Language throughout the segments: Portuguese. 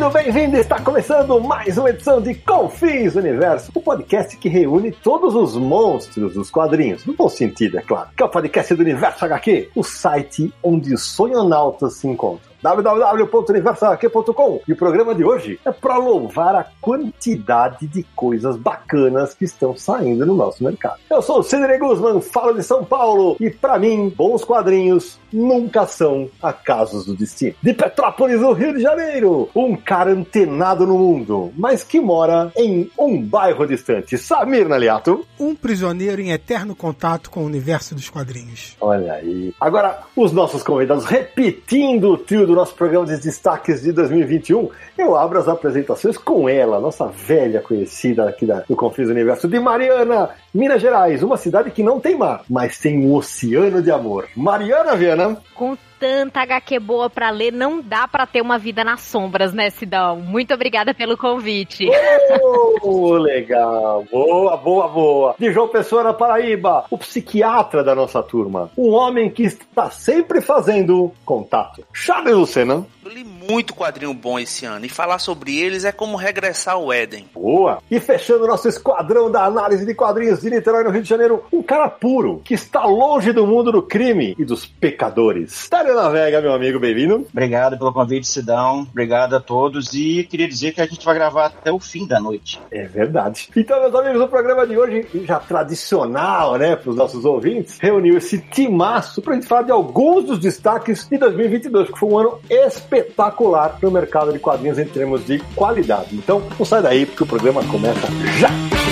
Bem-vindo, bem-vindo! Está começando mais uma edição de Confins Universo, o podcast que reúne todos os monstros dos quadrinhos, no bom sentido, é claro. Que é o podcast do Universo HQ, o site onde os sonhonautas se encontram www.universohq.com. E o programa de hoje é para louvar a quantidade de coisas bacanas que estão saindo no nosso mercado. Eu sou o Sidney Guzman, falo de São Paulo e para mim, bons quadrinhos nunca são acasos do destino. De Petrópolis, no Rio de Janeiro, um cara antenado no mundo, mas que mora em um bairro distante. Samir Naliato. Um prisioneiro em eterno contato com o universo dos quadrinhos. Olha aí. Agora, os nossos convidados repetindo o trio do nosso programa de destaques de 2021, eu abro as apresentações com ela, nossa velha conhecida aqui da, do Confins Universo, de Mariana, Minas Gerais, uma cidade que não tem mar, mas tem um oceano de amor. Mariana Viana. Com tanta HQ boa pra ler, não dá pra ter uma vida nas sombras, né, Sidão? Muito obrigada pelo convite. Oh, legal. Boa, boa, boa. De João Pessoa na Paraíba, o psiquiatra da nossa turma. Um homem que está sempre fazendo contato. Charles Lucena. Eu li muito quadrinho bom esse ano e falar sobre eles é como regressar ao Éden. Boa! E fechando nosso esquadrão da análise de quadrinhos de Niterói no Rio de Janeiro, um cara puro que está longe do mundo do crime e dos pecadores. Télio Navega, meu amigo, bem-vindo. Obrigado pelo convite, Sidão. Obrigado a todos e queria dizer que a gente vai gravar até o fim da noite. É verdade. Então, meus amigos, o programa de hoje, já tradicional, né, para os nossos ouvintes, reuniu esse timaço para a gente falar de alguns dos destaques de 2022, que foi um ano espetacular no mercado de quadrinhos em termos de qualidade. Então, não sai daí, porque o programa começa já!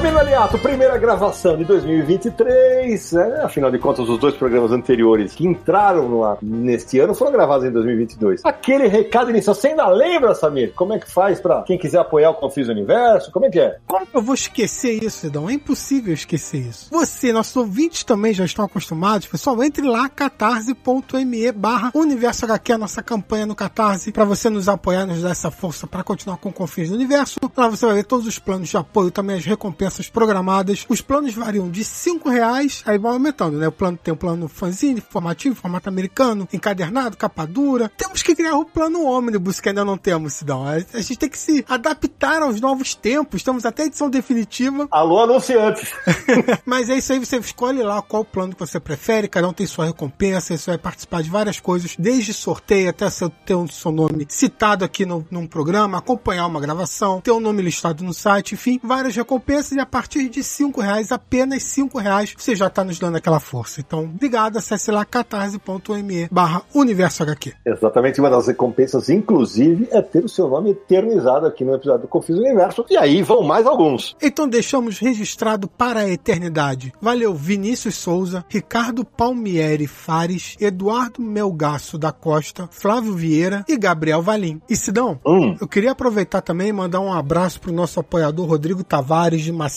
Sabino Aliato, primeira gravação de 2023, né? afinal de contas, os dois programas anteriores que entraram no ar neste ano foram gravados em 2022. Aquele recado inicial, você ainda lembra, Samir? Como é que faz para quem quiser apoiar o Confis Universo? Como é que é? Como eu vou esquecer isso, Edão? É impossível esquecer isso. Você, nossos ouvintes também já estão acostumados, pessoal, entre lá, catarse.me barra Universo HQ, a nossa campanha no Catarse, para você nos apoiar, nos dar essa força para continuar com o Confins do Universo. Lá você vai ver todos os planos de apoio, também as recompensas programadas. Os planos variam de 5 reais, aí vão aumentando, né? O plano tem o plano fanzine, formativo, formato americano, encadernado, capa dura. Temos que criar o plano ônibus, que ainda não temos, Sidão. A gente tem que se adaptar aos novos tempos. Estamos até edição definitiva. Alô, anunciantes! Mas é isso aí, você escolhe lá qual plano que você prefere, cada um tem sua recompensa, você vai participar de várias coisas, desde sorteio até ter o seu nome citado aqui no, num programa, acompanhar uma gravação, ter o um nome listado no site, enfim, várias recompensas a partir de cinco reais, apenas cinco reais, você já está nos dando aquela força. Então, obrigado, acesse lá catarse.me barra Universo HQ. Exatamente, uma das recompensas, inclusive, é ter o seu nome eternizado aqui no episódio do Confis Universo, e aí vão mais alguns. Então deixamos registrado para a eternidade. Valeu Vinícius Souza, Ricardo Palmieri Fares, Eduardo Melgaço da Costa, Flávio Vieira e Gabriel Valim. E Sidão, hum. eu queria aproveitar também e mandar um abraço pro nosso apoiador Rodrigo Tavares de Macedo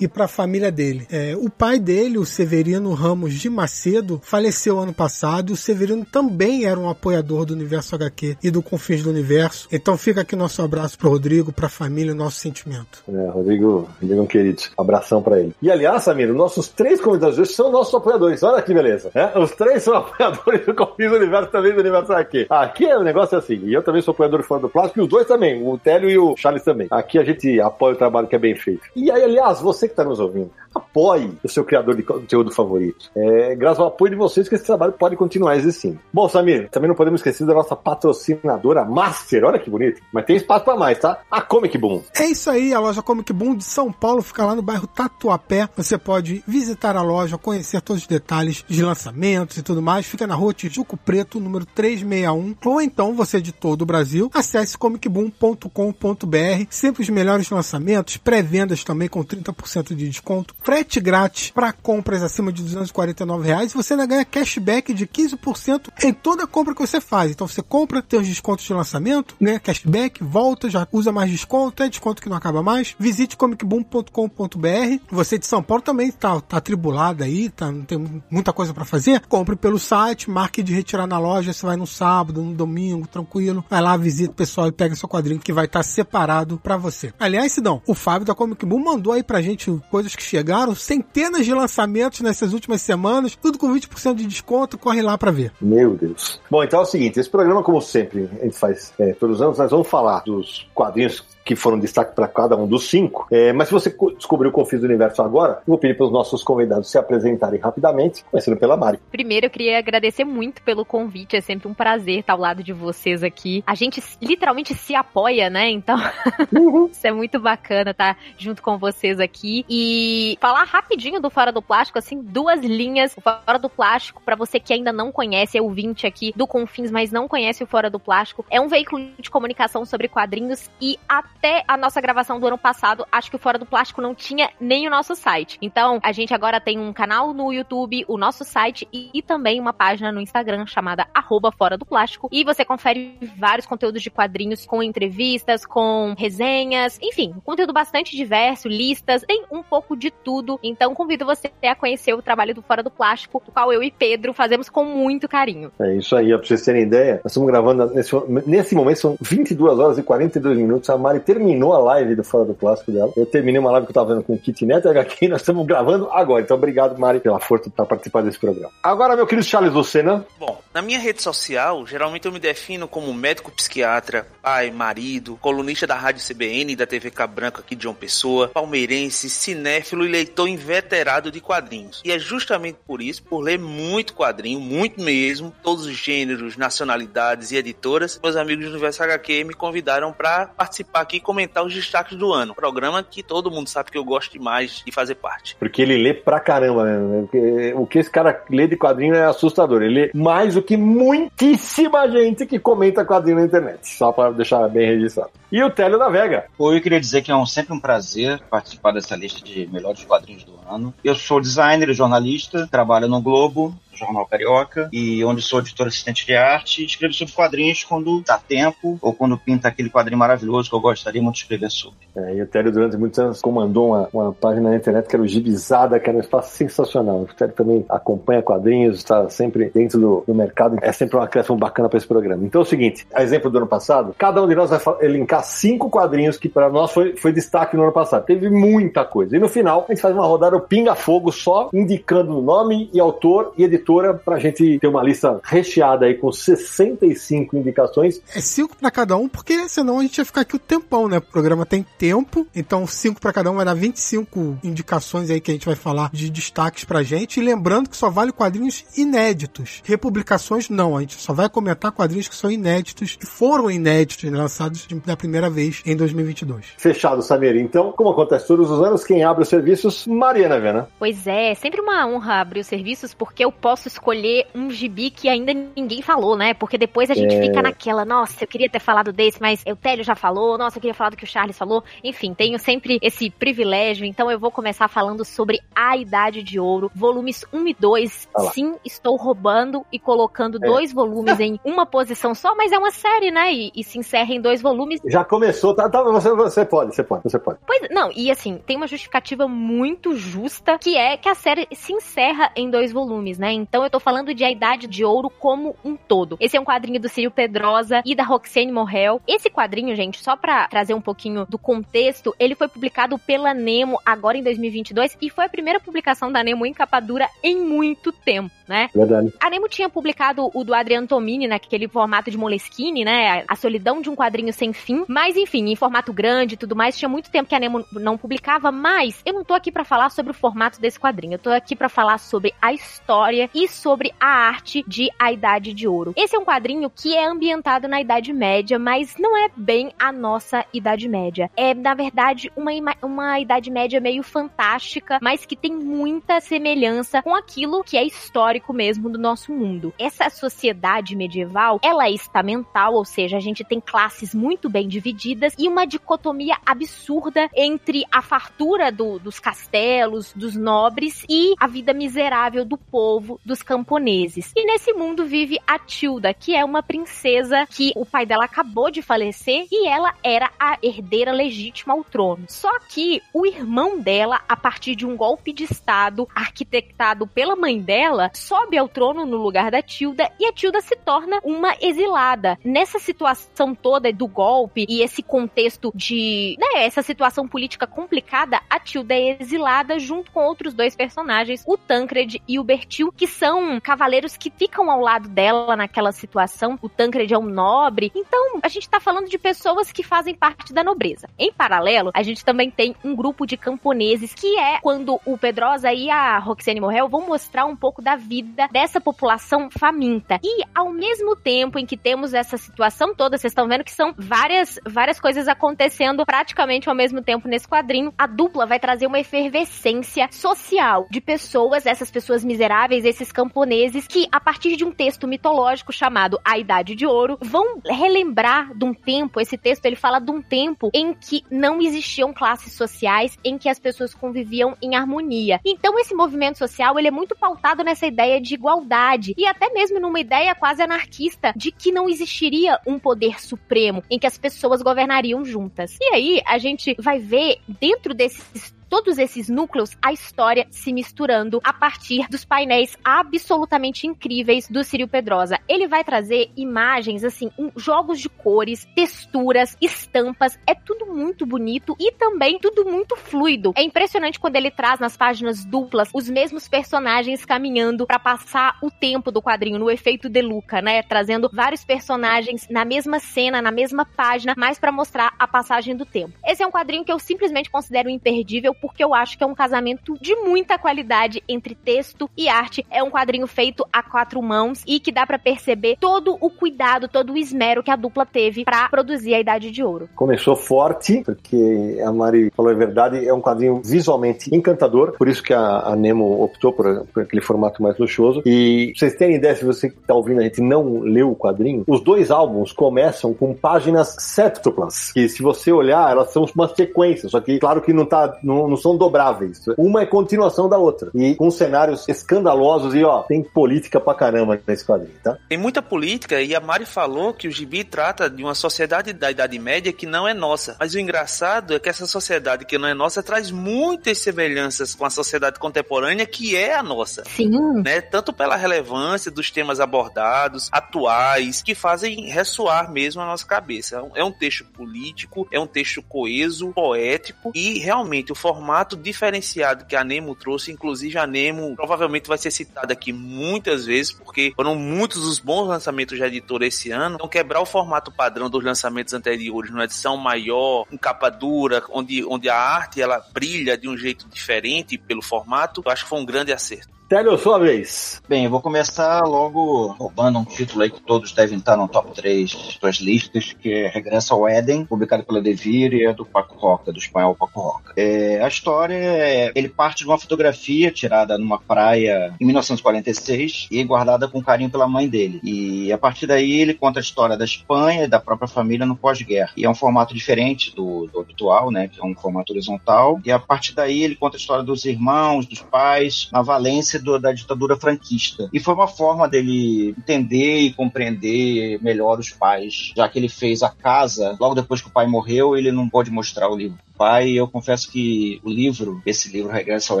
e para a família dele. É, o pai dele, o Severino Ramos de Macedo, faleceu ano passado. O Severino também era um apoiador do Universo HQ e do Confins do Universo. Então fica aqui nosso abraço pro Rodrigo, pra família, nosso sentimento. É, Rodrigo, Rodrigo é querido. Abração para ele. E aliás, Samir, nossos três convidados hoje são nossos apoiadores. Olha que beleza. É? Os três são apoiadores do Confins do Universo também do Universo HQ. Aqui é, o negócio é assim. E eu também sou apoiador do Fã do Plástico e os dois também. O Télio e o Charles também. Aqui a gente apoia o trabalho que é bem feito. E aí, Aliás, você que está nos ouvindo, apoie o seu criador de conteúdo favorito. É, graças ao apoio de vocês que esse trabalho pode continuar existindo. Bom, Samir, também não podemos esquecer da nossa patrocinadora Master. Olha que bonito. Mas tem espaço para mais, tá? A Comic Boom. É isso aí, a loja Comic Boom de São Paulo fica lá no bairro Tatuapé. Você pode visitar a loja, conhecer todos os detalhes de lançamentos e tudo mais. Fica na rua Tijuco Preto, número 361. Ou então, você de todo o Brasil, acesse comicboom.com.br. Sempre os melhores lançamentos, pré-vendas também com 30% de desconto frete grátis para compras acima de 249 reais e você ainda ganha cashback de 15% em toda compra que você faz. Então você compra, tem os descontos de lançamento, ganha cashback, volta, já usa mais desconto, é desconto que não acaba mais. Visite comicboom.com.br. Você de São Paulo também tá, tá atribulado aí, tá, não tem muita coisa para fazer. Compre pelo site, marque de retirar na loja, você vai no sábado, no domingo, tranquilo. Vai lá, visita o pessoal e pega seu quadrinho que vai estar tá separado para você. Aliás, Sidão, o Fábio da Comic Boom mandou aí pra gente coisas que chegaram centenas de lançamentos nessas últimas semanas, tudo com 20% de desconto, corre lá para ver. Meu Deus. Bom, então é o seguinte, esse programa, como sempre, a gente faz é, todos os anos, nós vamos falar dos quadrinhos que foram destaque para cada um dos cinco. É, mas se você descobriu o Confins do Universo agora, vou pedir para os nossos convidados se apresentarem rapidamente, começando pela Mari. Primeiro, eu queria agradecer muito pelo convite. É sempre um prazer estar ao lado de vocês aqui. A gente literalmente se apoia, né? Então, uhum. isso é muito bacana estar junto com vocês aqui. E falar rapidinho do Fora do Plástico, assim, duas linhas. O Fora do Plástico, para você que ainda não conhece, é ouvinte aqui do Confins, mas não conhece o Fora do Plástico, é um veículo de comunicação sobre quadrinhos e a até a nossa gravação do ano passado, acho que o Fora do Plástico não tinha nem o nosso site. Então, a gente agora tem um canal no YouTube, o nosso site e, e também uma página no Instagram chamada arroba Fora do Plástico. E você confere vários conteúdos de quadrinhos com entrevistas, com resenhas, enfim, conteúdo bastante diverso, listas, tem um pouco de tudo. Então, convido você a conhecer o trabalho do Fora do Plástico, do qual eu e Pedro fazemos com muito carinho. É isso aí, pra vocês terem ideia, nós estamos gravando nesse, nesse momento, são 22 horas e 42 minutos. A Mari terminou a live do Fora do Plástico dela. Eu terminei uma live que eu tava vendo com o Kit Neto e HQ nós estamos gravando agora. Então, obrigado, Mari, pela força para participar desse programa. Agora, meu querido Charles Lucena. Bom, na minha rede social, geralmente eu me defino como médico psiquiatra, pai, marido, colunista da Rádio CBN e da TV Cabranco aqui de João Pessoa, palmeirense, cinéfilo e leitor inveterado de quadrinhos. E é justamente por isso, por ler muito quadrinho, muito mesmo, todos os gêneros, nacionalidades e editoras, meus amigos do Universo HQ me convidaram para participar aqui aqui comentar os destaques do ano. Programa que todo mundo sabe que eu gosto demais de fazer parte. Porque ele lê pra caramba, né? O que esse cara lê de quadrinho é assustador. Ele lê mais do que muitíssima gente que comenta quadrinho na internet. Só para deixar bem registrado. E o Télio da Vega. Eu queria dizer que é um, sempre um prazer participar dessa lista de melhores quadrinhos do ano. Eu sou designer e jornalista, trabalho no Globo, Jornal Carioca, e onde sou editor assistente de arte e escrevo sobre quadrinhos quando dá tempo ou quando pinta aquele quadrinho maravilhoso que eu gostaria muito de escrever sobre. É, e o Télio, durante muitos anos, comandou uma, uma página na internet que era o Gibizada, que era um espaço sensacional. O Télio também acompanha quadrinhos, está sempre dentro do, do mercado. É sempre uma acréscimo bacana para esse programa. Então é o seguinte: a exemplo do ano passado, cada um de nós vai elencar cinco quadrinhos que para nós foi, foi destaque no ano passado. Teve muita coisa. E no final, a gente faz uma rodada pinga-fogo só indicando o nome e autor e editor editora pra gente ter uma lista recheada aí com 65 indicações. É cinco para cada um, porque senão a gente ia ficar aqui o tempão, né? O programa tem tempo, então cinco para cada um vai dar 25 indicações aí que a gente vai falar de destaques pra gente. E lembrando que só vale quadrinhos inéditos. Republicações não, a gente só vai comentar quadrinhos que são inéditos, que foram inéditos, né? lançados da primeira vez em 2022. Fechado, Samir. Então, como acontece todos os anos, quem abre os serviços? Mariana Vena. Pois é, sempre uma honra abrir os serviços, porque eu posso posso escolher um gibi que ainda ninguém falou, né? Porque depois a gente é... fica naquela, nossa, eu queria ter falado desse, mas o Télio já falou, nossa, eu queria falar do que o Charles falou. Enfim, tenho sempre esse privilégio, então eu vou começar falando sobre A Idade de Ouro, volumes 1 e 2. Sim, estou roubando e colocando é. dois volumes em uma posição só, mas é uma série, né? E, e se encerra em dois volumes. Já começou, tá? tá você, você pode, você pode, você pode. Pois, não, e assim, tem uma justificativa muito justa, que é que a série se encerra em dois volumes, né? Então eu tô falando de A Idade de Ouro como um todo. Esse é um quadrinho do Círio Pedrosa e da Roxane Morrel. Esse quadrinho, gente, só para trazer um pouquinho do contexto, ele foi publicado pela Nemo agora em 2022 e foi a primeira publicação da Nemo em capa dura em muito tempo, né? Verdade. A Nemo tinha publicado o do Adriano Tomini, naquele formato de Moleskine, né? A solidão de um quadrinho sem fim. Mas, enfim, em formato grande e tudo mais, tinha muito tempo que a Nemo não publicava, mas eu não tô aqui para falar sobre o formato desse quadrinho. Eu tô aqui para falar sobre a história e sobre a arte de A Idade de Ouro. Esse é um quadrinho que é ambientado na Idade Média, mas não é bem a nossa Idade Média. É, na verdade, uma, uma Idade Média meio fantástica, mas que tem muita semelhança com aquilo que é histórico mesmo do nosso mundo. Essa sociedade medieval, ela é estamental, ou seja, a gente tem classes muito bem divididas e uma dicotomia absurda entre a fartura do, dos castelos, dos nobres e a vida miserável do povo, dos camponeses. E nesse mundo vive a Tilda, que é uma princesa que o pai dela acabou de falecer e ela era a herdeira legítima ao trono. Só que o irmão dela, a partir de um golpe de estado arquitetado pela mãe dela, sobe ao trono no lugar da Tilda e a Tilda se torna uma exilada. Nessa situação toda do golpe e esse contexto de, né, essa situação política complicada, a Tilda é exilada junto com outros dois personagens, o Tancred e o Bertil, que são cavaleiros que ficam ao lado dela naquela situação. O Tancred é um nobre. Então, a gente tá falando de pessoas que fazem parte da nobreza. Em paralelo, a gente também tem um grupo de camponeses que é quando o Pedrosa e a Roxane Morrel vão mostrar um pouco da vida dessa população faminta. E ao mesmo tempo em que temos essa situação toda, vocês estão vendo que são várias várias coisas acontecendo praticamente ao mesmo tempo nesse quadrinho, a dupla vai trazer uma efervescência social de pessoas, essas pessoas miseráveis, esses camponeses que a partir de um texto mitológico chamado A Idade de Ouro, vão relembrar de um tempo, esse texto ele fala de um tempo em que não existiam classes sociais, em que as pessoas conviviam em harmonia. Então esse movimento social, ele é muito pautado nessa ideia de igualdade e até mesmo numa ideia quase anarquista de que não existiria um poder supremo em que as pessoas governariam juntas. E aí a gente vai ver dentro desses todos esses núcleos, a história se misturando a partir dos painéis absolutamente incríveis do Círio Pedrosa. Ele vai trazer imagens, assim, um, jogos de cores, texturas, estampas, é tudo muito bonito e também tudo muito fluido. É impressionante quando ele traz nas páginas duplas os mesmos personagens caminhando para passar o tempo do quadrinho no efeito de Luca, né? Trazendo vários personagens na mesma cena, na mesma página, mas para mostrar a passagem do tempo. Esse é um quadrinho que eu simplesmente considero imperdível porque eu acho que é um casamento de muita qualidade entre texto e arte. É um quadrinho feito a quatro mãos e que dá para perceber todo o cuidado, todo o esmero que a dupla teve para produzir a Idade de Ouro. Começou forte, porque a Mari falou a verdade, é um quadrinho visualmente encantador, por isso que a, Nemo optou por, aquele formato mais luxuoso. E vocês terem ideia, se você que tá ouvindo a gente não leu o quadrinho, os dois álbuns começam com páginas séptuplas, que se você olhar, elas são uma sequência, só que claro que não tá, não, não, são dobráveis. Uma é continuação da outra. E com cenários escandalosos e, ó, tem política pra caramba nesse quadrinho, tá? Tem muita política e a Mari falou que o Gibi trata de uma sociedade da Idade Média que não é nossa. Mas o engraçado é que essa sociedade que não é nossa traz muitas semelhanças com a sociedade contemporânea que é a nossa. Sim. Né? Tanto pela relevância dos temas abordados, atuais, que fazem ressoar mesmo a nossa cabeça. É um texto político, é um texto coeso, poético e realmente o formato formato diferenciado que a Nemo trouxe, inclusive a Nemo provavelmente vai ser citada aqui muitas vezes, porque foram muitos os bons lançamentos da editora esse ano. Então, quebrar o formato padrão dos lançamentos anteriores, numa edição maior, em capa dura, onde, onde a arte ela brilha de um jeito diferente pelo formato, eu acho que foi um grande acerto. Télio, sua vez. Bem, eu vou começar logo roubando um título aí que todos devem estar no top 3 de suas listas, que é Regresso ao Éden, publicado pela Devir e é do Paco Roca, do espanhol Paco Roca. É, a história é, ele parte de uma fotografia tirada numa praia em 1946 e guardada com carinho pela mãe dele. E a partir daí ele conta a história da Espanha e da própria família no pós-guerra. E é um formato diferente do, do habitual, né, que é um formato horizontal. E a partir daí ele conta a história dos irmãos, dos pais, na Valência do, da ditadura franquista. E foi uma forma dele entender e compreender melhor os pais, já que ele fez a casa, logo depois que o pai morreu, ele não pôde mostrar o livro pai, eu confesso que o livro, esse livro Regresso ao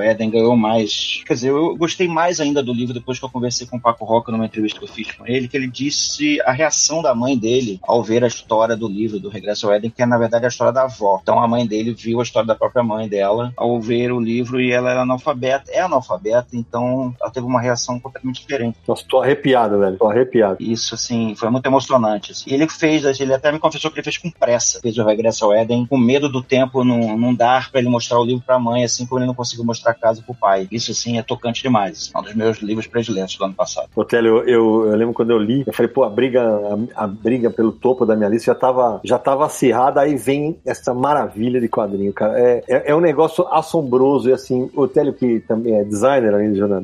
Éden, ganhou mais. Quer dizer, eu gostei mais ainda do livro depois que eu conversei com o Paco Roca numa entrevista que eu fiz com ele, que ele disse a reação da mãe dele ao ver a história do livro do Regresso ao Éden, que é na verdade a história da avó. Então a mãe dele viu a história da própria mãe dela ao ver o livro e ela era analfabeta, é analfabeta, então ela teve uma reação completamente diferente. Nossa, tô arrepiado, velho, tô arrepiado. Isso, assim, foi muito emocionante. Assim. E ele fez, ele até me confessou que ele fez com pressa, fez o Regresso ao Éden, com medo do tempo não, não dar para ele mostrar o livro para a mãe, assim como ele não conseguiu mostrar a casa para o pai. Isso, assim, é tocante demais. É um dos meus livros prediletos do ano passado. Otélio, eu, eu, eu, lembro quando eu li, eu falei, pô, a briga, a, a, briga pelo topo da minha lista já tava, já tava acirrada, aí vem essa maravilha de quadrinho, cara. É, é, é um negócio assombroso, e assim, o Otélio, que também é designer além de jornalista,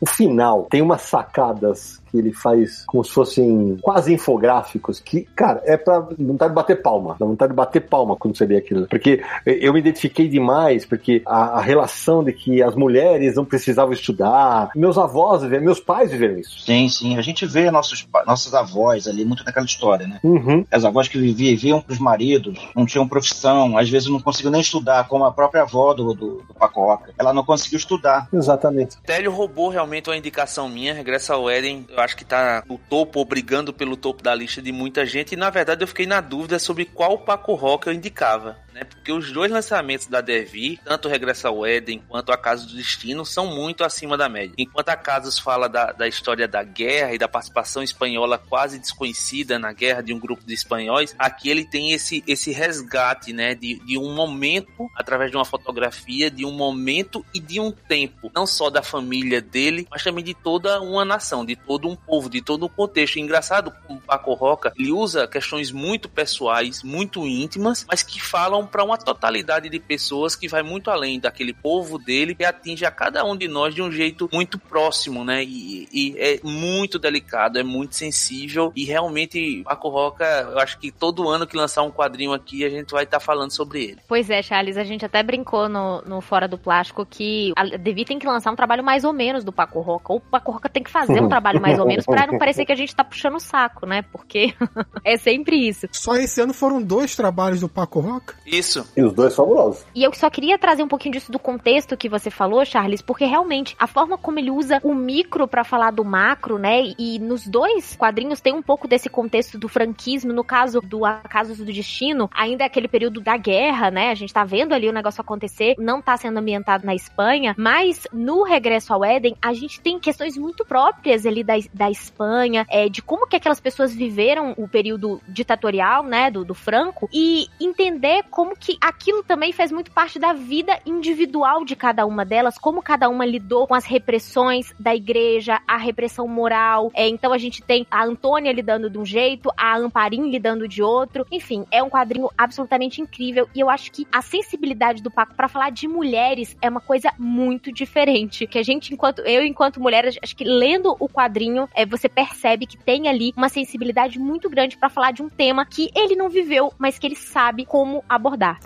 o final tem umas sacadas que ele faz como se fossem quase infográficos, que, cara, é pra vontade de bater palma, dá vontade de bater palma quando você vê aquilo. Porque eu me identifiquei demais, porque a, a relação de que as mulheres não precisavam estudar, meus avós, meus pais viveram isso. Sim, sim, a gente vê nossos, nossas avós ali muito naquela história, né? Uhum. As avós que viviam, viviam pros maridos, não tinham profissão, às vezes não conseguiam nem estudar, como a própria avó do, do, do Pacoca. Ela não conseguiu estudar. Exatamente. Télio roubou realmente uma indicação minha, regressa ao Éden eu acho que tá no topo, ou brigando pelo topo da lista de muita gente, e na verdade eu fiquei na dúvida sobre qual Paco Rock eu indicava né? Porque os dois lançamentos da Devi, tanto o Regresso ao Éden quanto a Casa do Destino, são muito acima da média. Enquanto a Casas fala da, da história da guerra e da participação espanhola quase desconhecida na guerra de um grupo de espanhóis, aqui ele tem esse, esse resgate, né? De, de um momento, através de uma fotografia, de um momento e de um tempo. Não só da família dele, mas também de toda uma nação, de todo um povo, de todo um contexto. E engraçado, como Paco Roca, ele usa questões muito pessoais, muito íntimas, mas que falam para uma totalidade de pessoas que vai muito além daquele povo dele e atinge a cada um de nós de um jeito muito próximo, né? E, e é muito delicado, é muito sensível e realmente Paco Roca, eu acho que todo ano que lançar um quadrinho aqui a gente vai estar tá falando sobre ele. Pois é, Charles, a gente até brincou no, no Fora do Plástico que a Devi tem que lançar um trabalho mais ou menos do Paco Roca, ou o Paco Roca tem que fazer um trabalho mais ou menos para não parecer que a gente tá puxando o saco, né? Porque é sempre isso. Só esse ano foram dois trabalhos do Paco Roca? Isso. E os dois fabulosos. E eu só queria trazer um pouquinho disso do contexto que você falou, Charles, porque realmente a forma como ele usa o micro para falar do macro, né? E nos dois quadrinhos tem um pouco desse contexto do franquismo. No caso do Acasos do Destino, ainda é aquele período da guerra, né? A gente tá vendo ali o negócio acontecer, não tá sendo ambientado na Espanha, mas no Regresso ao Éden, a gente tem questões muito próprias ali da, da Espanha, é, de como que aquelas pessoas viveram o período ditatorial, né? Do, do Franco, e entender como que aquilo também fez muito parte da vida individual de cada uma delas, como cada uma lidou com as repressões da igreja, a repressão moral. É, então a gente tem a Antônia lidando de um jeito, a Amparim lidando de outro. Enfim, é um quadrinho absolutamente incrível e eu acho que a sensibilidade do Paco para falar de mulheres é uma coisa muito diferente. Que a gente, enquanto eu, enquanto mulher, acho que lendo o quadrinho, é, você percebe que tem ali uma sensibilidade muito grande para falar de um tema que ele não viveu, mas que ele sabe como abordar acordar.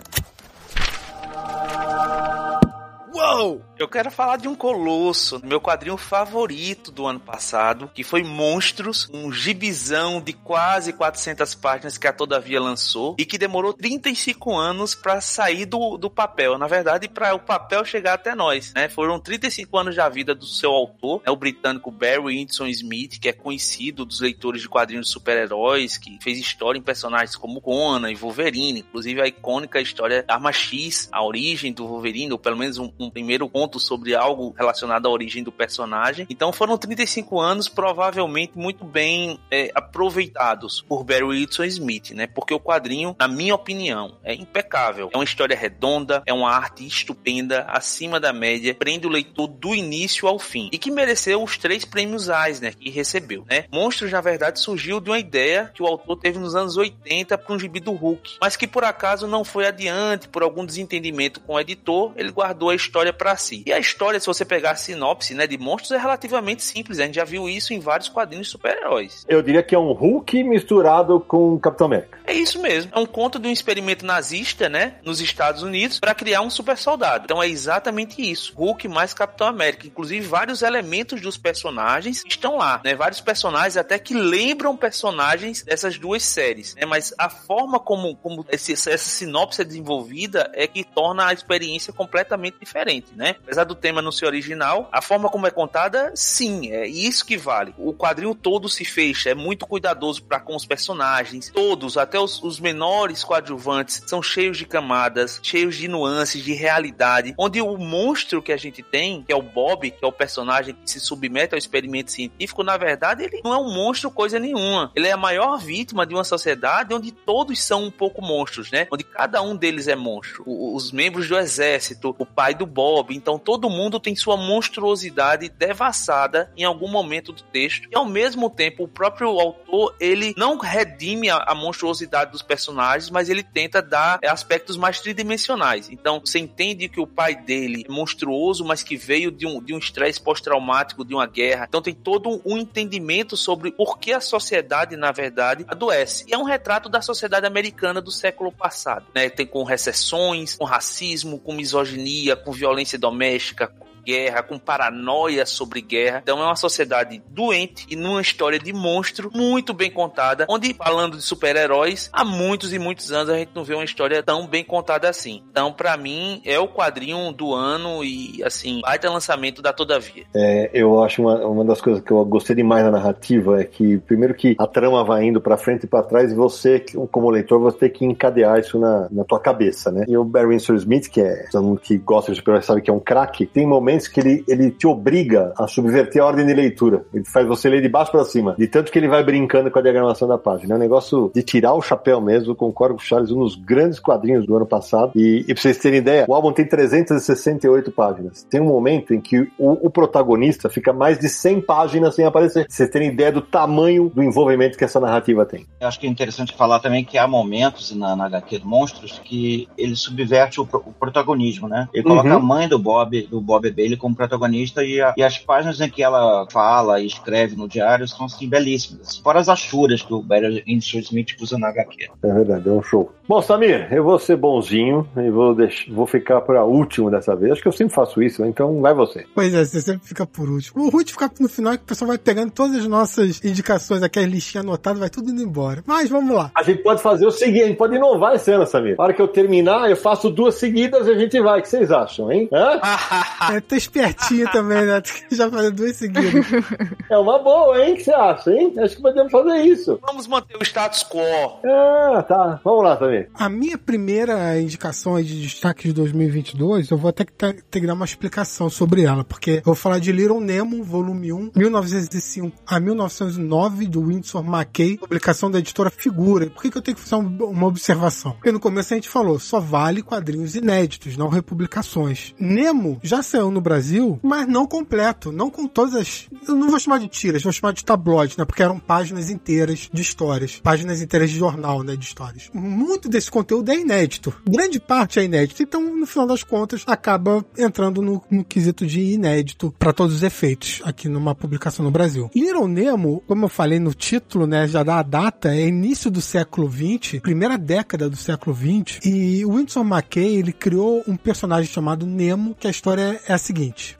Uou! Eu quero falar de um colosso, meu quadrinho favorito do ano passado, que foi Monstros, um gibizão de quase 400 páginas que a Todavia lançou e que demorou 35 anos para sair do, do papel. Na verdade, para o papel chegar até nós, né? Foram 35 anos da vida do seu autor, né? o britânico Barry Windsor Smith, que é conhecido dos leitores de quadrinhos de super-heróis, que fez história em personagens como Conan e Wolverine, inclusive a icônica história Arma X, a origem do Wolverine, ou pelo menos um, um primeiro ponto sobre algo relacionado à origem do personagem. Então foram 35 anos provavelmente muito bem é, aproveitados por Barry Wilson Smith, né? Porque o quadrinho, na minha opinião, é impecável. É uma história redonda, é uma arte estupenda, acima da média, prende o leitor do início ao fim e que mereceu os três prêmios Eisner que recebeu, né? Monstros, na verdade, surgiu de uma ideia que o autor teve nos anos 80 para um gibi do Hulk, mas que por acaso não foi adiante por algum desentendimento com o editor, ele guardou a história para si. E a história, se você pegar a sinopse, né, de monstros é relativamente simples. A gente já viu isso em vários quadrinhos de super-heróis. Eu diria que é um Hulk misturado com Capitão América. É isso mesmo. É um conto de um experimento nazista, né? Nos Estados Unidos, para criar um super soldado. Então é exatamente isso. Hulk mais Capitão América. Inclusive, vários elementos dos personagens estão lá, né? Vários personagens até que lembram personagens dessas duas séries, né? Mas a forma como, como esse, essa sinopse é desenvolvida é que torna a experiência completamente diferente, né? Apesar do tema não ser original, a forma como é contada, sim, é isso que vale. O quadrinho todo se fecha, é muito cuidadoso para com os personagens, todos, até os, os menores coadjuvantes, são cheios de camadas, cheios de nuances, de realidade, onde o monstro que a gente tem, que é o Bob, que é o personagem que se submete ao experimento científico, na verdade, ele não é um monstro coisa nenhuma. Ele é a maior vítima de uma sociedade onde todos são um pouco monstros, né? Onde cada um deles é monstro. O, os membros do exército, o pai do Bob, então todo mundo tem sua monstruosidade devassada em algum momento do texto. E ao mesmo tempo, o próprio autor, ele não redime a, a monstruosidade dos personagens, mas ele tenta dar aspectos mais tridimensionais. Então, você entende que o pai dele é monstruoso, mas que veio de um de um estresse pós-traumático de uma guerra. Então tem todo um entendimento sobre por que a sociedade, na verdade, adoece. E é um retrato da sociedade americana do século passado, né? Tem com recessões, com racismo, com misoginia, com violência doméstica, guerra, com paranoia sobre guerra. Então é uma sociedade doente e numa história de monstro muito bem contada, onde falando de super-heróis, há muitos e muitos anos a gente não vê uma história tão bem contada assim. Então, para mim, é o quadrinho do ano e, assim, baita lançamento da Todavia. É, eu acho uma, uma das coisas que eu gostei demais da narrativa é que, primeiro que a trama vai indo para frente e para trás e você, como leitor, você tem que encadear isso na, na tua cabeça, né? E o Barry Smith, que é todo mundo que gosta de super sabe que é um craque, tem momentos momentos que ele, ele te obriga a subverter a ordem de leitura. Ele faz você ler de baixo para cima. De tanto que ele vai brincando com a diagramação da página. É um negócio de tirar o chapéu mesmo. Concordo com o Charles, um dos grandes quadrinhos do ano passado. E, e pra vocês terem ideia, o álbum tem 368 páginas. Tem um momento em que o, o protagonista fica mais de 100 páginas sem aparecer. Vocês terem ideia do tamanho do envolvimento que essa narrativa tem. Eu acho que é interessante falar também que há momentos na, na HQ do Monstros que ele subverte o, o protagonismo, né? Ele coloca uhum. a mãe do Bob, do Bob ele como protagonista e, a, e, as páginas em que ela fala e escreve no diário são assim belíssimas. Fora as achuras que o Barry Smith usa na HQ. É verdade, é um show. Bom, Samir, eu vou ser bonzinho e vou, deixar, vou ficar para último dessa vez. Acho que eu sempre faço isso, então vai você. Pois é, você sempre fica por último. O Ruth fica no final que o pessoal vai pegando todas as nossas indicações, aquelas listinhas anotadas, vai tudo indo embora. Mas vamos lá. A gente pode fazer o seguinte, a gente pode inovar esse ano, Samir. Na hora que eu terminar, eu faço duas seguidas e a gente vai. O que vocês acham, hein? Hã? é, tô espertinho também, né? Já fazer duas seguidas. É uma boa, hein? O que você acha, hein? Acho que podemos fazer isso. Vamos manter o status quo. Ah, tá. Vamos lá também. A minha primeira indicação de destaque de 2022, eu vou até ter, ter que dar uma explicação sobre ela, porque eu vou falar de Little Nemo, volume 1, 1905 a 1909, do Winsor McKay, publicação da editora Figura. Por que, que eu tenho que fazer uma observação? Porque no começo a gente falou, só vale quadrinhos inéditos, não republicações. Nemo já saiu no Brasil, mas não completo, não com todas as. Eu não vou chamar de tiras, vou chamar de tabloides, né? Porque eram páginas inteiras de histórias, páginas inteiras de jornal, né? De histórias. Muito desse conteúdo é inédito. Grande parte é inédito. Então, no final das contas, acaba entrando no, no quesito de inédito para todos os efeitos aqui numa publicação no Brasil. Little Nemo, como eu falei no título, né? Já dá a data, é início do século XX, primeira década do século XX. E o Winsor McKay, ele criou um personagem chamado Nemo, que a história é a seguinte: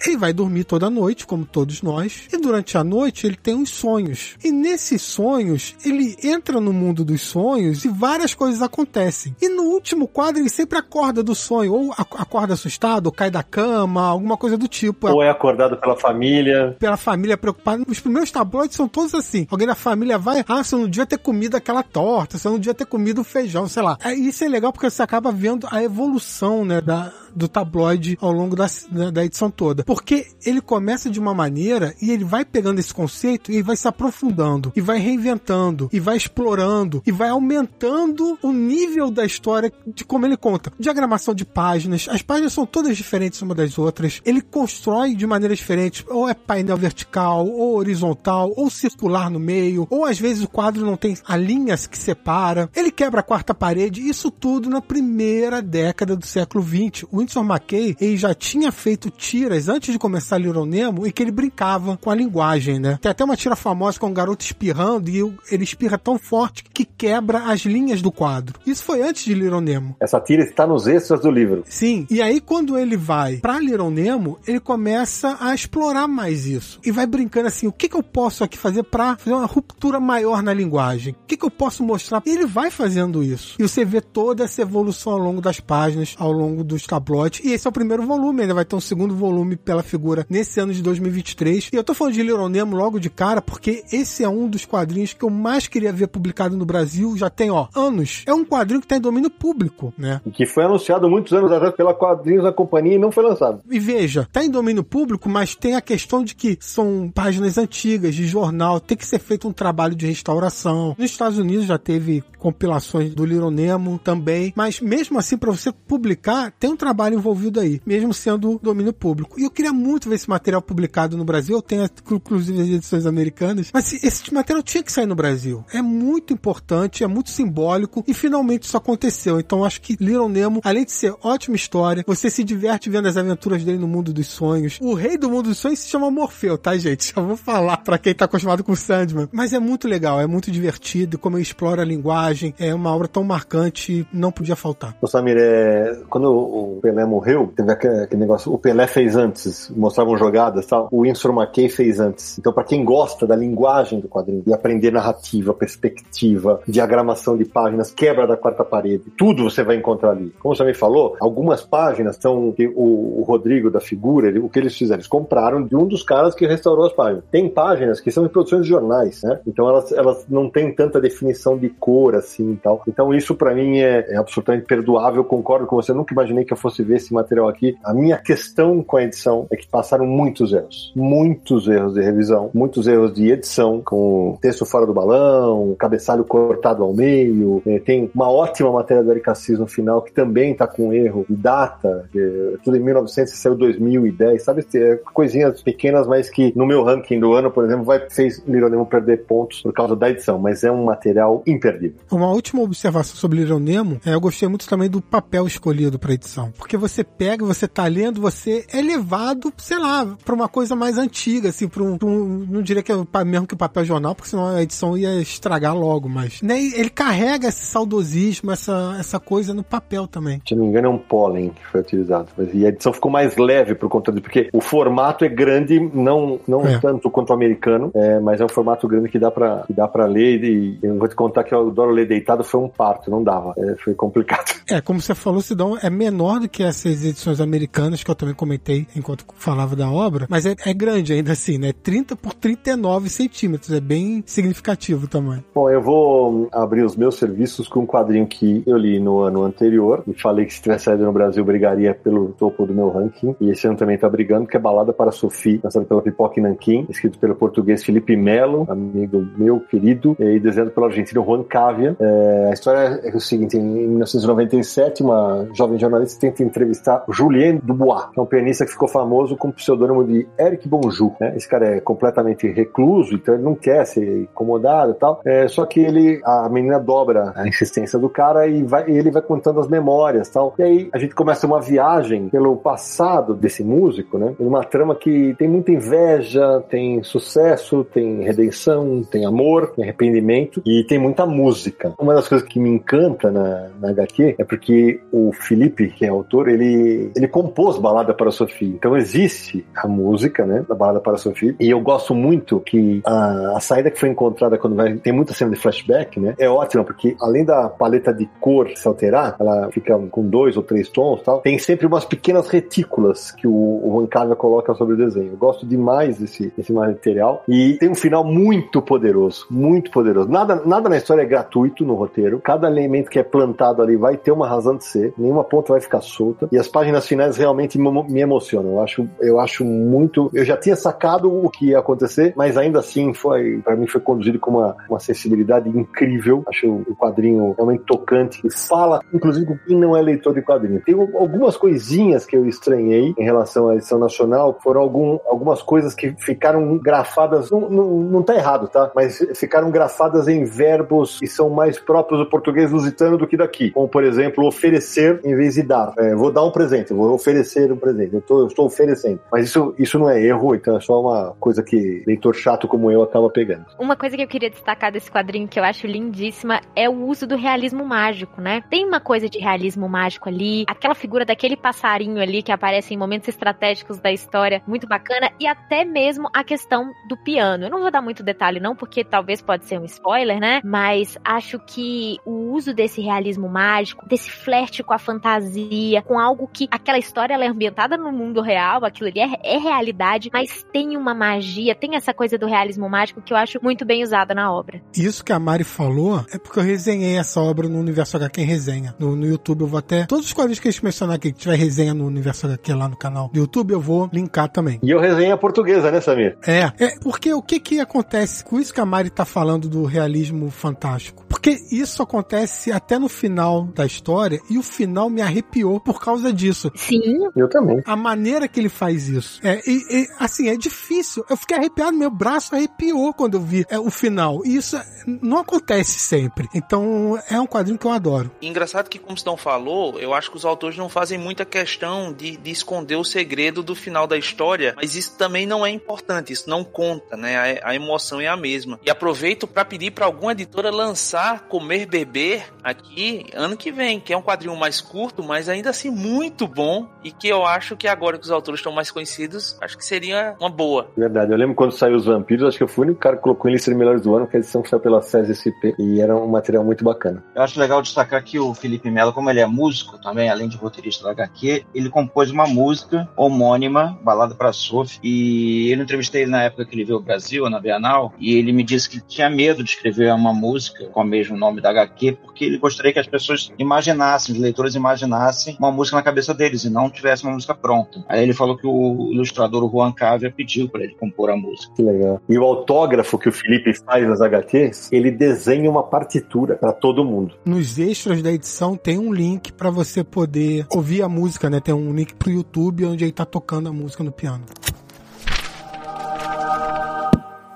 ele vai dormir toda noite, como todos nós, e durante a noite ele tem uns sonhos. E nesses sonhos, ele entra no mundo dos sonhos e várias coisas acontecem. E no último quadro ele sempre acorda do sonho, ou acorda assustado, ou cai da cama, alguma coisa do tipo. Ou é acordado pela família. Pela família preocupada. Os primeiros tabloides são todos assim. Alguém da família vai, ah, você não devia ter comido aquela torta, você não devia ter comido o feijão, sei lá. É, isso é legal porque você acaba vendo a evolução, né, da, do tabloide ao longo da, da edição toda. Porque ele começa de uma maneira e ele vai pegando esse conceito e vai se aprofundando, e vai reinventando, e vai explorando, e vai aumentando o nível da história de como ele conta. Diagramação de páginas, as páginas são todas diferentes uma das outras. Ele constrói de maneira diferente, ou é painel vertical, ou horizontal, ou circular no meio, ou às vezes o quadro não tem a linha que separa. Ele quebra a quarta parede, isso tudo na primeira década do século XX. O Winsor McKay, ele já tinha feito tiras antes de começar Little Nemo e que ele brincava com a linguagem, né? Tem até uma tira famosa com um garoto espirrando e ele espirra tão forte que quebra as linhas do quadro. Isso foi antes de Little Nemo. Essa tira está nos extras do livro. Sim, e aí quando ele vai pra Little Nemo, ele começa a explorar mais isso. E vai brincando assim, o que, que eu posso aqui fazer para fazer uma ruptura maior na linguagem? O que, que eu posso mostrar? E ele vai fazendo isso. E você vê toda essa evolução ao longo das páginas, ao longo dos tabloides. E esse é o primeiro volume, ainda vai ter um segundo volume pela figura nesse ano de 2023. E eu tô falando de Little Nemo logo de cara, porque esse é um dos quadrinhos que eu mais queria ver publicado no Brasil. Já tem, ó, anos. É um quadrinho que tá em domínio público, né? E que foi anunciado muitos anos atrás pela Quadrinhos da Companhia e não foi lançado. E veja, tá em domínio público, mas tem a questão de que são páginas antigas de jornal, tem que ser feito um trabalho de restauração. Nos Estados Unidos já teve compilações do Little Nemo também, mas mesmo assim, para você publicar, tem um trabalho envolvido aí, mesmo sendo domínio público. E eu queria muito ver esse material publicado no Brasil, eu tenho inclusive as edições americanas, mas esse material tinha que sair no Brasil. É muito importante, é muito simbólico e finalmente isso aconteceu. Então acho que Little Nemo, além de ser ótima história, você se diverte vendo as aventuras dele no mundo dos sonhos. O rei do mundo dos sonhos se chama Morfeu, tá, gente? Já vou falar para quem tá acostumado com Sandman. Mas é muito legal, é muito divertido, como ele explora a linguagem, é uma obra tão marcante, não podia faltar. Ô Samir, é... quando o Pelé morreu, teve aquele negócio, o Pelé fez antes, mostravam jogadas tal, o Winsor McKay fez antes. Então, para quem gosta da linguagem do quadrinho, de aprender narrativa, perspectiva, diagramação de páginas, quebra da quarta parede, tudo você vai encontrar ali. Como você me falou, algumas páginas são o, o Rodrigo da figura, ele, o que eles fizeram? Eles compraram de um dos caras que restaurou as páginas. Tem páginas que são de produções de jornais, né? Então elas, elas não têm tanta definição de cor assim e tal. Então isso para mim é, é, absolutamente perdoável. Concordo com você. Eu nunca imaginei que eu fosse ver esse material aqui. A minha questão com a edição é que passaram muitos erros, muitos erros de revisão, muitos erros de edição, com texto fora do balão, cabeçalho cortado ao meio. É, tem uma ótima matéria do Eric Assis no final que também tá com erro de data, de, tudo em 1900 e saiu 2010, sabe? É, coisinhas pequenas, mas que no meu ranking do ano, por exemplo, vai fez Little Nemo perder pontos por causa da edição, mas é um material imperdível. Uma última observação sobre Little Nemo, é, eu gostei muito também do papel escolhido para edição, porque você pega, você tá lendo, você é levado, sei lá, para uma coisa mais antiga, assim, para um, um, não diria que é mesmo que o papel jornal, porque senão a edição ia estragar logo, mas né, ele carrega esse saudosismo, essa, essa coisa no papel também. Se não me engano é um pólen que foi utilizado, e a edição ficou mais leve por conta disso, porque o formato é grande, não, não é. tanto quanto o americano, é, mas é um formato grande que dá para que dá para ler e eu vou te contar que eu adoro ler deitado foi um parto, não dava, é, foi complicado. É, como você falou, Sidão, é menor do que essas edições americanas que eu também comentei enquanto falava da obra, mas é, é grande ainda assim, né? 30 por 39 centímetros, é bem significativo o tamanho. Bom, eu vou abrir os meus serviços com um quadrinho que eu li no ano anterior e falei que se tivesse saído no Brasil brigaria pelo topo do meu ranking e esse ano também tá brigando, que é Balada para Sophie, lançado pela Pipoca Nanquim, escrito pelo português Felipe Melo, amigo meu querido, e desenhado pelo argentino Juan Cavia. É, a história é o seguinte, em 1997, uma jovem jornalista tenta entrevistar Julien Dubois, que é um pianista que ficou famoso com o pseudônimo de Eric Bonjour. Né? Esse cara é completamente recluso, então ele não quer ser incomodado e tal. É, só que ele, a menina dobra a insistência do cara e, vai, ele vai contando as memórias tal. E aí a gente começa uma viagem pelo passado desse músico, né? Uma trama que tem muita inveja, tem sucesso, tem redenção, tem amor, tem arrependimento e tem muita música. Uma das coisas que me encanta na, na HQ é porque o Felipe, que é autor, ele, ele compôs Balada para Sofia. Então existe a música, né, da Balada para Sofia. E eu gosto muito que a, a saída que foi encontrada quando vai, tem muita cena de flashback, né, é ótima porque além da paleta de cor se alterar, ela fica com dois ou três tons, tal. Tem sempre umas pequenas retículas que o, o Juan Carlos coloca sobre o desenho. Eu gosto demais desse, desse material e tem um final muito poderoso, muito poderoso. Nada, nada na história é gratuito no roteiro. Cada elemento que é plantado ali vai ter uma razão de ser. Nenhuma ponta vai ficar solta. E as páginas finais realmente me emocionam. Eu acho, eu acho muito. Eu já tinha sacado o que ia acontecer, mas ainda assim foi, para mim, foi conduzido com uma, uma sensibilidade incrível. Acho o quadrinho realmente tocante e fala, inclusive, com quem não é leitor de quadrinho. Tem algumas coisinhas que eu estranhei em relação à edição nacional. Foram algum, algumas coisas que ficaram grafadas. Não, não, não tá errado, tá? Mas ficaram grafadas em verbos que são mais próprios do português lusitano do que daqui. Como, por exemplo, oferecer em vez de dar. É, vou dar um presente, vou oferecer um presente. Eu, tô, eu estou oferecendo. Mas isso, isso não é erro, então é só uma coisa que leitor chato como eu acaba pegando. Uma coisa que eu queria destacar desse quadrinho que eu acho lindíssima é o uso do realismo mágico, né? Tem uma coisa de realismo mágico ali, aquela figura daquele passarinho ali que aparece em momentos estratégicos da história, muito bacana, e até mesmo a questão do piano. Eu não vou dar muito detalhe não, porque talvez pode ser um spoiler, né? Mas acho que o uso desse realismo mágico, desse flerte com a fantasia, com algo que aquela história ela é ambientada no mundo real, aquilo ali é, é realidade, mas tem uma magia, tem essa coisa do realismo mágico que eu acho muito bem usada na obra. Isso que a Mari falou é porque eu resenhei essa obra no Universo HQ em resenha. No, no YouTube eu vou até. Todos os quadrinhos que a gente mencionar aqui, que tiver resenha no Universo HQ lá no canal do YouTube, eu vou linkar também. E eu resenhei a portuguesa, né, Samir? É, é porque o que que acontece com isso que a Mari tá falando do realismo fantástico? Porque isso acontece até no final da história e o final me arrepiou por causa disso. Sim. Eu também. A maneira que ele faz isso. É, e, e, assim, é difícil. Eu fiquei arrepiado, meu braço arrepiou quando eu vi é, o final. E isso não acontece sempre. Então, é um quadrinho que eu adoro. Engraçado que, como o Sidão falou, eu acho que os autores não fazem muita questão de, de esconder o segredo do final da história, mas isso também não é importante, isso não conta, né? A, a emoção é a mesma. E aproveito para pedir para alguma editora lançar Comer Beber aqui ano que vem, que é um quadrinho mais curto, mas ainda assim muito bom e que eu acho que agora que os autores estão mais conhecidos, acho que seria uma boa. Verdade, eu lembro quando saiu Os Vampiros, acho que eu fui o único cara que colocou em lista de melhores do ano, que a edição saiu pela SESI SP e era um material muito bacana. Eu acho legal destacar que o Felipe Melo, como ele é músico também, além de roteirista da HQ, ele compôs uma música homônima, Balada para Sophie, e eu entrevistei ele na época que ele veio ao Brasil, na Bienal, e ele me disse que tinha medo de escrever uma música com o mesmo nome da HQ, porque ele gostaria que as pessoas imaginassem, os leitores imaginassem uma música na cabeça deles e não tivesse uma música pronta. Aí ele falou que o ilustrador o Juan Cávia pediu para ele compor a música. Que legal. E o autógrafo que o Felipe faz nas HQs, ele desenha uma partitura para todo mundo. Nos extras da edição tem um link para você poder ouvir a música, né? Tem um link pro YouTube onde ele tá tocando a música no piano.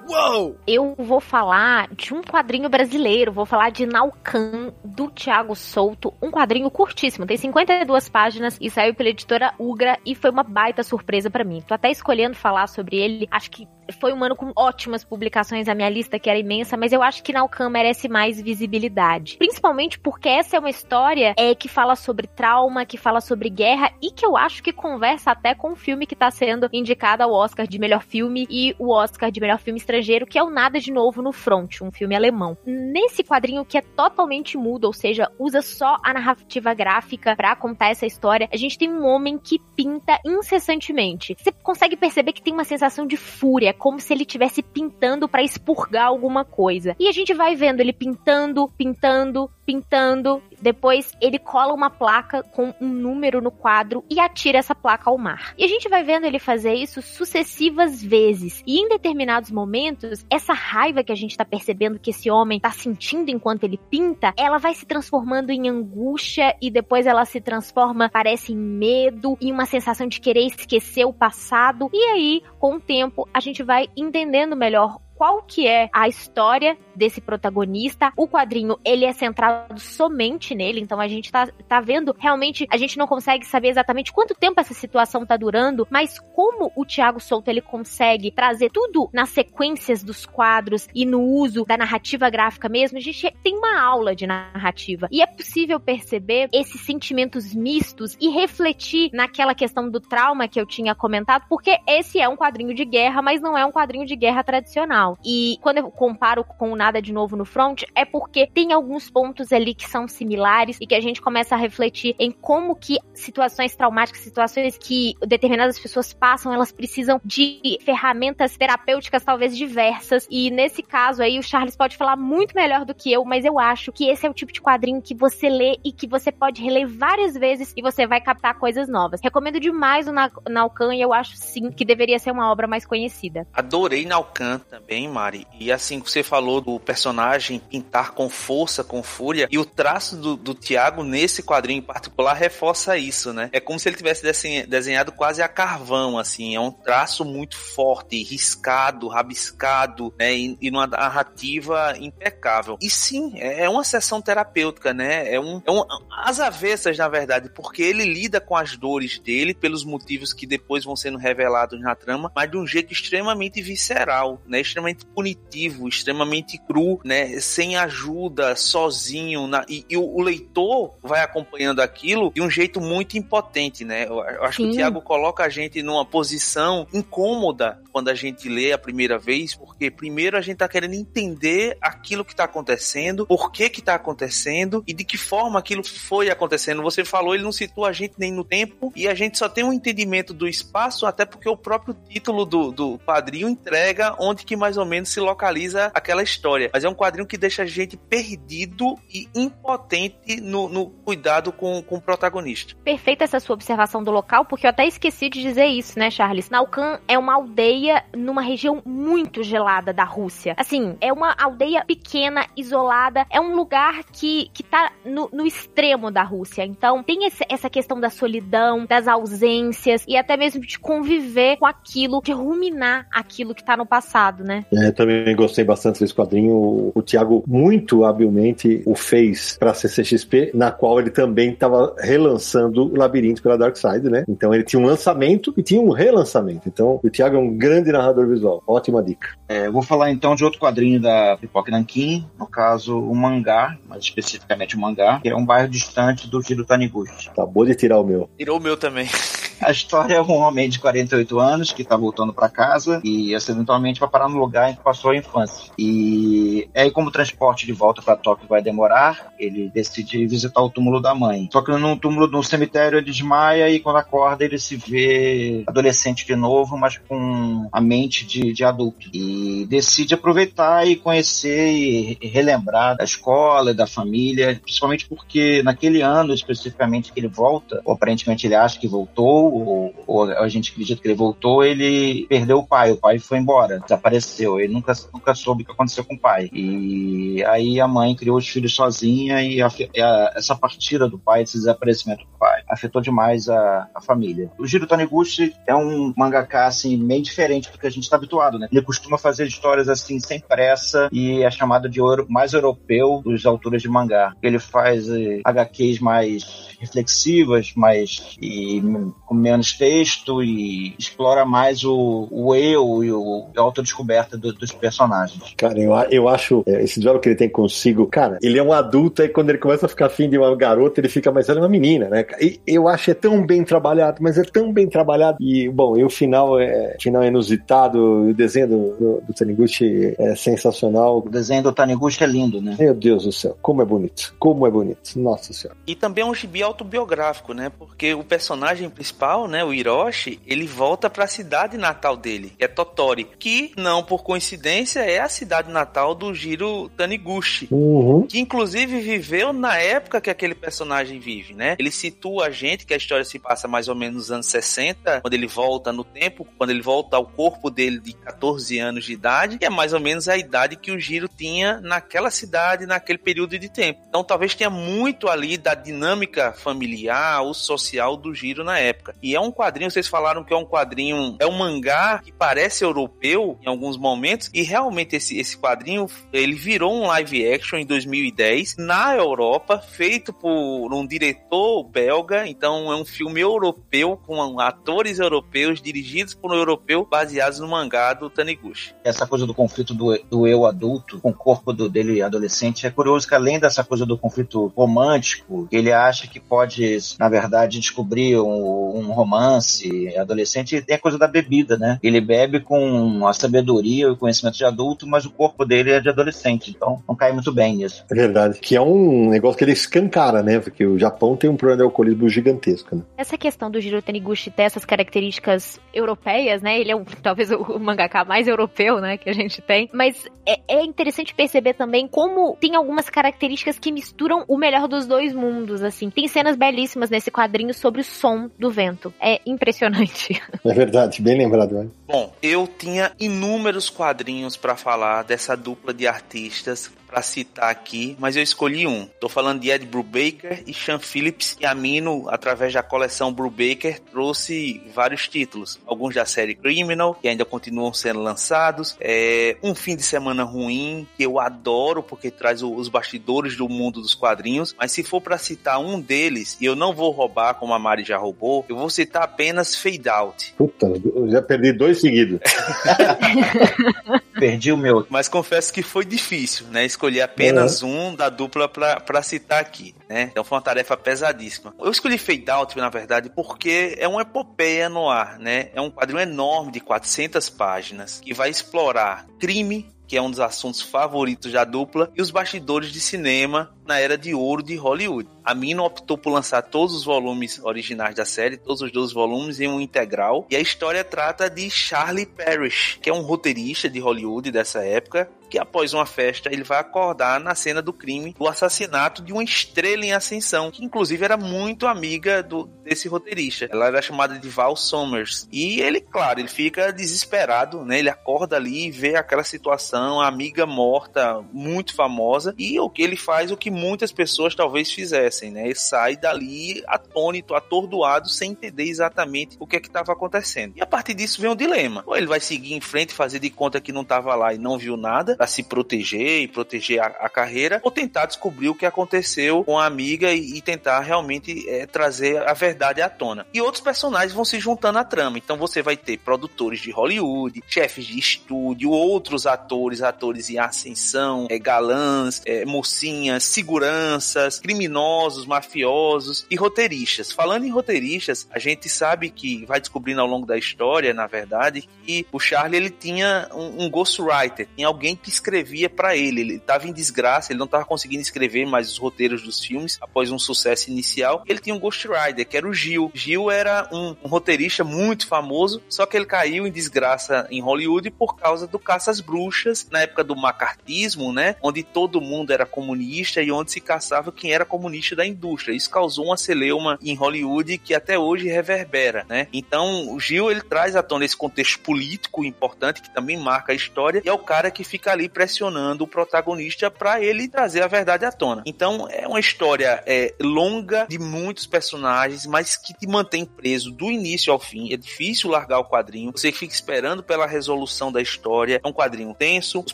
Uou! Eu vou falar de um quadrinho brasileiro, vou falar de Naucan, do Thiago Souto, um quadrinho curtíssimo, tem 52 páginas e saiu pela editora Ugra e foi uma baita surpresa para mim. Tô até escolhendo falar sobre ele, acho que foi um ano com ótimas publicações, a minha lista que era imensa, mas eu acho que Naucan merece mais visibilidade. Principalmente porque essa é uma história é, que fala sobre trauma, que fala sobre guerra e que eu acho que conversa até com o filme que tá sendo indicado ao Oscar de melhor filme e o Oscar de melhor filme estrangeiro, que é o Nada de Novo no Front, um filme alemão. Nesse quadrinho que é totalmente mudo, ou seja, usa só a narrativa gráfica para contar essa história, a gente tem um homem que pinta incessantemente. Você consegue perceber que tem uma sensação de fúria, como se ele estivesse pintando para expurgar alguma coisa. E a gente vai vendo ele pintando, pintando, pintando. Depois ele cola uma placa com um número no quadro e atira essa placa ao mar. E a gente vai vendo ele fazer isso sucessivas vezes. E em determinados momentos, essa raiva que a gente tá percebendo que esse homem tá sentindo enquanto ele pinta, ela vai se transformando em angústia e depois ela se transforma, parece em medo e uma sensação de querer esquecer o passado. E aí, com o tempo, a gente vai entendendo melhor qual que é a história desse protagonista. O quadrinho, ele é centrado somente nele, então a gente tá, tá vendo, realmente, a gente não consegue saber exatamente quanto tempo essa situação tá durando, mas como o Thiago Souto, ele consegue trazer tudo nas sequências dos quadros e no uso da narrativa gráfica mesmo, a gente tem uma aula de narrativa. E é possível perceber esses sentimentos mistos e refletir naquela questão do trauma que eu tinha comentado, porque esse é um quadrinho de guerra, mas não é um quadrinho de guerra tradicional. E quando eu comparo com o Nada de Novo no Front, é porque tem alguns pontos ali que são similares e que a gente começa a refletir em como que situações traumáticas, situações que determinadas pessoas passam, elas precisam de ferramentas terapêuticas talvez diversas. E nesse caso aí, o Charles pode falar muito melhor do que eu, mas eu acho que esse é o tipo de quadrinho que você lê e que você pode reler várias vezes e você vai captar coisas novas. Recomendo demais o Naucan e eu acho sim que deveria ser uma obra mais conhecida. Adorei Naucan também Mari? E assim, você falou do personagem pintar com força, com fúria, e o traço do, do Tiago nesse quadrinho em particular reforça isso, né? É como se ele tivesse desenhado quase a carvão, assim. É um traço muito forte, riscado, rabiscado, né? E, e numa narrativa impecável. E sim, é, é uma sessão terapêutica, né? É um, é um. As avessas, na verdade, porque ele lida com as dores dele pelos motivos que depois vão sendo revelados na trama, mas de um jeito extremamente visceral, né? Extremamente punitivo, extremamente cru, né? Sem ajuda, sozinho. Na... E, e o, leitor vai acompanhando aquilo de um jeito muito impotente, né? Eu, eu acho Sim. que o Tiago coloca a gente numa posição incômoda quando a gente lê a primeira vez, porque primeiro a gente tá querendo entender aquilo que tá acontecendo, por que que tá acontecendo e de que forma aquilo foi acontecendo. Você falou, ele não situa a gente nem no tempo e a gente só tem um entendimento do espaço, até porque o próprio título do, do quadrinho entrega onde que mais ou menos se localiza aquela história. Mas é um quadrinho que deixa a gente perdido e impotente no, no cuidado com, com o protagonista. Perfeita essa sua observação do local, porque eu até esqueci de dizer isso, né, Charles? Naucan é uma aldeia numa região muito gelada da Rússia. Assim, é uma aldeia pequena, isolada, é um lugar que, que tá no, no extremo da Rússia. Então, tem esse, essa questão da solidão, das ausências e até mesmo de conviver com aquilo, de ruminar aquilo que tá no passado, né? É, também gostei bastante desse quadrinho. O, o Thiago muito habilmente o fez pra CCXP, na qual ele também estava relançando o Labirinto pela Dark Side, né? Então ele tinha um lançamento e tinha um relançamento. Então o Thiago é um grande narrador visual. Ótima dica. É, eu vou falar então de outro quadrinho da Pipoca Nankin, no caso o mangá, mais especificamente o mangá, que é um bairro distante do Giro Taniguchi. Acabou de tirar o meu. Tirou o meu também. A história é um homem de 48 anos que tá voltando para casa e acidentalmente vai parar no lugar em que passou a infância. E aí, como o transporte de volta para Tóquio vai demorar, ele decide visitar o túmulo da mãe. Só que no túmulo do cemitério ele desmaia e quando acorda ele se vê adolescente de novo, mas com a mente de, de adulto. E decide aproveitar e conhecer e relembrar da escola e da família, principalmente porque naquele ano especificamente que ele volta, ou aparentemente ele acha que voltou, ou, ou, a gente acredita que ele voltou, ele perdeu o pai. O pai foi embora, desapareceu. Ele nunca, nunca soube o que aconteceu com o pai. E aí a mãe criou os filhos sozinha e a, a, essa partida do pai, esse desaparecimento do pai, afetou demais a, a família. O Jiro Taniguchi é um mangaka, assim, meio diferente do que a gente está habituado, né? Ele costuma fazer histórias, assim, sem pressa e é chamado de mais europeu dos autores de mangá. Ele faz eh, HQs mais reflexivas, mais e com menos texto e explora mais o, o eu e o, a autodescoberta do, dos personagens. Cara, eu, eu acho é, esse duelo que ele tem consigo, cara, ele é um adulto e quando ele começa a ficar afim de uma garota, ele fica mais velho uma menina, né? E eu acho é tão bem trabalhado, mas é tão bem trabalhado. E, bom, e o final é, final é inusitado, o desenho do, do, do Taniguchi é sensacional. O desenho do Taniguchi é lindo, né? Meu Deus do céu, como é bonito, como é bonito, nossa senhora. E também é um gibi autobiográfico, né? Porque o personagem principal, né, o Hiroshi, ele volta para a cidade natal dele, que é Totori, que não por coincidência é a cidade natal do Jiro Taniguchi, uhum. que inclusive viveu na época que aquele personagem vive, né? Ele situa a gente que a história se passa mais ou menos nos anos 60, quando ele volta no tempo, quando ele volta ao corpo dele de 14 anos de idade, que é mais ou menos a idade que o Jiro tinha naquela cidade, naquele período de tempo. Então talvez tenha muito ali da dinâmica familiar, o social do Giro na época. E é um quadrinho, vocês falaram que é um quadrinho, é um mangá que parece europeu em alguns momentos, e realmente esse, esse quadrinho, ele virou um live action em 2010 na Europa, feito por um diretor belga, então é um filme europeu com atores europeus dirigidos por um europeu baseados no mangá do Taniguchi. Essa coisa do conflito do, do eu adulto com o corpo do, dele adolescente é curioso que além dessa coisa do conflito romântico, ele acha que pode, na verdade, descobrir um, um romance adolescente, tem a coisa da bebida, né? Ele bebe com a sabedoria e o conhecimento de adulto, mas o corpo dele é de adolescente, então não cai muito bem nisso. É verdade, que é um negócio que ele escancara, né? Porque o Japão tem um problema de alcoolismo gigantesco, né? Essa questão do Jiro Taniguchi ter essas características europeias, né? Ele é um, talvez o mangaka mais europeu, né, que a gente tem. Mas é, é interessante perceber também como tem algumas características que misturam o melhor dos dois mundos, assim. Tem cenas belíssimas nesse quadrinho sobre o som do vento. É impressionante. É verdade, bem lembrado, né? Bom, eu tinha inúmeros quadrinhos para falar dessa dupla de artistas para citar aqui, mas eu escolhi um. Tô falando de Ed Brubaker e Sean Phillips, e a Mino, através da coleção Brubaker, trouxe vários títulos. Alguns da série Criminal, que ainda continuam sendo lançados. É, um Fim de Semana Ruim, que eu adoro, porque traz os bastidores do mundo dos quadrinhos. Mas se for para citar um deles, e eu não vou roubar como a Mari já roubou, eu vou citar apenas Fade Out. Puta, eu já perdi dois seguidos. Perdi o meu. Mas confesso que foi difícil, né? Escolher apenas uhum. um da dupla para citar aqui, né? Então foi uma tarefa pesadíssima. Eu escolhi Fade Out, na verdade, porque é uma epopeia no ar, né? É um quadrinho enorme de 400 páginas que vai explorar crime, que é um dos assuntos favoritos da dupla, e os bastidores de cinema na era de ouro de Hollywood. A Mino optou por lançar todos os volumes originais da série, todos os 12 volumes em um integral, e a história trata de Charlie Parrish, que é um roteirista de Hollywood dessa época, que após uma festa ele vai acordar na cena do crime do assassinato de uma estrela em ascensão, que inclusive era muito amiga do, desse roteirista. Ela era chamada de Val Somers. E ele, claro, ele fica desesperado, né? Ele acorda ali e vê aquela situação, a amiga morta, muito famosa, e o que ele faz, o que muitas pessoas talvez fizessem, né? Ele sai dali atônito, atordoado, sem entender exatamente o que é que estava acontecendo. E a partir disso vem um dilema. Ou ele vai seguir em frente, fazer de conta que não estava lá e não viu nada, para se proteger e proteger a, a, carreira, ou tentar descobrir o que aconteceu com a amiga e, e tentar realmente é, trazer a verdade à tona. E outros personagens vão se juntando à trama. Então você vai ter produtores de Hollywood, chefes de estúdio, outros atores, atores em ascensão, é, galãs, é, mocinhas, seguranças, criminosos, mafiosos e roteiristas. Falando em roteiristas, a gente sabe que vai descobrindo ao longo da história, na verdade, que o Charlie ele tinha um, um ghostwriter, tinha alguém que escrevia para ele. Ele estava em desgraça, ele não estava conseguindo escrever mais os roteiros dos filmes após um sucesso inicial. Ele tinha um ghostwriter, que era o Gil. Gil era um, um roteirista muito famoso, só que ele caiu em desgraça em Hollywood por causa do caça às bruxas, na época do macartismo, né? Onde todo mundo era comunista e onde se caçava quem era comunista da indústria. Isso causou uma celeuma em Hollywood que até hoje reverbera, né? Então, o Gil ele traz à tona esse contexto político importante que também marca a história e é o cara que fica ali pressionando o protagonista para ele trazer a verdade à tona. Então, é uma história é, longa de muitos personagens, mas que te mantém preso do início ao fim. É difícil largar o quadrinho. Você fica esperando pela resolução da história. É um quadrinho tenso, os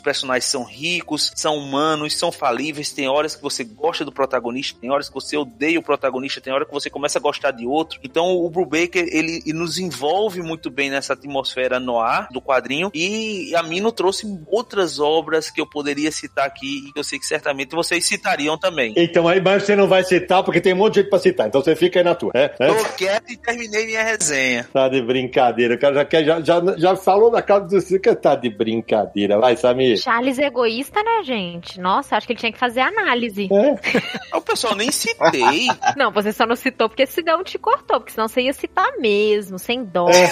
personagens são ricos, são humanos, são falíveis, tem horas que você gosta do protagonista, tem horas que você odeia o protagonista, tem horas que você começa a gostar de outro. Então o Brubaker, ele, ele nos envolve muito bem nessa atmosfera no ar do quadrinho e a Mino trouxe outras obras que eu poderia citar aqui e que eu sei que certamente vocês citariam também. Então aí, mas você não vai citar porque tem um monte de gente pra citar, então você fica aí na tua. É, é? Tô quieto e terminei minha resenha. Tá de brincadeira, o cara já, quer, já, já, já falou na casa do que tá de brincadeira, vai, Samir. Charles é egoísta, né, gente? Nossa, acho que ele tinha que fazer análise. É. o pessoal nem citei. Não, você só não citou porque Sidão te cortou, porque senão você ia citar mesmo, sem dó. É,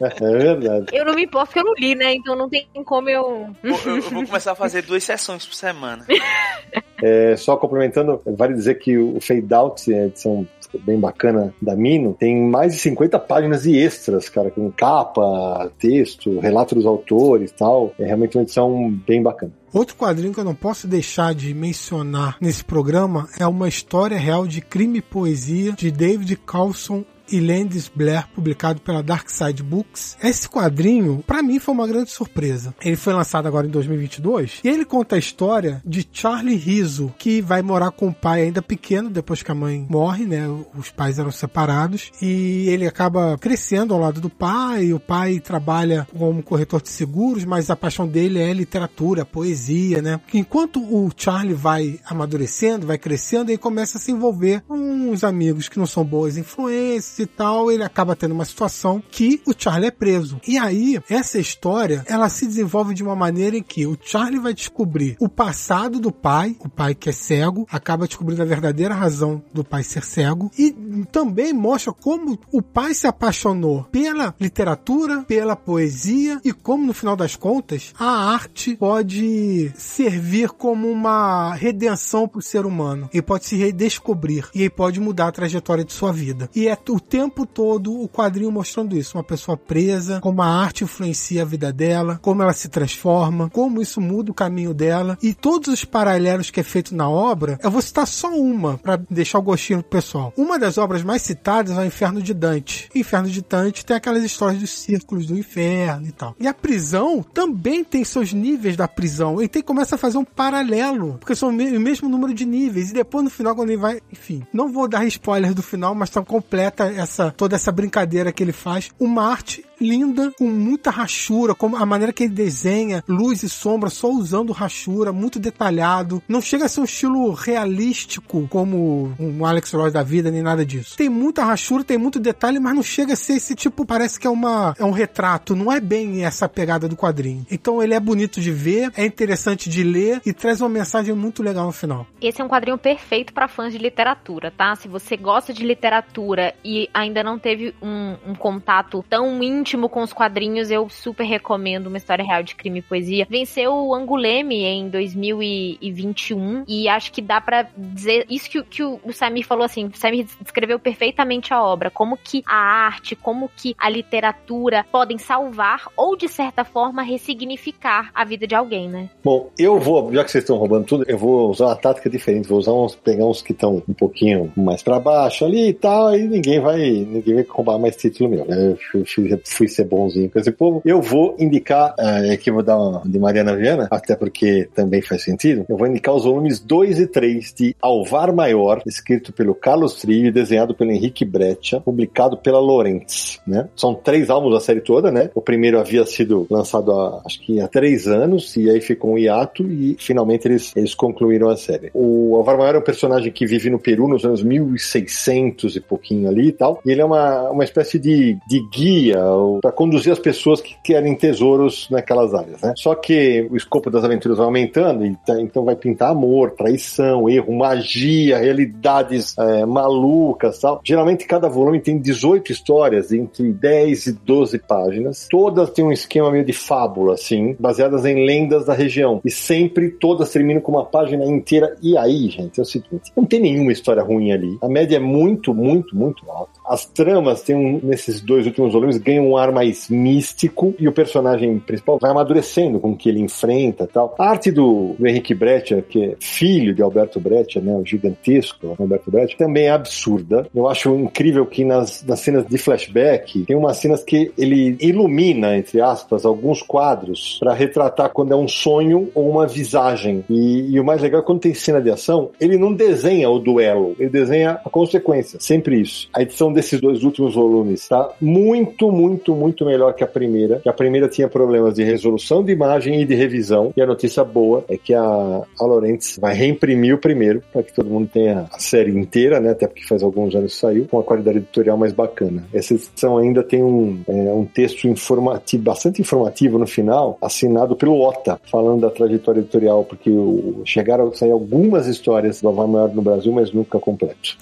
é verdade. Eu não me importo porque eu não li, né? Então não tem como eu. Eu, eu vou começar a fazer duas sessões por semana. É, só complementando, vale dizer que o Fade Out, a edição bem bacana da Mino, tem mais de 50 páginas de extras, cara, com capa, texto, relato dos autores e tal. É realmente uma edição bem bacana. Outro quadrinho que eu não posso deixar de mencionar nesse programa é uma história real de crime e poesia de David Carlson e Landis Blair, publicado pela Dark Side Books. Esse quadrinho, para mim, foi uma grande surpresa. Ele foi lançado agora em 2022 e ele conta a história de Charlie Rizzo, que vai morar com o pai ainda pequeno, depois que a mãe morre, né? Os pais eram separados e ele acaba crescendo ao lado do pai. O pai trabalha como corretor de seguros, mas a paixão dele é literatura, poesia, né? Enquanto o Charlie vai amadurecendo, vai crescendo, ele começa a se envolver com uns amigos que não são boas influências e tal, ele acaba tendo uma situação que o Charlie é preso. E aí, essa história, ela se desenvolve de uma maneira em que o Charlie vai descobrir o passado do pai, o pai que é cego, acaba descobrindo a verdadeira razão do pai ser cego, e também mostra como o pai se apaixonou pela literatura, pela poesia, e como no final das contas, a arte pode servir como uma redenção para o ser humano, e pode se redescobrir, e ele pode mudar a trajetória de sua vida. E é o tempo todo o quadrinho mostrando isso, uma pessoa presa, como a arte influencia a vida dela, como ela se transforma, como isso muda o caminho dela, e todos os paralelos que é feito na obra, eu vou citar só uma para deixar o gostinho pro pessoal. Uma das obras mais citadas é o Inferno de Dante. O Inferno de Dante tem aquelas histórias dos círculos do inferno e tal. E a prisão também tem seus níveis da prisão. E tem começa a fazer um paralelo, porque são o mesmo número de níveis. E depois no final quando ele vai, enfim, não vou dar spoilers do final, mas tá completa essa toda essa brincadeira que ele faz. Uma arte linda, com muita rachura, como a maneira que ele desenha, luz e sombra, só usando rachura, muito detalhado. Não chega a ser um estilo realístico como um Alex Ross da vida, nem nada disso. Tem muita rachura, tem muito detalhe, mas não chega a ser esse tipo, parece que é uma é um retrato, não é bem essa pegada do quadrinho. Então ele é bonito de ver, é interessante de ler e traz uma mensagem muito legal no final. Esse é um quadrinho perfeito para fãs de literatura, tá? Se você gosta de literatura e ainda não teve um, um contato tão íntimo íntimo com os quadrinhos, eu super recomendo uma história real de crime e poesia. Venceu o Anguleme em 2021 e acho que dá para dizer isso que, que o, o Samir falou assim, o Samir descreveu perfeitamente a obra, como que a arte, como que a literatura podem salvar ou de certa forma ressignificar a vida de alguém, né? Bom, eu vou, já que vocês estão roubando tudo, eu vou usar uma tática diferente, vou usar uns, pegar uns que estão um pouquinho mais para baixo ali e tal, e ninguém vai, ninguém vai roubar mais título meu, né? Eu fui ser bonzinho com esse povo. Eu vou indicar, é, aqui vou dar uma de Mariana Viana, até porque também faz sentido. Eu vou indicar os volumes 2 e 3 de Alvar Maior, escrito pelo Carlos Trillo e desenhado pelo Henrique Breccia, publicado pela Lorentz, né? São três álbuns da série toda, né? O primeiro havia sido lançado há, acho que há três anos, e aí ficou um hiato, e finalmente eles, eles concluíram a série. O Alvar Maior é um personagem que vive no Peru nos anos 1600 e pouquinho ali e tal, e ele é uma, uma espécie de, de guia, para conduzir as pessoas que querem tesouros naquelas áreas, né? Só que o escopo das aventuras vai aumentando, então vai pintar amor, traição, erro, magia, realidades é, malucas tal. Geralmente cada volume tem 18 histórias entre 10 e 12 páginas. Todas têm um esquema meio de fábula, assim, baseadas em lendas da região. E sempre todas terminam com uma página inteira. E aí, gente, é o seguinte: não tem nenhuma história ruim ali. A média é muito, muito, muito alta. As tramas tem um, nesses dois últimos volumes ganham um ar mais místico e o personagem principal vai amadurecendo com o que ele enfrenta tal. A arte do, do Henrique Breccia, que é filho de Alberto Breccia, né, o gigantesco Alberto Breccia, também é absurda. Eu acho incrível que nas, nas cenas de flashback tem umas cenas que ele ilumina, entre aspas, alguns quadros para retratar quando é um sonho ou uma visagem. E, e o mais legal é quando tem cena de ação, ele não desenha o duelo, ele desenha a consequência. Sempre isso. A edição desses dois últimos volumes tá muito, muito, muito melhor que a primeira. Que a primeira tinha problemas de resolução de imagem e de revisão. E a notícia boa é que a, a Lorentz vai reimprimir o primeiro para que todo mundo tenha a série inteira, né? Até porque faz alguns anos que saiu, com a qualidade editorial mais bacana. Essa edição ainda tem um, é, um texto informativo, bastante informativo no final, assinado pelo Ota, falando da trajetória editorial, porque o, chegaram a sair algumas histórias do Avar Maior no Brasil, mas nunca completo.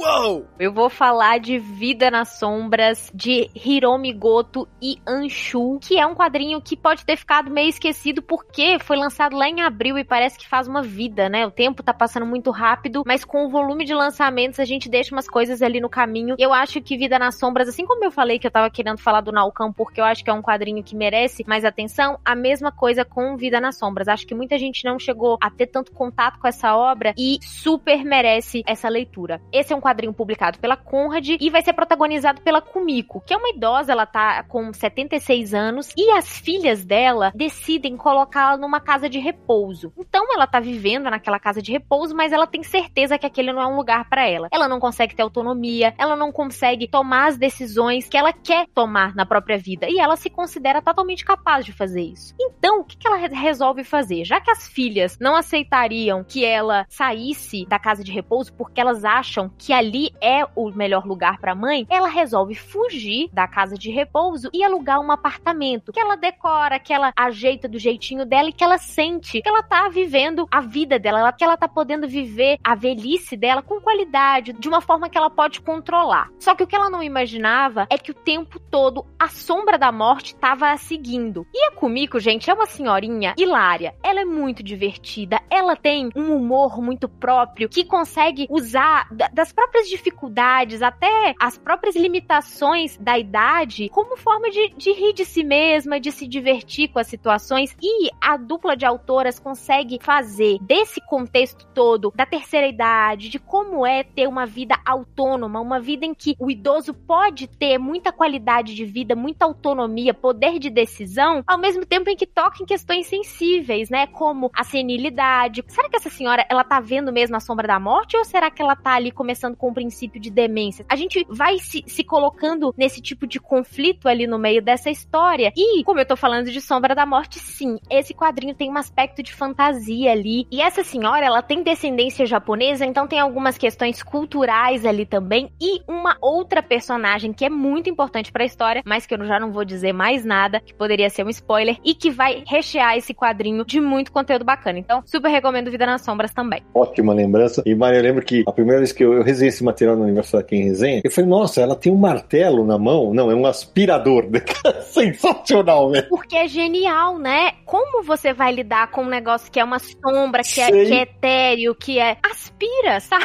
Uou! Eu vou falar de Vida nas Sombras, de Hiromi Goto e Anshu, que é um quadrinho que pode ter ficado meio esquecido porque foi lançado lá em abril e parece que faz uma vida, né? O tempo tá passando muito rápido, mas com o volume de lançamentos a gente deixa umas coisas ali no caminho. Eu acho que Vida nas Sombras, assim como eu falei que eu tava querendo falar do Naucão porque eu acho que é um quadrinho que merece mais atenção, a mesma coisa com Vida nas Sombras. Acho que muita gente não chegou a ter tanto contato com essa obra e super merece essa leitura. Esse é um quadrinho publicado protagonizado pela Conrad e vai ser protagonizado pela Kumiko, que é uma idosa, ela tá com 76 anos e as filhas dela decidem colocá-la numa casa de repouso. Então ela tá vivendo naquela casa de repouso, mas ela tem certeza que aquele não é um lugar para ela. Ela não consegue ter autonomia, ela não consegue tomar as decisões que ela quer tomar na própria vida e ela se considera totalmente capaz de fazer isso. Então, o que ela resolve fazer? Já que as filhas não aceitariam que ela saísse da casa de repouso porque elas acham que ali é o melhor lugar para mãe, ela resolve fugir da casa de repouso e alugar um apartamento que ela decora, que ela ajeita do jeitinho dela e que ela sente que ela tá vivendo a vida dela, que ela tá podendo viver a velhice dela com qualidade, de uma forma que ela pode controlar. Só que o que ela não imaginava é que o tempo todo a sombra da morte tava a seguindo. E a Kumiko, gente, é uma senhorinha hilária. Ela é muito divertida, ela tem um humor muito próprio que consegue usar das próprias dificuldades até as próprias limitações da idade como forma de, de rir de si mesma, de se divertir com as situações. E a dupla de autoras consegue fazer desse contexto todo, da terceira idade, de como é ter uma vida autônoma, uma vida em que o idoso pode ter muita qualidade de vida, muita autonomia, poder de decisão, ao mesmo tempo em que toca em questões sensíveis, né? Como a senilidade. Será que essa senhora, ela tá vendo mesmo a sombra da morte ou será que ela tá ali começando com o princípio de demência? A gente vai se, se colocando nesse tipo de conflito ali no meio dessa história. E, como eu tô falando de sombra da morte, sim, esse quadrinho tem um aspecto de fantasia ali. E essa senhora, ela tem descendência japonesa, então tem algumas questões culturais ali também. E uma outra personagem que é muito importante para a história, mas que eu já não vou dizer mais nada, que poderia ser um spoiler, e que vai rechear esse quadrinho de muito conteúdo bacana. Então, super recomendo Vida nas Sombras também. Ótima lembrança. E, Maria, eu lembro que a primeira vez que eu, eu resenhei esse material no Universo da Quem Resenha, eu falei, nossa, ela tem um martelo na mão. Não, é um aspirador. Sensacional, velho. Porque é genial, né? Como você vai lidar com um negócio que é uma sombra, que, é, que é etéreo, que é. aspira, sabe?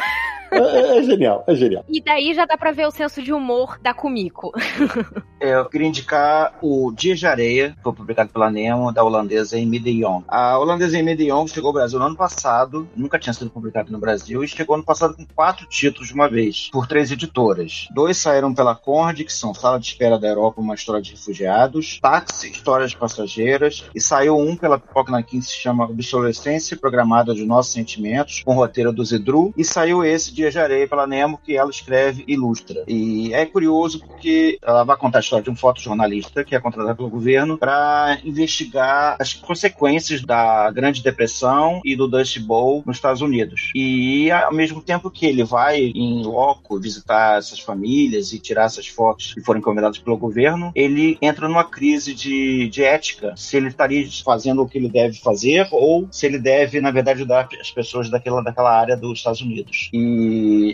É, é, é, genial, é genial. E daí já dá pra ver o senso de humor da Kumiko. É, eu queria indicar o Dia de Areia, que foi publicado pela Nemo, da holandesa Amy de Jong. A holandesa Amy de Jong chegou ao Brasil no ano passado, nunca tinha sido publicado no Brasil, e chegou no passado com quatro títulos de uma vez, por três editoras. Dois saíram pela Conrad, que são Sala de Espera da Europa, uma história de refugiados, Táxi, Histórias Passageiras, e saiu um pela Pipoca que se chama Obsolescência Programada de Nossos Sentimentos, com roteiro do Zedru, e saiu esse de Areia pela Nemo, que ela escreve e ilustra. E é curioso porque ela vai contar a história de um fotojornalista que é contratado pelo governo para investigar as consequências da Grande Depressão e do Dust Bowl nos Estados Unidos. E ao mesmo tempo que ele vai em loco visitar essas famílias e tirar essas fotos que foram encomendadas pelo governo, ele entra numa crise de, de ética, se ele estaria fazendo o que ele deve fazer ou se ele deve, na verdade, ajudar as pessoas daquela, daquela área dos Estados Unidos. E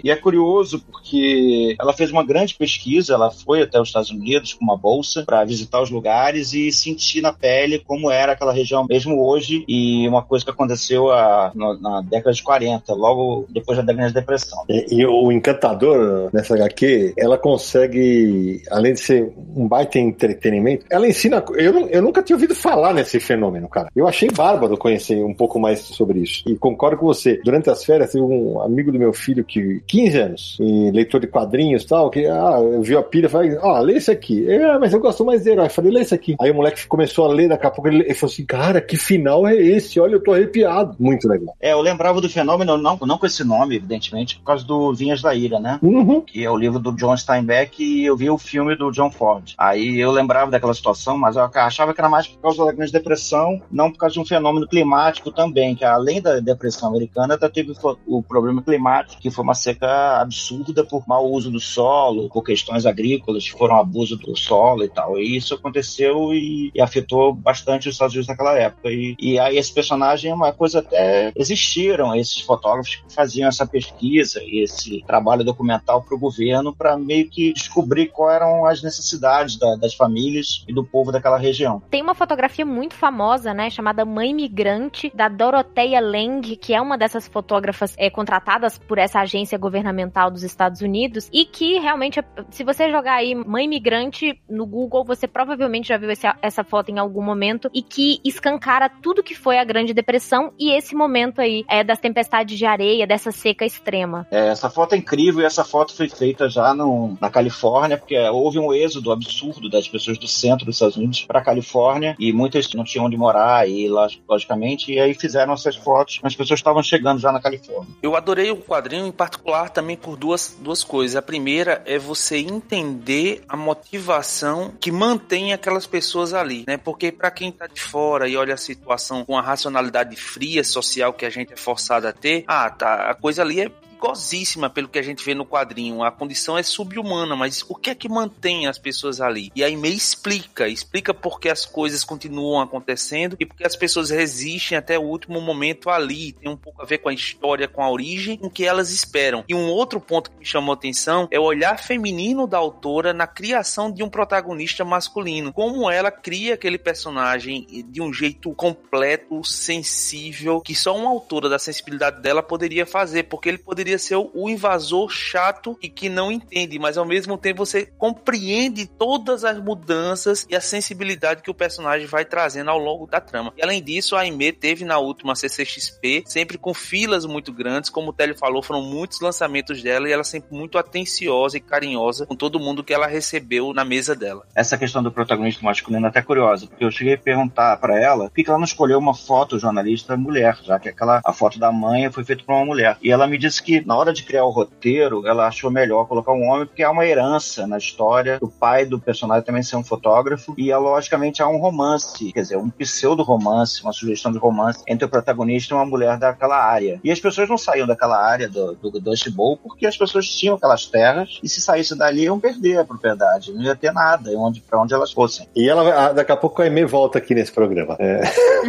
e, é curioso porque ela fez uma grande pesquisa, ela foi até os Estados Unidos com uma bolsa para visitar os lugares e sentir na pele como era aquela região mesmo hoje e uma coisa que aconteceu a, na, na, década de 40, logo depois da Grande Depressão. E, e, o encantador nessa HQ, ela consegue, além de ser um baita entretenimento, ela ensina. Eu, eu nunca tinha ouvido falar nesse fenômeno, cara. Eu achei bárbaro conhecer um pouco mais sobre isso. E concordo com você. Durante as férias, um amigo do meu filho que 15 anos, e leitor de quadrinhos e tal, que ah, viu a pilha e falou, ó, oh, lê esse aqui. É, mas eu gosto mais de herói. Eu falei, lê esse aqui. Aí o moleque começou a ler, daqui a pouco ele, ele falou assim, cara, que final é esse? Olha, eu tô arrepiado. Muito legal. É, eu lembrava do fenômeno, não, não com esse nome, evidentemente, por causa do Vinhas da Ira, né? Uhum. Que é o livro do John Steinbeck e eu vi o filme do John Ford. Aí eu lembrava daquela situação, mas eu achava que era mais por causa da grande depressão, não por causa de um fenômeno climático também, que além da depressão americana, até teve o problema climático, que foi uma seca absurda por mau uso do solo, por questões agrícolas que foram abuso do solo e tal. E isso aconteceu e, e afetou bastante os Estados Unidos naquela época. E, e, aí esse personagem é uma coisa até existiram esses fotógrafos que faziam essa pesquisa e esse trabalho documental para o governo para meio que descobrir quais eram as necessidades da, das famílias e do povo daquela região. Tem uma fotografia muito famosa, né, chamada Mãe Migrante da Doroteia Lang, que é uma dessas fotógrafas é, contratadas por essa agência governamental dos Estados Unidos e que realmente, se você jogar aí mãe migrante no Google, você provavelmente já viu esse, essa foto em algum momento e que escancara tudo que foi a Grande Depressão e esse momento aí é das tempestades de areia, dessa seca extrema. É, essa foto é incrível e essa foto foi feita já no, na Califórnia, porque houve um êxodo absurdo das pessoas do centro dos Estados Unidos para a Califórnia e muitas não tinham onde morar e logicamente e aí fizeram essas fotos, as pessoas estavam chegando já na Califórnia. Eu adorei o quadrinho particular também por duas, duas coisas. A primeira é você entender a motivação que mantém aquelas pessoas ali, né? Porque para quem tá de fora e olha a situação com a racionalidade fria social que a gente é forçado a ter, ah, tá, a coisa ali é perigosíssima pelo que a gente vê no quadrinho. A condição é subhumana, mas o que é que mantém as pessoas ali? E aí meio explica, explica por que as coisas continuam acontecendo e porque as pessoas resistem até o último momento ali. Tem um pouco a ver com a história, com a origem, com o que elas esperam. E um outro ponto que me chamou a atenção é o olhar feminino da autora na criação de um protagonista masculino. Como ela cria aquele personagem de um jeito completo, sensível, que só uma autora da sensibilidade dela poderia fazer, porque ele poderia poderia ser o invasor chato e que não entende, mas ao mesmo tempo você compreende todas as mudanças e a sensibilidade que o personagem vai trazendo ao longo da trama. E além disso, a Aimee teve na última CCXP, sempre com filas muito grandes, como o Telly falou, foram muitos lançamentos dela e ela sempre muito atenciosa e carinhosa com todo mundo que ela recebeu na mesa dela. Essa questão do protagonista masculino é até curiosa, porque eu cheguei a perguntar para ela por que ela não escolheu uma foto jornalista mulher, já que aquela a foto da mãe foi feita por uma mulher. E ela me disse que na hora de criar o roteiro, ela achou melhor colocar um homem, porque há uma herança na história do pai do personagem também ser um fotógrafo, e logicamente há um romance, quer dizer, um pseudo-romance, uma sugestão de romance entre o protagonista e uma mulher daquela área. E as pessoas não saíam daquela área do, do Dust Bowl porque as pessoas tinham aquelas terras, e se saísse dali iam perder a propriedade, não ia ter nada onde, pra onde elas fossem. E ela, daqui a pouco a Aimee volta aqui nesse programa. É.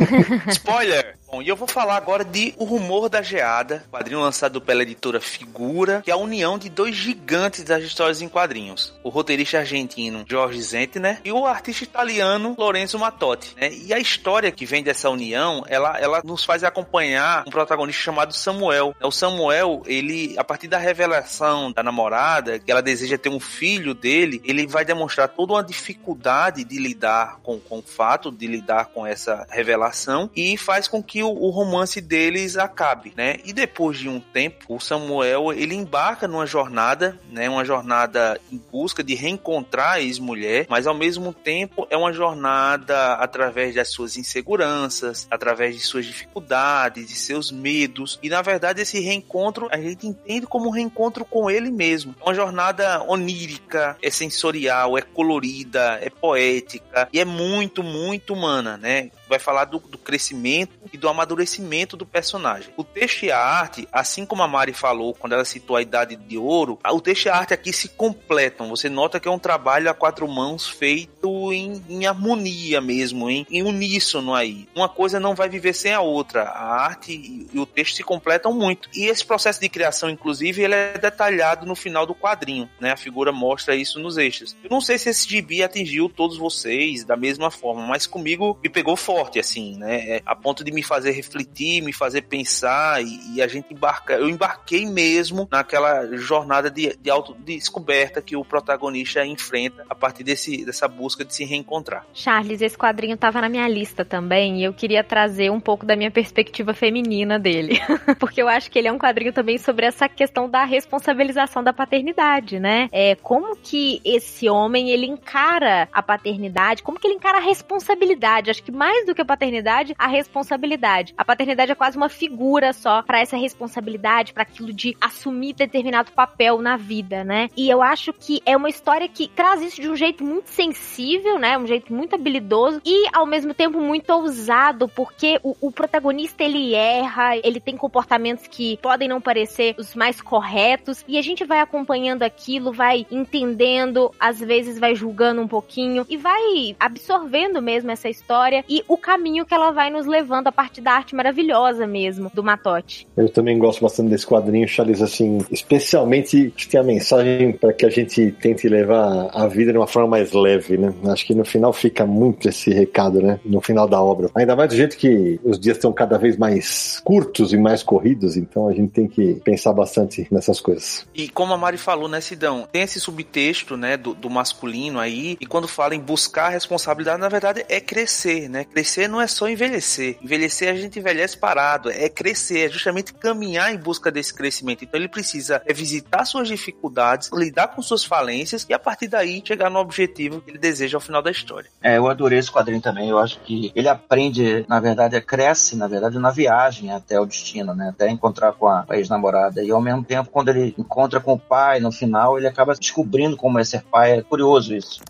Spoiler! Bom, e eu vou falar agora de O Rumor da Geada, quadrinho lançado pela editora Figura, que é a união de dois gigantes das histórias em quadrinhos. O roteirista argentino Jorge Zentner e o artista italiano Lorenzo Mattotti. Né? E a história que vem dessa união, ela, ela nos faz acompanhar um protagonista chamado Samuel. O Samuel, ele, a partir da revelação da namorada, que ela deseja ter um filho dele, ele vai demonstrar toda uma dificuldade de lidar com, com o fato, de lidar com essa revelação, e faz com que o, o, romance deles acabe, né? E depois de um tempo, o Samuel ele embarca numa jornada, né? Uma jornada em busca de reencontrar a ex-mulher, mas ao mesmo tempo é uma jornada através das suas inseguranças, através de suas dificuldades, de seus medos. E na verdade esse reencontro a gente entende como um reencontro com ele mesmo. É uma jornada onírica, é sensorial, é colorida, é poética e é muito, muito humana, né? Vai falar do, do, crescimento e do amadurecimento do personagem. O texto e a arte, assim como a Mari falou quando ela citou a Idade de Ouro, o texto e a arte aqui se completam. Você nota que é um trabalho a quatro mãos feito em, em harmonia mesmo, em, em uníssono aí. Uma coisa não vai viver sem a outra. A arte e, e o texto se completam muito. E esse processo de criação, inclusive, ele é detalhado no final do quadrinho, né? A figura mostra isso nos extras. Eu não sei se esse gibi atingiu todos vocês da mesma forma, mas comigo me pegou forte forte, assim, né? É, a ponto de me fazer refletir, me fazer pensar e, e a gente embarca. Eu embarquei mesmo naquela jornada de, de autodescoberta que o protagonista enfrenta a partir desse, dessa busca de se reencontrar. Charles, esse quadrinho estava na minha lista também e eu queria trazer um pouco da minha perspectiva feminina dele. Porque eu acho que ele é um quadrinho também sobre essa questão da responsabilização da paternidade, né? É, como que esse homem ele encara a paternidade, como que ele encara a responsabilidade. Acho que mais do do que a paternidade, a responsabilidade. A paternidade é quase uma figura só para essa responsabilidade, para aquilo de assumir determinado papel na vida, né? E eu acho que é uma história que traz isso de um jeito muito sensível, né? Um jeito muito habilidoso e ao mesmo tempo muito ousado, porque o, o protagonista ele erra, ele tem comportamentos que podem não parecer os mais corretos e a gente vai acompanhando aquilo, vai entendendo, às vezes vai julgando um pouquinho e vai absorvendo mesmo essa história. E o caminho que ela vai nos levando a partir da arte maravilhosa mesmo do Matote. Eu também gosto bastante desse quadrinho, Charles, assim, especialmente que tem a mensagem para que a gente tente levar a vida de uma forma mais leve, né? Acho que no final fica muito esse recado, né? No final da obra. Ainda mais do jeito que os dias estão cada vez mais curtos e mais corridos, então a gente tem que pensar bastante nessas coisas. E como a Mari falou, né, Sidão, tem esse subtexto, né, do, do masculino aí, e quando fala em buscar responsabilidade, na verdade é crescer, né? Crescer não é só envelhecer. Envelhecer a gente envelhece parado, é crescer, é justamente caminhar em busca desse crescimento. Então ele precisa visitar suas dificuldades, lidar com suas falências e a partir daí chegar no objetivo que ele deseja ao final da história. É, eu adorei esse quadrinho também. Eu acho que ele aprende, na verdade, cresce, na verdade, na viagem até o destino, né? Até encontrar com a ex-namorada. E ao mesmo tempo, quando ele encontra com o pai no final, ele acaba descobrindo como é ser pai. É curioso isso.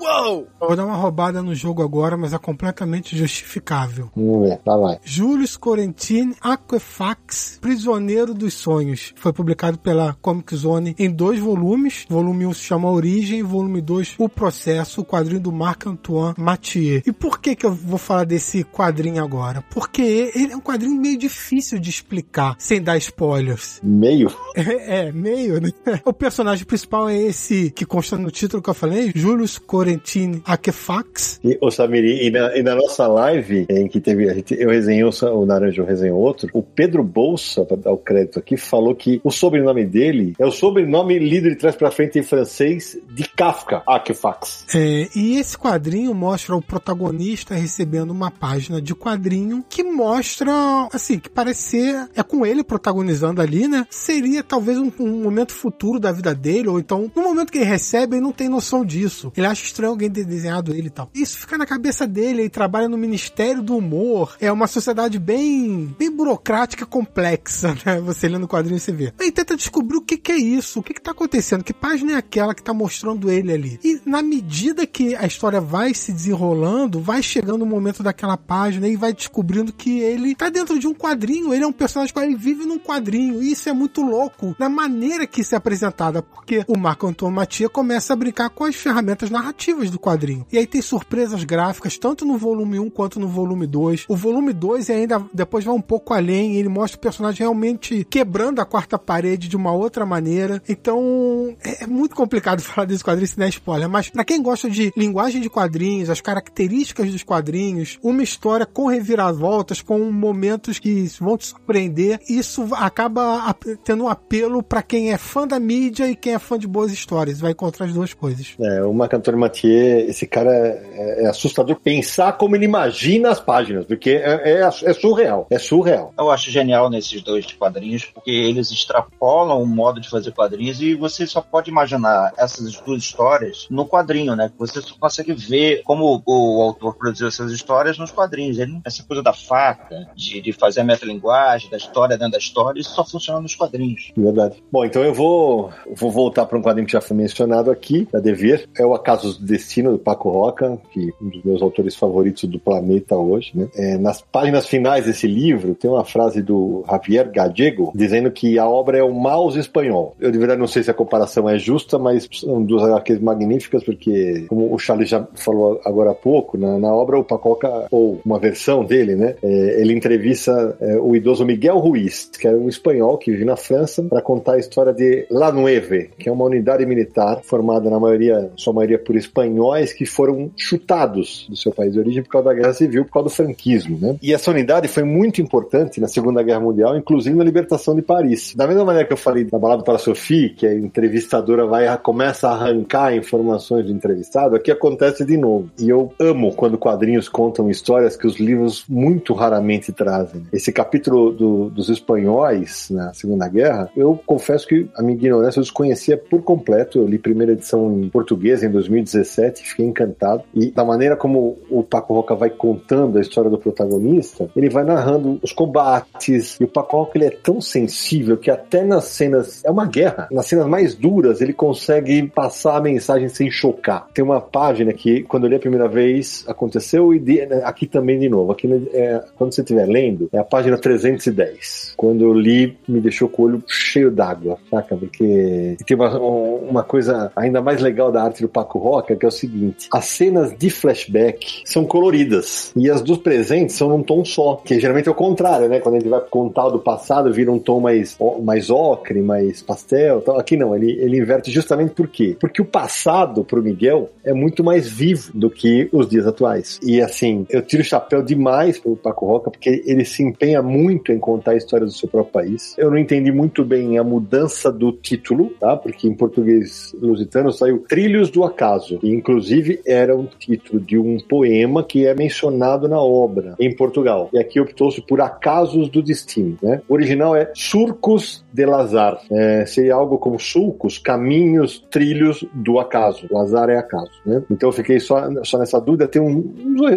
Uou! vou dar uma roubada no jogo agora, mas é completamente justificável. Vamos ver, lá vai. Julius Corentini Aquefax, Prisioneiro dos Sonhos. Foi publicado pela Comic Zone em dois volumes. Volume 1 se chama Origem, volume 2 O Processo, o quadrinho do Marc-Antoine Mathieu. E por que que eu vou falar desse quadrinho agora? Porque ele é um quadrinho meio difícil de explicar, sem dar spoilers. Meio? É, é meio, né? O personagem principal é esse que consta no título que eu falei, Julius Corentini Akefax. E, o Samiri, e na, e na, nossa live, em que teve, a gente, eu resenhei o, o Naranjo resenhou outro, o Pedro Bolsa, para dar o crédito aqui, falou que o sobrenome dele é o sobrenome lido de trás para frente em francês de Kafka, Akefax. É, e esse quadrinho mostra o protagonista recebendo uma página de quadrinho que mostra, assim, que parece ser, é com ele protagonizando ali, né? Seria talvez um, um momento futuro da vida dele, ou então, no momento que ele recebe, ele não tem noção disso. Ele acha estranho alguém ter desenhado ele e tal. Isso fica na cabeça dele, ele trabalha no Ministério do Humor. É uma sociedade bem, bem burocrática e complexa, né? Você lendo o quadrinho você vê. Aí tenta descobrir o que, que é isso, o que, que tá acontecendo, que página é aquela que tá mostrando ele ali. E na medida que a história vai se desenrolando, vai chegando o momento daquela página e vai descobrindo que ele tá dentro de um quadrinho, ele é um personagem que ele vive num quadrinho. E isso é muito louco na maneira que isso é apresentada, porque o Marco Antônio Matia começa a brincar com as ferramentas narrativas do quadrinho. E aí tem surpresas gráficas, tanto no volume 1 quanto no volume 2. O volume 2 ainda depois vai um pouco além, ele mostra o personagem realmente quebrando a quarta parede de uma outra maneira. Então, é, é muito complicado falar desse quadrinho sem dar spoiler, mas para quem gosta de linguagem de quadrinhos, as características dos quadrinhos, uma história com reviravoltas, com momentos que vão te surpreender, isso acaba tendo um apelo para quem é fã da mídia e quem é fã de boas histórias. Vai encontrar as duas coisas. É, o Marc Antoine Mathieu, esse cara é, é, assustador pensar como ele imagina as páginas, porque é, é, é, surreal. É surreal. Eu acho genial nesses dois quadrinhos, porque eles extrapolam o modo de fazer quadrinhos e você só pode imaginar essas duas histórias no quadrinho, né? Você só consegue ver como o autor produziu essas histórias nos quadrinhos. Ele, essa coisa da faca, de, de fazer a metalinguagem, da história dentro da história, isso só funciona nos quadrinhos. Verdade. Bom, então eu vou, vou voltar para um quadrinho que já foi mencionado aqui, da Dever. É o Acaso Destino, do Paco Roca, que é um dos meus autores favoritos do planeta hoje. Né? É, nas páginas finais desse livro, tem uma frase do Javier Gallego dizendo que a obra é o mouse espanhol. Eu, de verdade, não sei se a comparação é justa, mas são duas HQs magníficas, porque, como o Charles já falou agora há pouco, na, na obra o Pacoca, ou uma versão dele, né, é, ele entrevista é, o idoso Miguel Ruiz, que era um espanhol que vive na França, para contar a história de La Nueve, que é uma unidade militar formada na maioria, sua maioria por espanhóis que foram chutados do seu país de origem por causa da guerra civil, por causa do franquismo, né? E essa unidade foi muito importante na Segunda Guerra Mundial, inclusive na libertação de Paris. Da mesma maneira que eu falei da balada para Sophie, que a entrevistadora vai começa a arrancar informações do entrevistado, aqui acontece de novo. E eu amo quando quadrinhos contam histórias que os livros muito raramente trazem. Esse capítulo do, dos espanhóis na Segunda Guerra, eu confesso que a minha ignorância eu desconhecia por completo. Eu li primeira edição em português em 2017, fiquei encantado. E da maneira como o Paco Roca vai contando a história do protagonista, ele vai narrando os combates. E o Paco Roca ele é tão sensível que até nas cenas. É uma guerra. Nas cenas mais duras, ele consegue passar a mensagem sem chocar. Tem uma página que, quando eu li a primeira vez, aconteceu e de, aqui também de novo. Aqui, é, quando você estiver lendo, é a página 310. Quando eu li, me deixou com o olho cheio d'água, saca? Porque tem uma, uma coisa ainda mais legal da arte do Paco Que é o seguinte: as cenas de flashback são coloridas e as dos presentes são num tom só, que geralmente é o contrário, né? Quando a gente vai contar do passado, vira um tom mais, mais ocre, mais pastel. Tal. Aqui não, ele, ele inverte justamente por quê? Porque o passado pro Miguel é muito mais vivo do que os dias atuais. E assim, eu tiro o chapéu demais pro Paco Roca, porque ele se empenha muito em contar a história do seu próprio país. Eu não entendi muito bem a mudança do título, tá? Porque em português lusitano saiu Trilhos do Acaso, inclusive era um título de um poema que é mencionado na obra em Portugal. E aqui optou-se por Acasos do Destino, né? O original é Surcos de Lazar. É, seria algo como sulcos, caminhos, trilhos do acaso. Lazar é acaso, né? Então eu fiquei só, só nessa dúvida. Tem um,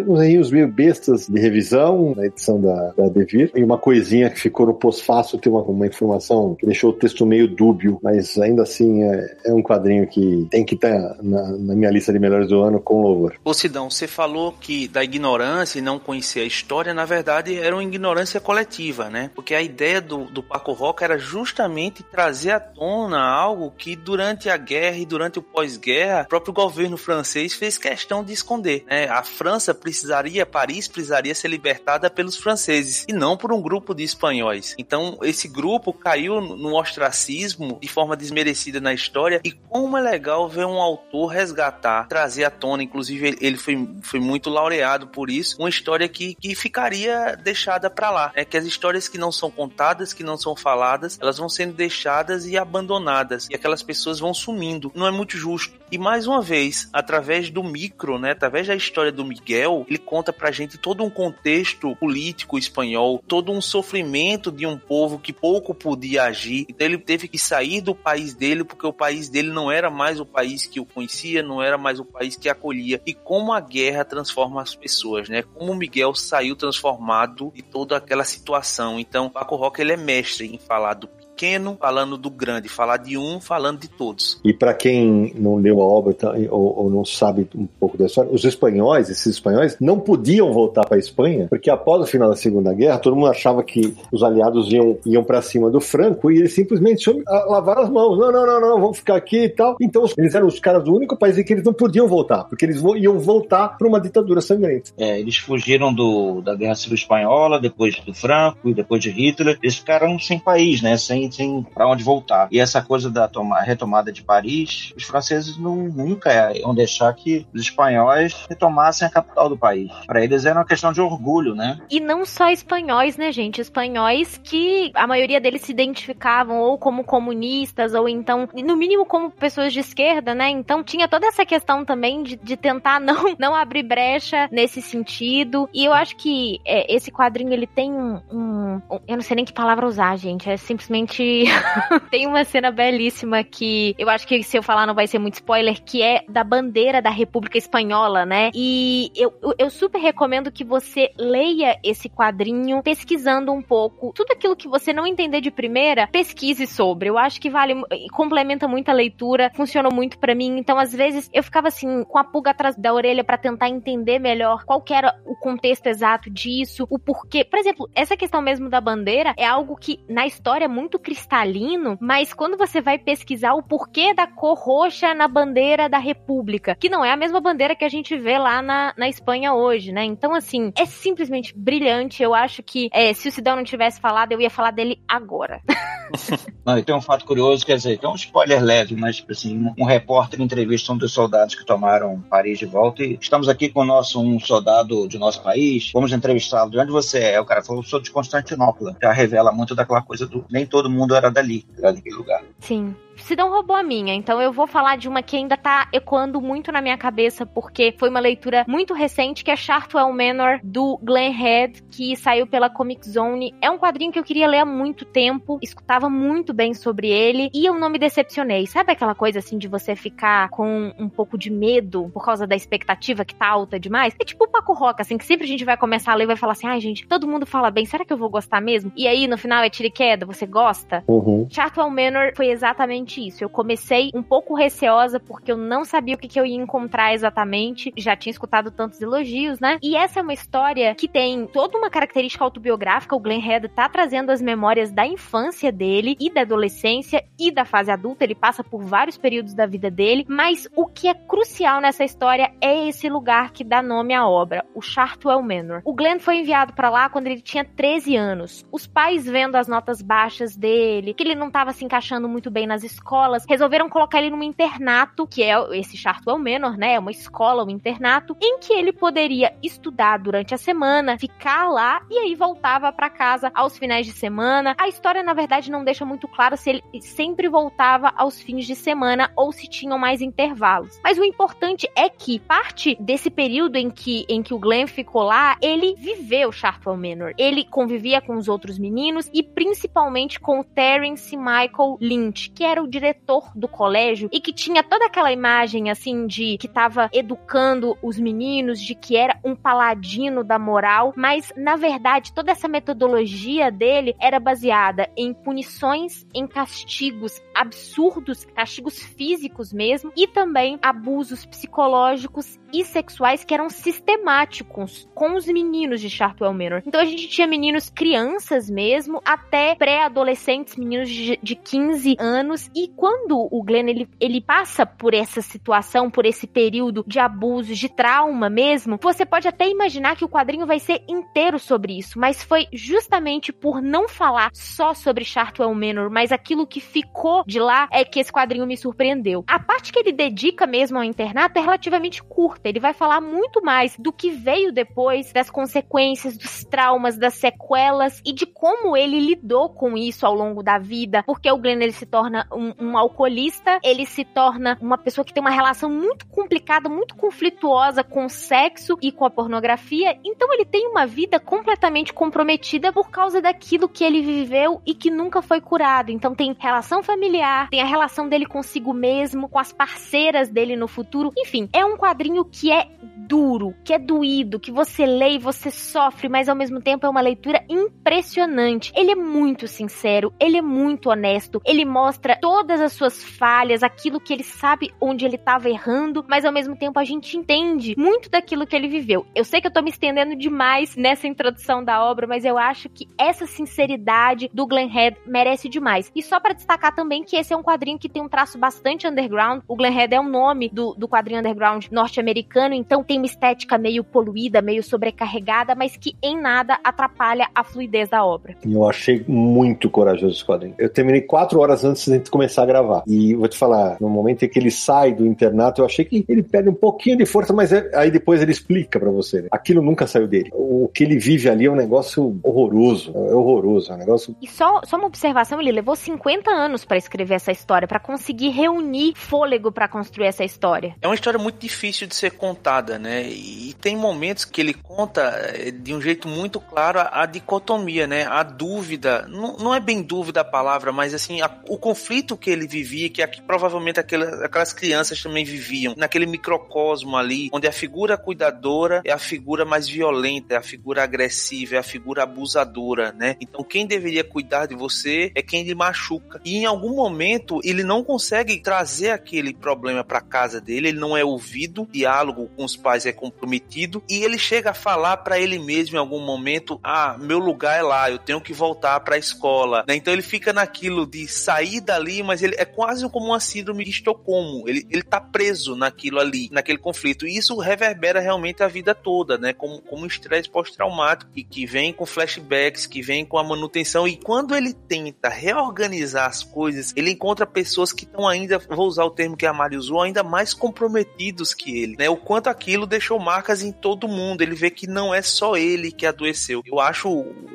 uns, errinhos meio bestas de revisão na edição da, da Devir. E uma coisinha que ficou no pós-fácil, tem uma, uma informação que deixou o texto meio dúbio, mas ainda assim é, é um quadrinho que tem que estar na, na, minha lista de melhores do ano com louvor. Ô Sidão, você falou que da ignorância e não conhecer a história, na verdade era uma ignorância coletiva, né? Porque a ideia do, do Paco Roca era justamente trazer à tona algo que durante a guerra e durante o pós-guerra, o próprio governo francês fez questão de esconder. Né? A França precisaria, Paris precisaria ser libertada pelos franceses e não por um grupo de espanhóis. Então esse grupo caiu no ostracismo de forma desmerecida na história e como é legal ver um autor resgatar, trazer à tona, inclusive ele foi, foi muito laureado por isso, uma história que, que ficaria deixada para lá. É que as histórias que não são contadas, que não são faladas, elas vão sendo deixadas e abandonadas e aquelas pessoas vão sumindo. Não é muito justo. E mais uma vez, através do micro, né, através da história do Miguel, ele conta pra gente todo um contexto político espanhol, todo um sofrimento de um povo que pouco podia agir. Então ele teve que sair do país dele porque o país dele não era mais o país que o conhecia, não era mais o país que acolhia. E como a guerra transforma as pessoas, né? Como Miguel saiu transformado de toda aquela situação. Então, Paco Roca ele é mestre em falar do pequeno falando do grande, falar de um falando de todos. E para quem não leu a obra tá, ou, ou, não sabe um pouco da história, os espanhóis, esses espanhóis, não podiam voltar para a Espanha, porque após o final da Segunda Guerra, todo mundo achava que os aliados iam, iam para cima do Franco e eles simplesmente lavaram as mãos. Não, não, não, não, vamos ficar aqui e tal. Então eles eram os caras do único país em que eles não podiam voltar, porque eles iam voltar para uma ditadura sangrenta. É, eles fugiram do, da Guerra Civil Espanhola, depois do Franco e depois de Hitler. Eles ficaram sem país, né? Sem, sem para onde voltar. E essa coisa da toma, retomada de Paris, os franceses não, nunca iam deixar que os espanhóis retomassem a capital do país. Para eles era uma questão de orgulho, né? E não só espanhóis, né, gente? Espanhóis que a maioria deles se identificavam ou como comunistas ou então, no mínimo, como pessoas de esquerda, né? Então tinha toda essa questão também de, de tentar não, não abrir brecha nesse sentido. E eu acho que é, esse quadrinho ele tem um, um, Eu não sei nem que palavra usar, gente. É simplesmente tem uma cena belíssima que eu acho que se eu falar não vai ser muito spoiler, que é da bandeira da República Espanhola, né? E eu, eu super recomendo que você leia esse quadrinho pesquisando um pouco. Tudo aquilo que você não entender de primeira, pesquise sobre. Eu acho que vale, complementa muito a leitura, funcionou muito para mim. Então, às vezes, eu ficava assim, com a pulga atrás da orelha para tentar entender melhor qual era o contexto exato disso, o porquê. Por exemplo, essa questão mesmo da bandeira é algo que na história é muito cristalino, mas quando você vai pesquisar o porquê da cor roxa na bandeira da República, que não é a mesma bandeira que a gente vê lá na, na Espanha hoje, né? Então, assim, é simplesmente brilhante. Eu acho que é, se o Sidão não tivesse falado, eu ia falar dele agora. não, e tem um fato curioso, quer dizer, tem um spoiler leve, mas, tipo assim, um repórter entrevista um dos soldados que tomaram Paris de volta e estamos aqui com o nosso, um soldado de nosso país, vamos entrevistá-lo. De onde você é? O cara falou, sou de Constantinopla. Já revela muito daquela coisa do nem todo mundo era dali, era daquele lugar. Sim. Sidão roubou a minha, então eu vou falar de uma que ainda tá ecoando muito na minha cabeça, porque foi uma leitura muito recente, que é Chartwell Manor, do Glenn Head, que saiu pela Comic Zone. É um quadrinho que eu queria ler há muito tempo, escutava muito bem sobre ele, e eu não me decepcionei. Sabe aquela coisa assim de você ficar com um pouco de medo por causa da expectativa que tá alta demais? É tipo o Paco Roca, assim, que sempre a gente vai começar a ler e vai falar assim, ai gente, todo mundo fala bem, será que eu vou gostar mesmo? E aí no final é tira e queda, você gosta? Uhum. Chartwell Manor foi exatamente exatamente isso. Eu comecei um pouco receosa porque eu não sabia o que, que eu ia encontrar exatamente. Já tinha escutado tantos elogios, né? E essa é uma história que tem toda uma característica autobiográfica. O Glenn Head tá trazendo as memórias da infância dele e da adolescência e da fase adulta. Ele passa por vários períodos da vida dele, mas o que é crucial nessa história é esse lugar que dá nome à obra, o Chartwell Manor. O Glenn foi enviado para lá quando ele tinha 13 anos. Os pais vendo as notas baixas dele, que ele não estava se encaixando muito bem nas escolas, resolveram colocar ele num internato, que é esse Chartwell Manor, né? É uma escola, um internato, em que ele poderia estudar durante a semana, ficar lá e aí voltava para casa aos finais de semana. A história, na verdade, não deixa muito claro se ele sempre voltava aos fins de semana ou se tinham mais intervalos. Mas o importante é que parte desse período em que, em que o Glenn ficou lá, ele viveu Chartwell Manor. Ele convivia com os outros meninos e principalmente com o Terence Michael Lynch, que era o diretor do colégio e que tinha toda aquela imagem assim de que estava educando os meninos, de que era um paladino da moral, mas na verdade toda essa metodologia dele era baseada em punições, em castigos absurdos, castigos físicos mesmo, e também abusos psicológicos e sexuais que eram sistemáticos com os meninos de Chartwell Manor. Então a gente tinha meninos crianças mesmo, até pré-adolescentes, meninos de, de 15 anos, e quando o Glenn ele, ele passa por essa situação, por esse período de abuso, de trauma mesmo, você pode até imaginar que o quadrinho vai ser inteiro sobre isso, mas foi justamente por não falar só sobre Chartwell Manor, mas aquilo que ficou de lá é que esse quadrinho me surpreendeu. A parte que ele dedica mesmo ao internato é relativamente curta. Ele vai falar muito mais do que veio depois, das consequências, dos traumas, das sequelas e de como ele lidou com isso ao longo da vida. Porque o Glenn ele se torna um, um alcoolista, ele se torna uma pessoa que tem uma relação muito complicada, muito conflituosa com o sexo e com a pornografia. Então ele tem uma vida completamente comprometida por causa daquilo que ele viveu e que nunca foi curado. Então tem relação familiar, tem a relação dele consigo mesmo, com as parceiras dele no futuro. Enfim, é um quadrinho que é duro, que é doído, que você lê e você sofre, mas ao mesmo tempo é uma leitura impressionante. Ele é muito sincero, ele é muito honesto, ele mostra todas as suas falhas, aquilo que ele sabe onde ele estava errando, mas ao mesmo tempo a gente entende muito daquilo que ele viveu. Eu sei que eu tô me estendendo demais nessa introdução da obra, mas eu acho que essa sinceridade do Glenn Head merece demais. E só para destacar também que esse é um quadrinho que tem um traço bastante underground. O Glenn Head é o nome do, do quadrinho underground norte-americano, então tem uma estética meio poluída, meio sobrecarregada, mas que em nada atrapalha a fluidez da obra. Eu achei muito corajoso esse quadrinho. Eu terminei quatro horas antes de começar a gravar. E vou te falar, no momento em que ele sai do internato, eu achei que ele perde um pouquinho de força, mas é, aí depois ele explica para você. Né? Aquilo nunca saiu dele. O que ele vive ali é um negócio horroroso. É horroroso. É um negócio. E só, só uma observação: ele levou 50 anos para escrever essa história, para conseguir reunir fôlego para construir essa história. É uma história muito difícil de ser contada, né? E tem momentos que ele conta eh, de um jeito muito claro a, a dicotomia, né? A dúvida, não, não, é bem dúvida a palavra, mas assim, a, o conflito que ele vivia, que aqui, provavelmente aquelas, aquelas crianças também viviam, naquele microcosmo ali, onde a figura cuidadora é a figura mais violenta, é a figura agressiva, é a figura abusadora, né? Então quem deveria cuidar de você é quem lhe machuca. E em algum momento ele não consegue trazer aquele problema para casa dele, ele não é ouvido, diálogo com os pais é comprometido e ele chega a falar para ele mesmo em algum momento: "Ah, meu lugar é lá, eu tenho que voltar para a escola". Né? Então ele fica naquilo de sair dali, mas ele é quase como uma síndrome de Estocolmo. Ele ele tá preso naquilo ali, naquele conflito. E isso reverbera realmente a vida toda, né? Como como um estresse pós-traumático que, que vem com flashbacks, que vem com a manutenção e quando ele tenta reorganizar as coisas, ele encontra pessoas que estão ainda, vou usar o termo que a Mari usou, ainda mais comprometidos que ele, né? O quanto aquilo deixou marcas em todo mundo. Ele vê que não é só ele que adoeceu. Eu acho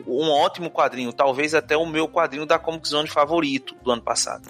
um ótimo quadrinho, talvez até o meu quadrinho da Comic Zone favorito do ano passado.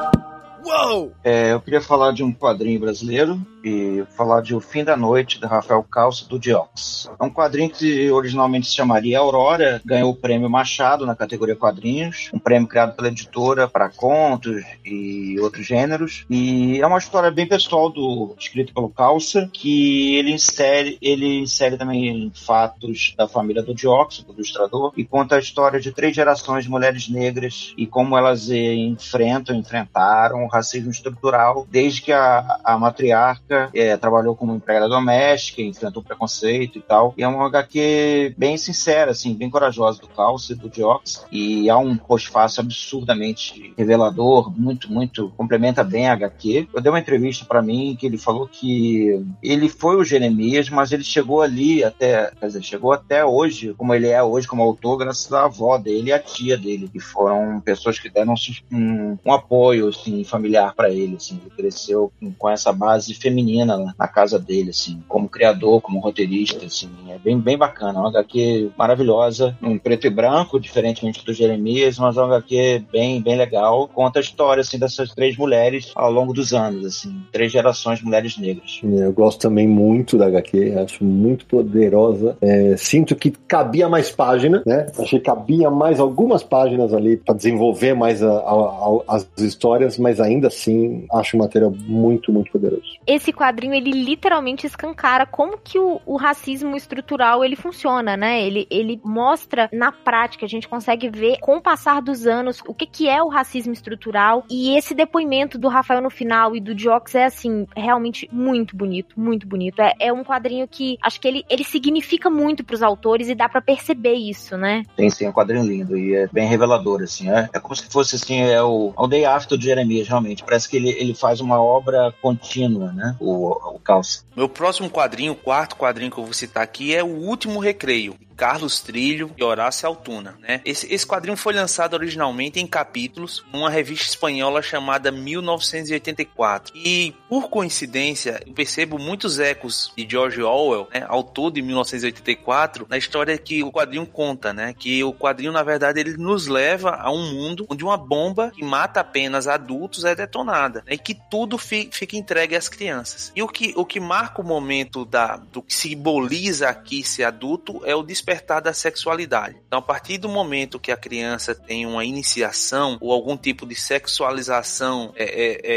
Uou! É, eu queria falar de um quadrinho brasileiro e falar de O Fim da Noite, de Rafael Calça, do Diox. É um quadrinho que originalmente se chamaria Aurora, ganhou o prêmio Machado na categoria quadrinhos, um prêmio criado pela editora para contos e outros gêneros. E é uma história bem pessoal do escrito pelo Calça, que ele insere, ele insere também fatos da família do Diox, do ilustrador, e conta a história de três gerações de mulheres negras e como elas enfrentam, enfrentaram racismo estrutural desde que a, a matriarca é, trabalhou como empregada doméstica, enfrentou preconceito e tal. E é uma HQ bem sincera, assim, bem corajosa do Calce, do Diox. E há um pós-fácil absurdamente revelador, muito, muito, complementa bem a HQ. Eu dei uma entrevista para mim que ele falou que ele foi o Jeremias, mas ele chegou ali até, quer dizer, chegou até hoje, como ele é hoje como autor, graças à avó dele e à tia dele, que foram pessoas que deram um, um apoio, assim, familiar para ele, assim. Ele cresceu com essa base feminina menina na casa dele, assim, como criador, como roteirista, assim, é bem, bem bacana, uma HQ maravilhosa, em preto e branco, diferentemente do Jeremias, mas uma HQ bem, bem legal, conta a história, assim, dessas três mulheres ao longo dos anos, assim, três gerações de mulheres negras. É, eu gosto também muito da HQ, acho muito poderosa, é, sinto que cabia mais página, né, achei que cabia mais algumas páginas ali para desenvolver mais a, a, a, as histórias, mas ainda assim acho um material muito, muito poderoso. Esse esse quadrinho ele literalmente escancara como que o, o, racismo estrutural ele funciona, né? Ele, ele mostra na prática, a gente consegue ver com o passar dos anos o que, que é o racismo estrutural e esse depoimento do Rafael no final e do Diox é assim, realmente muito bonito, muito bonito. É, é um quadrinho que acho que ele, ele significa muito para os autores e dá para perceber isso, né? Tem sim, é um quadrinho lindo e é bem revelador, assim, é, é como se fosse assim, é o, é o Day After de Jeremias, realmente. Parece que ele, ele faz uma obra contínua, né? o, o Calça. Meu próximo quadrinho, o quarto quadrinho que eu vou citar aqui, é O Último Recreio. Carlos Trilho e Horácio Altuna, né? Esse, esse quadrinho foi lançado originalmente em capítulos numa revista espanhola chamada 1984. E, por coincidência, eu percebo muitos ecos de George Orwell, né? autor de 1984, na história que o quadrinho conta, né? Que o quadrinho, na verdade, ele nos leva a um mundo onde uma bomba que mata apenas adultos é detonada, né? E que tudo fi, fica entregue às crianças. E o que, o que marca o momento da, do que simboliza aqui ser adulto é o despertar despertar da sexualidade. Então, a partir do momento que a criança tem uma iniciação ou algum tipo de sexualização é,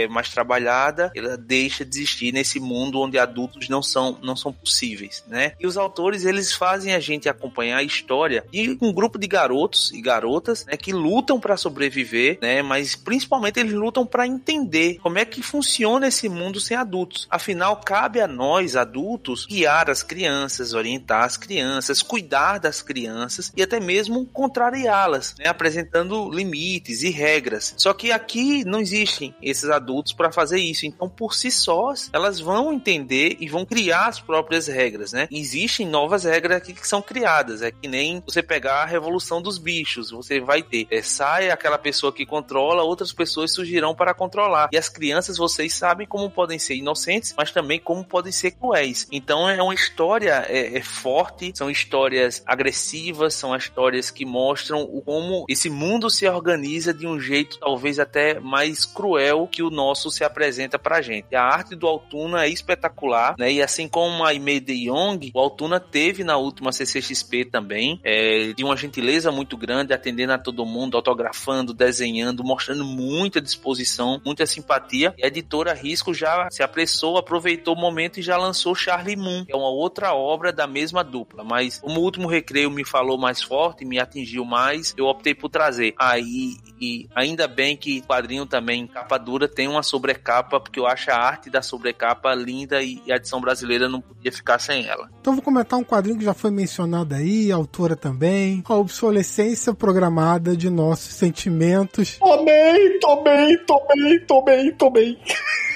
é, é mais trabalhada, ela deixa de existir nesse mundo onde adultos não são, não são possíveis, né? E os autores, eles fazem a gente acompanhar a história de um grupo de garotos e garotas, né, que lutam para sobreviver, né, mas principalmente eles lutam para entender como é que funciona esse mundo sem adultos. Afinal, cabe a nós, adultos, guiar as crianças, orientar as crianças, cuidar cuidar das crianças e até mesmo contrariá-las, né, apresentando limites e regras. Só que aqui não existem esses adultos para fazer isso, então por si sós elas vão entender e vão criar as próprias regras, né? Existem novas regras aqui que são criadas, é que nem você pegar a revolução dos bichos, você vai ter, é, sai aquela pessoa que controla, outras pessoas surgirão para controlar. E as crianças, vocês sabem como podem ser inocentes, mas também como podem ser cruéis. Então é uma história é, é forte, são histórias histórias agressivas, são histórias que mostram como esse mundo se organiza de um jeito talvez até mais cruel que o nosso se apresenta pra gente. A arte do Altuna é espetacular, né? E assim como a Imei de Young, o Altuna teve na última CCXP também, é, de uma gentileza muito grande, atendendo a todo mundo, autografando, desenhando, mostrando muita disposição, muita simpatia. E a editora Risco já se apressou, aproveitou o momento e já lançou Charlie Moon, que é uma outra obra da mesma dupla. Mas como último recreio me falou mais forte, me atingiu mais, eu optei por trazer. Aí, e ainda bem que o quadrinho também, capa dura, tem uma sobrecapa, porque eu acho a arte da sobrecapa linda e a edição brasileira não podia ficar sem ela. Então vou comentar um quadrinho que já foi mencionado aí, a autora também, a obsolescência programada de nossos sentimentos. Tomei, tomei, tomei, tomei, tomei.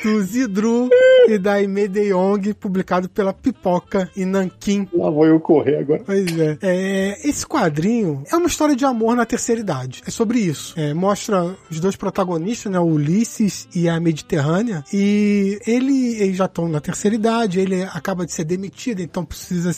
Do Zidru e da Ime De Yong, publicado pela Pipoca e Nankin. Lá vou eu correr agora. Pois É. é. Esse quadrinho é uma história de amor na terceira idade. É sobre isso. É, mostra os dois protagonistas, né? O Ulisses e a Mediterrânea. E ele, eles já estão na terceira idade, ele acaba de ser demitido, então precisa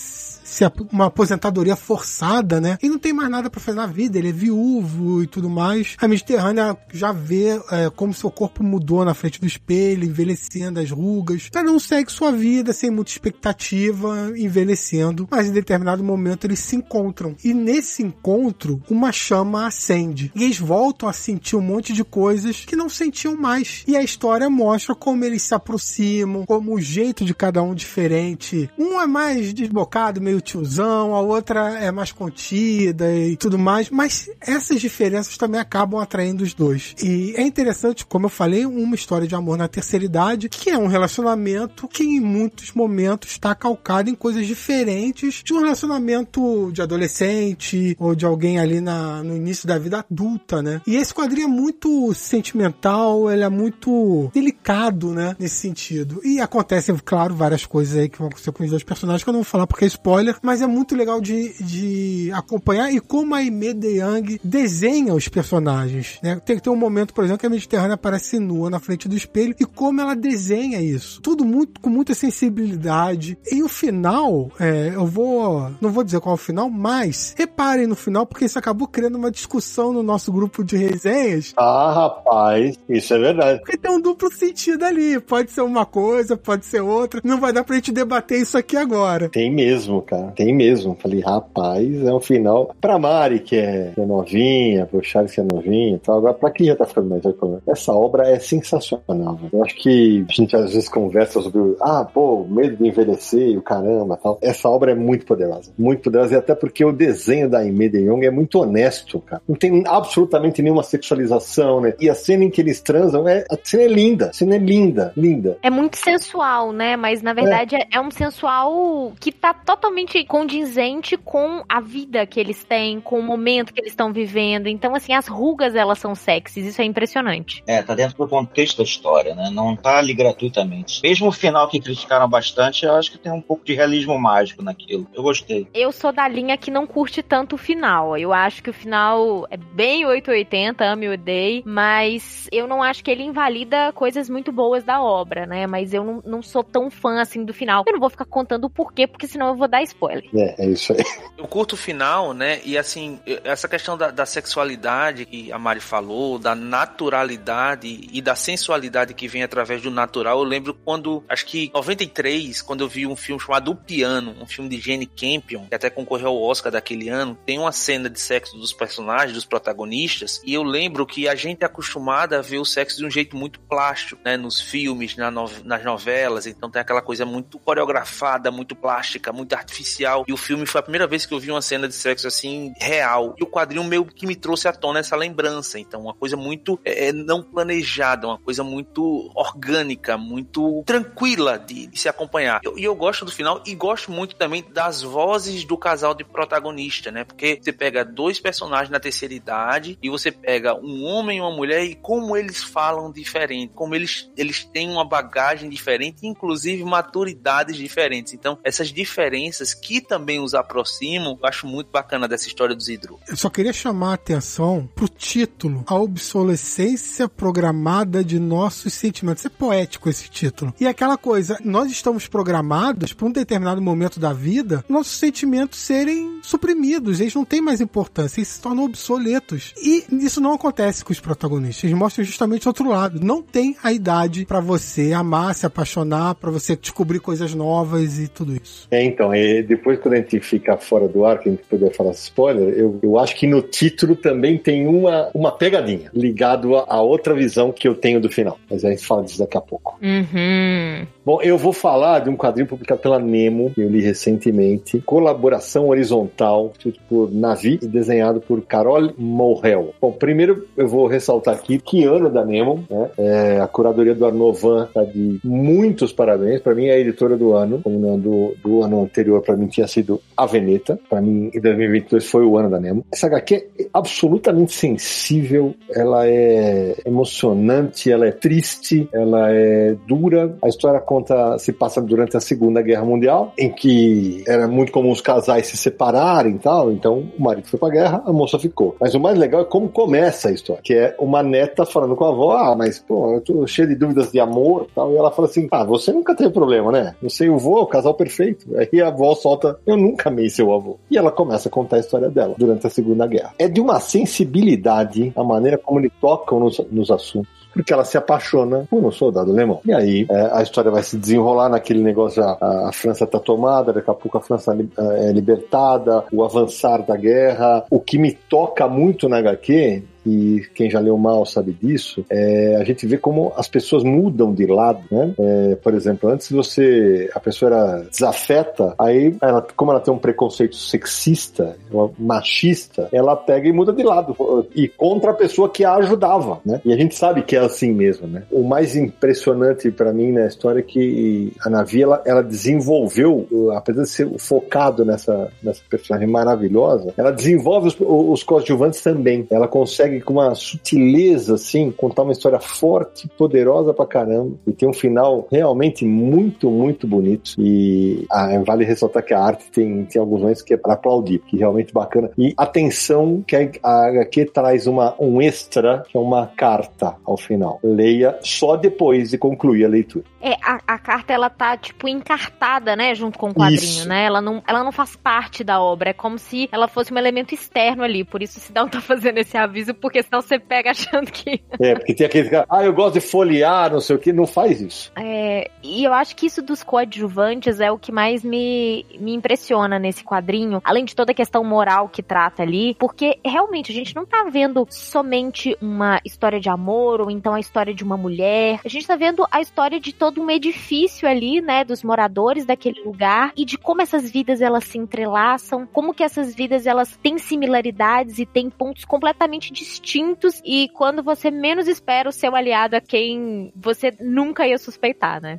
se uma aposentadoria forçada, né? E não tem mais nada para fazer na vida, ele é viúvo e tudo mais. A Mediterrânea já vê é, como seu corpo mudou na frente do espelho, envelhecendo as rugas. Cada um segue sua vida sem muita expectativa, envelhecendo, mas em determinado momento eles se encontram. E nesse encontro, uma chama acende. E eles voltam a sentir um monte de coisas que não sentiam mais. E a história mostra como eles se aproximam, como o jeito de cada um diferente. Um é mais desbocado, meio tiozão, a outra é mais contida e tudo mais, mas essas diferenças também acabam atraindo os dois. E é interessante, como eu falei, uma história de amor na terceira idade, que é um relacionamento que em muitos momentos está calcado em coisas diferentes de um relacionamento de adolescente ou de alguém ali na, no início da vida adulta, né? E esse quadrinho é muito sentimental, ele é muito delicado, né? Nesse sentido. E acontecem, claro, várias coisas aí que vão acontecer com os dois personagens que eu não vou falar porque é spoiler mas é muito legal de, de acompanhar e como a Aimee De Young desenha os personagens, né? Tem que ter um momento, por exemplo, que a Mediterrânea aparece nua na frente do espelho e como ela desenha isso. Tudo muito com muita sensibilidade. E o final, é, eu vou, não vou dizer qual é o final, mas reparem no final porque isso acabou criando uma discussão no nosso grupo de resenhas. Ah, rapaz, isso é verdade. Porque tem um duplo sentido ali. Pode ser uma coisa, pode ser outra. Não vai dar pra gente debater isso aqui agora. Tem mesmo, cara. Tem mesmo. Falei, rapaz, é um final. Pra Mari, que é, que é novinha, pro Charles, que é novinho e tal. Agora, pra quem já tá ficando mais velho, essa obra é sensacional. Eu acho que a gente às vezes conversa sobre, ah, pô, medo de envelhecer e o caramba tal. Essa obra é muito poderosa. Muito poderosa. E até porque o desenho da Aimee de Jong é muito honesto, cara. Não tem absolutamente nenhuma sexualização, né? E a cena em que eles transam, é, a cena é linda. A cena é linda, linda. É muito sensual, né? Mas na verdade é, é um sensual que tá totalmente condizente com a vida que eles têm, com o momento que eles estão vivendo. Então, assim, as rugas elas são sexys, isso é impressionante. É, tá dentro do contexto da história, né? Não tá ali gratuitamente. Mesmo o final que criticaram bastante, eu acho que tem um pouco de realismo mágico naquilo. Eu gostei. Eu sou da linha que não curte tanto o final. Eu acho que o final é bem 880, ame ou odeie, mas eu não acho que ele invalida coisas muito boas da obra, né? Mas eu não, não sou tão fã assim do final. Eu não vou ficar contando o porquê, porque senão eu vou dar spoiler. É, é isso aí. Eu curto o final, né? E assim, essa questão da, da sexualidade que a Mari falou, da naturalidade e da sensualidade que vem através do natural. Eu lembro quando, acho que em 93, quando eu vi um filme chamado O Piano, um filme de Jane Campion, que até concorreu ao Oscar daquele ano, tem uma cena de sexo dos personagens, dos protagonistas, e eu lembro que a gente é acostumada a ver o sexo de um jeito muito plástico, né? Nos filmes, na no, nas novelas, então tem aquela coisa muito coreografada, muito plástica, muito artificial artificial. E o filme foi a primeira vez que eu vi uma cena de sexo assim, real. E o quadrinho meio que me trouxe à tona essa lembrança. Então, uma coisa muito é, é não planejada, uma coisa muito orgânica, muito tranquila de, de se acompanhar. E eu, eu, gosto do final e gosto muito também das vozes do casal de protagonista, né? Porque você pega dois personagens na terceira idade e você pega um homem e uma mulher e como eles falam diferente, como eles, eles têm uma bagagem diferente, inclusive maturidades diferentes. Então, essas diferenças que também os aproximam, eu acho muito bacana dessa história dos Hidro. Eu só queria chamar a atenção pro título, A Obsolescência Programada de Nossos Sentimentos. É poético esse título. E aquela coisa, nós estamos programados para um determinado momento da vida, nossos sentimentos serem suprimidos, eles não têm mais importância, eles se tornam obsoletos. E isso não acontece com os protagonistas, eles mostram justamente o outro lado. Não tem a idade para você amar, se apaixonar, para você descobrir coisas novas e tudo isso. É, então, é, depois quando a gente fica fora do ar, que a gente puder falar spoiler, eu, eu acho que no título também tem uma, uma pegadinha ligado a, a outra visão que eu tenho do final. Mas a gente fala disso daqui a pouco. Uhum. Bom, eu vou falar de um quadrinho publicado pela Nemo, que eu li recentemente, Colaboração Horizontal, escrito por Navi e desenhado por Carol Morrel. Bom, primeiro eu vou ressaltar aqui que ano da Nemo, né? É, a curadoria do Arnovan tá de muitos parabéns. Para mim é a editora do ano, como no do, do ano anterior para mim tinha sido A Veneta. Para mim, em 2022 foi o ano da Nemo. Essa HQ é absolutamente sensível, ela é emocionante, ela é triste, ela é dura. A história conta, se passa durante a Segunda Guerra Mundial, em que era muito comum os, casais se separarem e tal, então o marido foi pra guerra, a moça ficou. Mas o mais legal é como começa a história, que é uma neta falando com a avó, ah, mas pô, eu tô cheio de dúvidas de amor e tal, e ela fala assim, ah, você nunca teve problema, né? Você e o avô, o casal perfeito. Aí a avó solta, eu nunca amei seu avô. E ela começa a contar a história dela durante a Segunda Guerra. É de uma sensibilidade a maneira como ele tocam nos, nos assuntos porque ela se apaixona por um soldado alemão. E aí é, a história vai se desenrolar naquele negócio: a, a França está tomada, daqui a pouco a França é libertada, o avançar da guerra. O que me toca muito na HQ e quem já leu mal sabe disso, é, a gente vê como as pessoas mudam de lado, né? É, por exemplo, antes você, a pessoa era desafeta, aí ela, como ela tem um preconceito sexista, machista, ela pega e muda de lado e contra a pessoa que a ajudava, né? E a gente sabe que é assim mesmo, né? O mais impressionante para mim na história é que a Navi ela, ela desenvolveu, apesar de ser focado nessa, nessa personagem maravilhosa, ela desenvolve os, os coadjuvantes também. Ela consegue consegue com uma sutileza, assim, contar uma história forte, poderosa pra caramba. E tem um final realmente muito, muito bonito. E ah, vale ressaltar que a arte tem, tem alguns momentos que é para aplaudir, que é realmente bacana. E atenção que a HQ traz uma, um extra, que é uma carta ao final. Leia só depois de concluir a leitura. É, a, a carta ela tá, tipo, encartada, né, junto com o quadrinho, isso. né? Ela não, ela não faz parte da obra. É como se ela fosse um elemento externo ali. Por isso, se não tá fazendo esse aviso porque senão você pega achando que. É, porque tem aquele cara, ah, eu gosto de folhear, não sei o que, não faz isso. É, e eu acho que isso dos coadjuvantes é o que mais me, me impressiona nesse quadrinho, além de toda a questão moral que trata ali, porque realmente a gente não tá vendo somente uma história de amor ou então a história de uma mulher, a gente tá vendo a história de todo um edifício ali, né, dos moradores daquele lugar e de como essas vidas elas se entrelaçam, como que essas vidas elas têm similaridades e têm pontos completamente distintos distintos e quando você menos espera o seu aliado a quem você nunca ia suspeitar, né?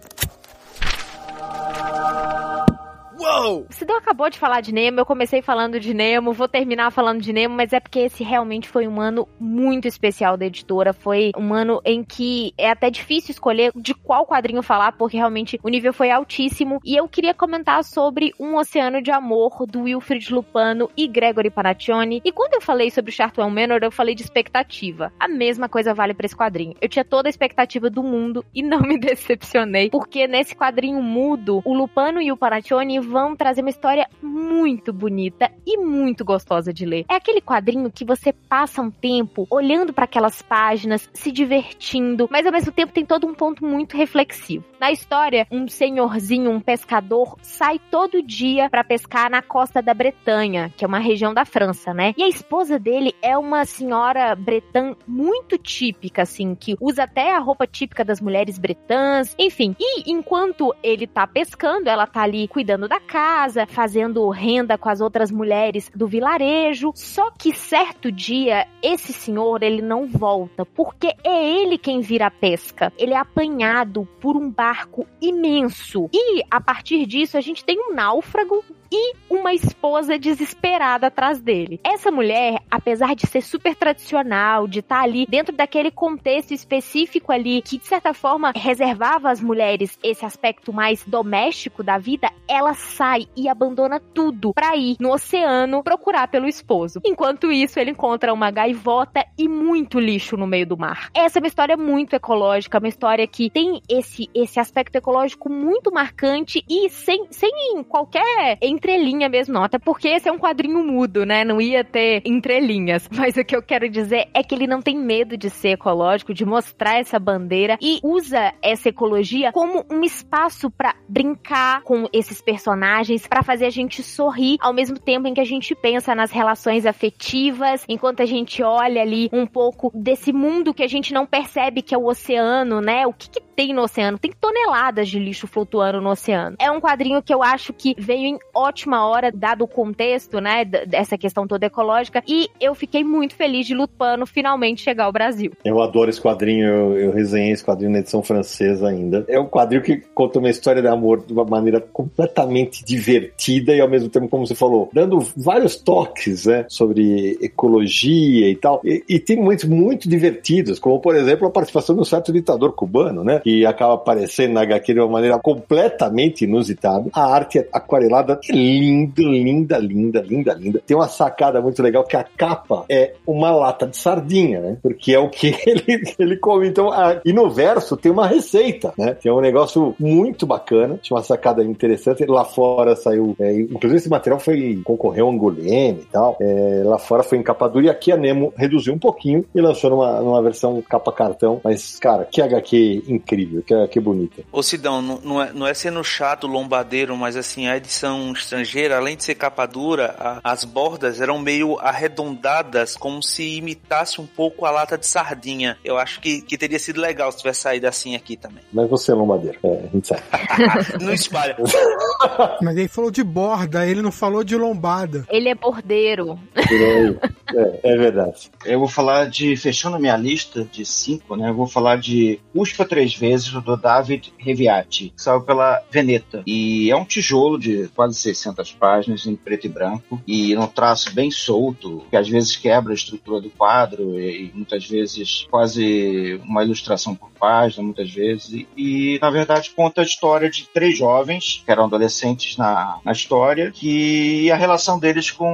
Uou! O Sidão acabou de falar de Nemo, eu comecei falando de Nemo, vou terminar falando de Nemo, mas é porque esse realmente foi um ano muito especial da editora. Foi um ano em que é até difícil escolher de qual quadrinho falar, porque realmente o nível foi altíssimo. E eu queria comentar sobre Um Oceano de Amor, do Wilfred Lupano e Gregory Panaccione. E quando eu falei sobre Chartwell Manor, eu falei de expectativa. A mesma coisa vale para esse quadrinho. Eu tinha toda a expectativa do mundo e não me decepcionei, porque nesse quadrinho mudo, o Lupano e o Panaccione vão trazer uma história muito bonita e muito gostosa de ler. É aquele quadrinho que você passa um tempo olhando para aquelas páginas, se divertindo, mas ao mesmo tempo tem todo um ponto muito reflexivo. Na história, um senhorzinho, um pescador, sai todo dia para pescar na costa da Bretanha, que é uma região da França, né? E a esposa dele é uma senhora bretã muito típica, assim, que usa até a roupa típica das mulheres bretãs, enfim. E enquanto ele tá pescando, ela tá ali cuidando da casa, fazendo renda com as outras mulheres do vilarejo. Só que certo dia, esse senhor, ele não volta, porque é ele quem vira a pesca. Ele é apanhado por um barco imenso. E a partir disso, a gente tem um náufrago e uma esposa desesperada atrás dele. Essa mulher, apesar de ser super tradicional, de estar tá ali dentro daquele contexto específico ali, que de certa forma reservava às mulheres esse aspecto mais doméstico da vida, ela sai e abandona tudo para ir no oceano procurar pelo esposo. Enquanto isso, ele encontra uma gaivota e muito lixo no meio do mar. Essa é uma história muito ecológica, uma história que tem esse, esse aspecto ecológico muito marcante e sem, sem qualquer entrelinha mesmo, não. Até porque esse é um quadrinho mudo, né? Não ia ter entrelinhas. Mas o que eu quero dizer é que ele não tem medo de ser ecológico, de mostrar essa bandeira e usa essa ecologia como um espaço para brincar com esses personagens, para fazer a gente sorrir ao mesmo tempo em que a gente pensa nas relações afetivas, enquanto a gente olha ali um pouco desse mundo que a gente não percebe que é o oceano, né? O que, que tem no oceano? Tem toneladas de lixo flutuando no oceano. É um quadrinho que eu acho que veio em ótima hora, dado o contexto, né, dessa questão toda ecológica, e eu fiquei muito feliz de Lutpano finalmente chegar ao Brasil. Eu adoro esse quadrinho, eu, eu resenhei esse quadrinho na edição francesa ainda. É um quadrinho que conta uma história de amor de uma maneira completamente divertida e ao mesmo tempo, como você falou, dando vários toques, né, sobre ecologia e tal. E, e tem momentos muito divertidos, como por exemplo a participação de um certo ditador cubano, né, que acaba aparecendo na HQ de uma maneira completamente inusitada. A arte aquarelada é lindo, linda, linda, linda, linda. Tem uma sacada muito legal que a capa é uma lata de sardinha, né? Porque é o que ele, ele come. Então, a, e no verso tem uma receita, né? Tem um negócio muito bacana, tinha uma sacada interessante. Lá fora saiu, é, inclusive esse material foi concorreu ao Angolene e tal. É, lá fora foi em capa dura e aqui a Nemo reduziu um pouquinho e lançou numa, numa versão capa cartão. Mas, cara, que HQ incrível, que HQ bonita. Ô Sidão, não, não, é, não é sendo chato, lombadeiro, mas assim, a edição estrangeira, além de ser capa dura, a, as bordas eram meio arredondadas, como se imitasse um pouco a lata de sardinha. Eu acho que, que teria sido legal se tivesse saído assim aqui também. Mas você é lombadeiro, é, a gente sabe. não espalha. Mas ele falou de borda, ele não falou de lombada. Ele é bordeiro. É, é verdade. Eu vou falar de, fechando minha lista de cinco, né? Eu vou falar de Uspa Três Vezes, do David Reviati, que saiu pela Veneta. E é um tijolo de quase 600 páginas, em preto e branco, e num traço bem solto, que às vezes quebra a estrutura do quadro, e muitas vezes quase uma ilustração por página, muitas vezes. E, e na verdade, conta a história de três jovens, que eram adolescentes na, na história, e a relação deles com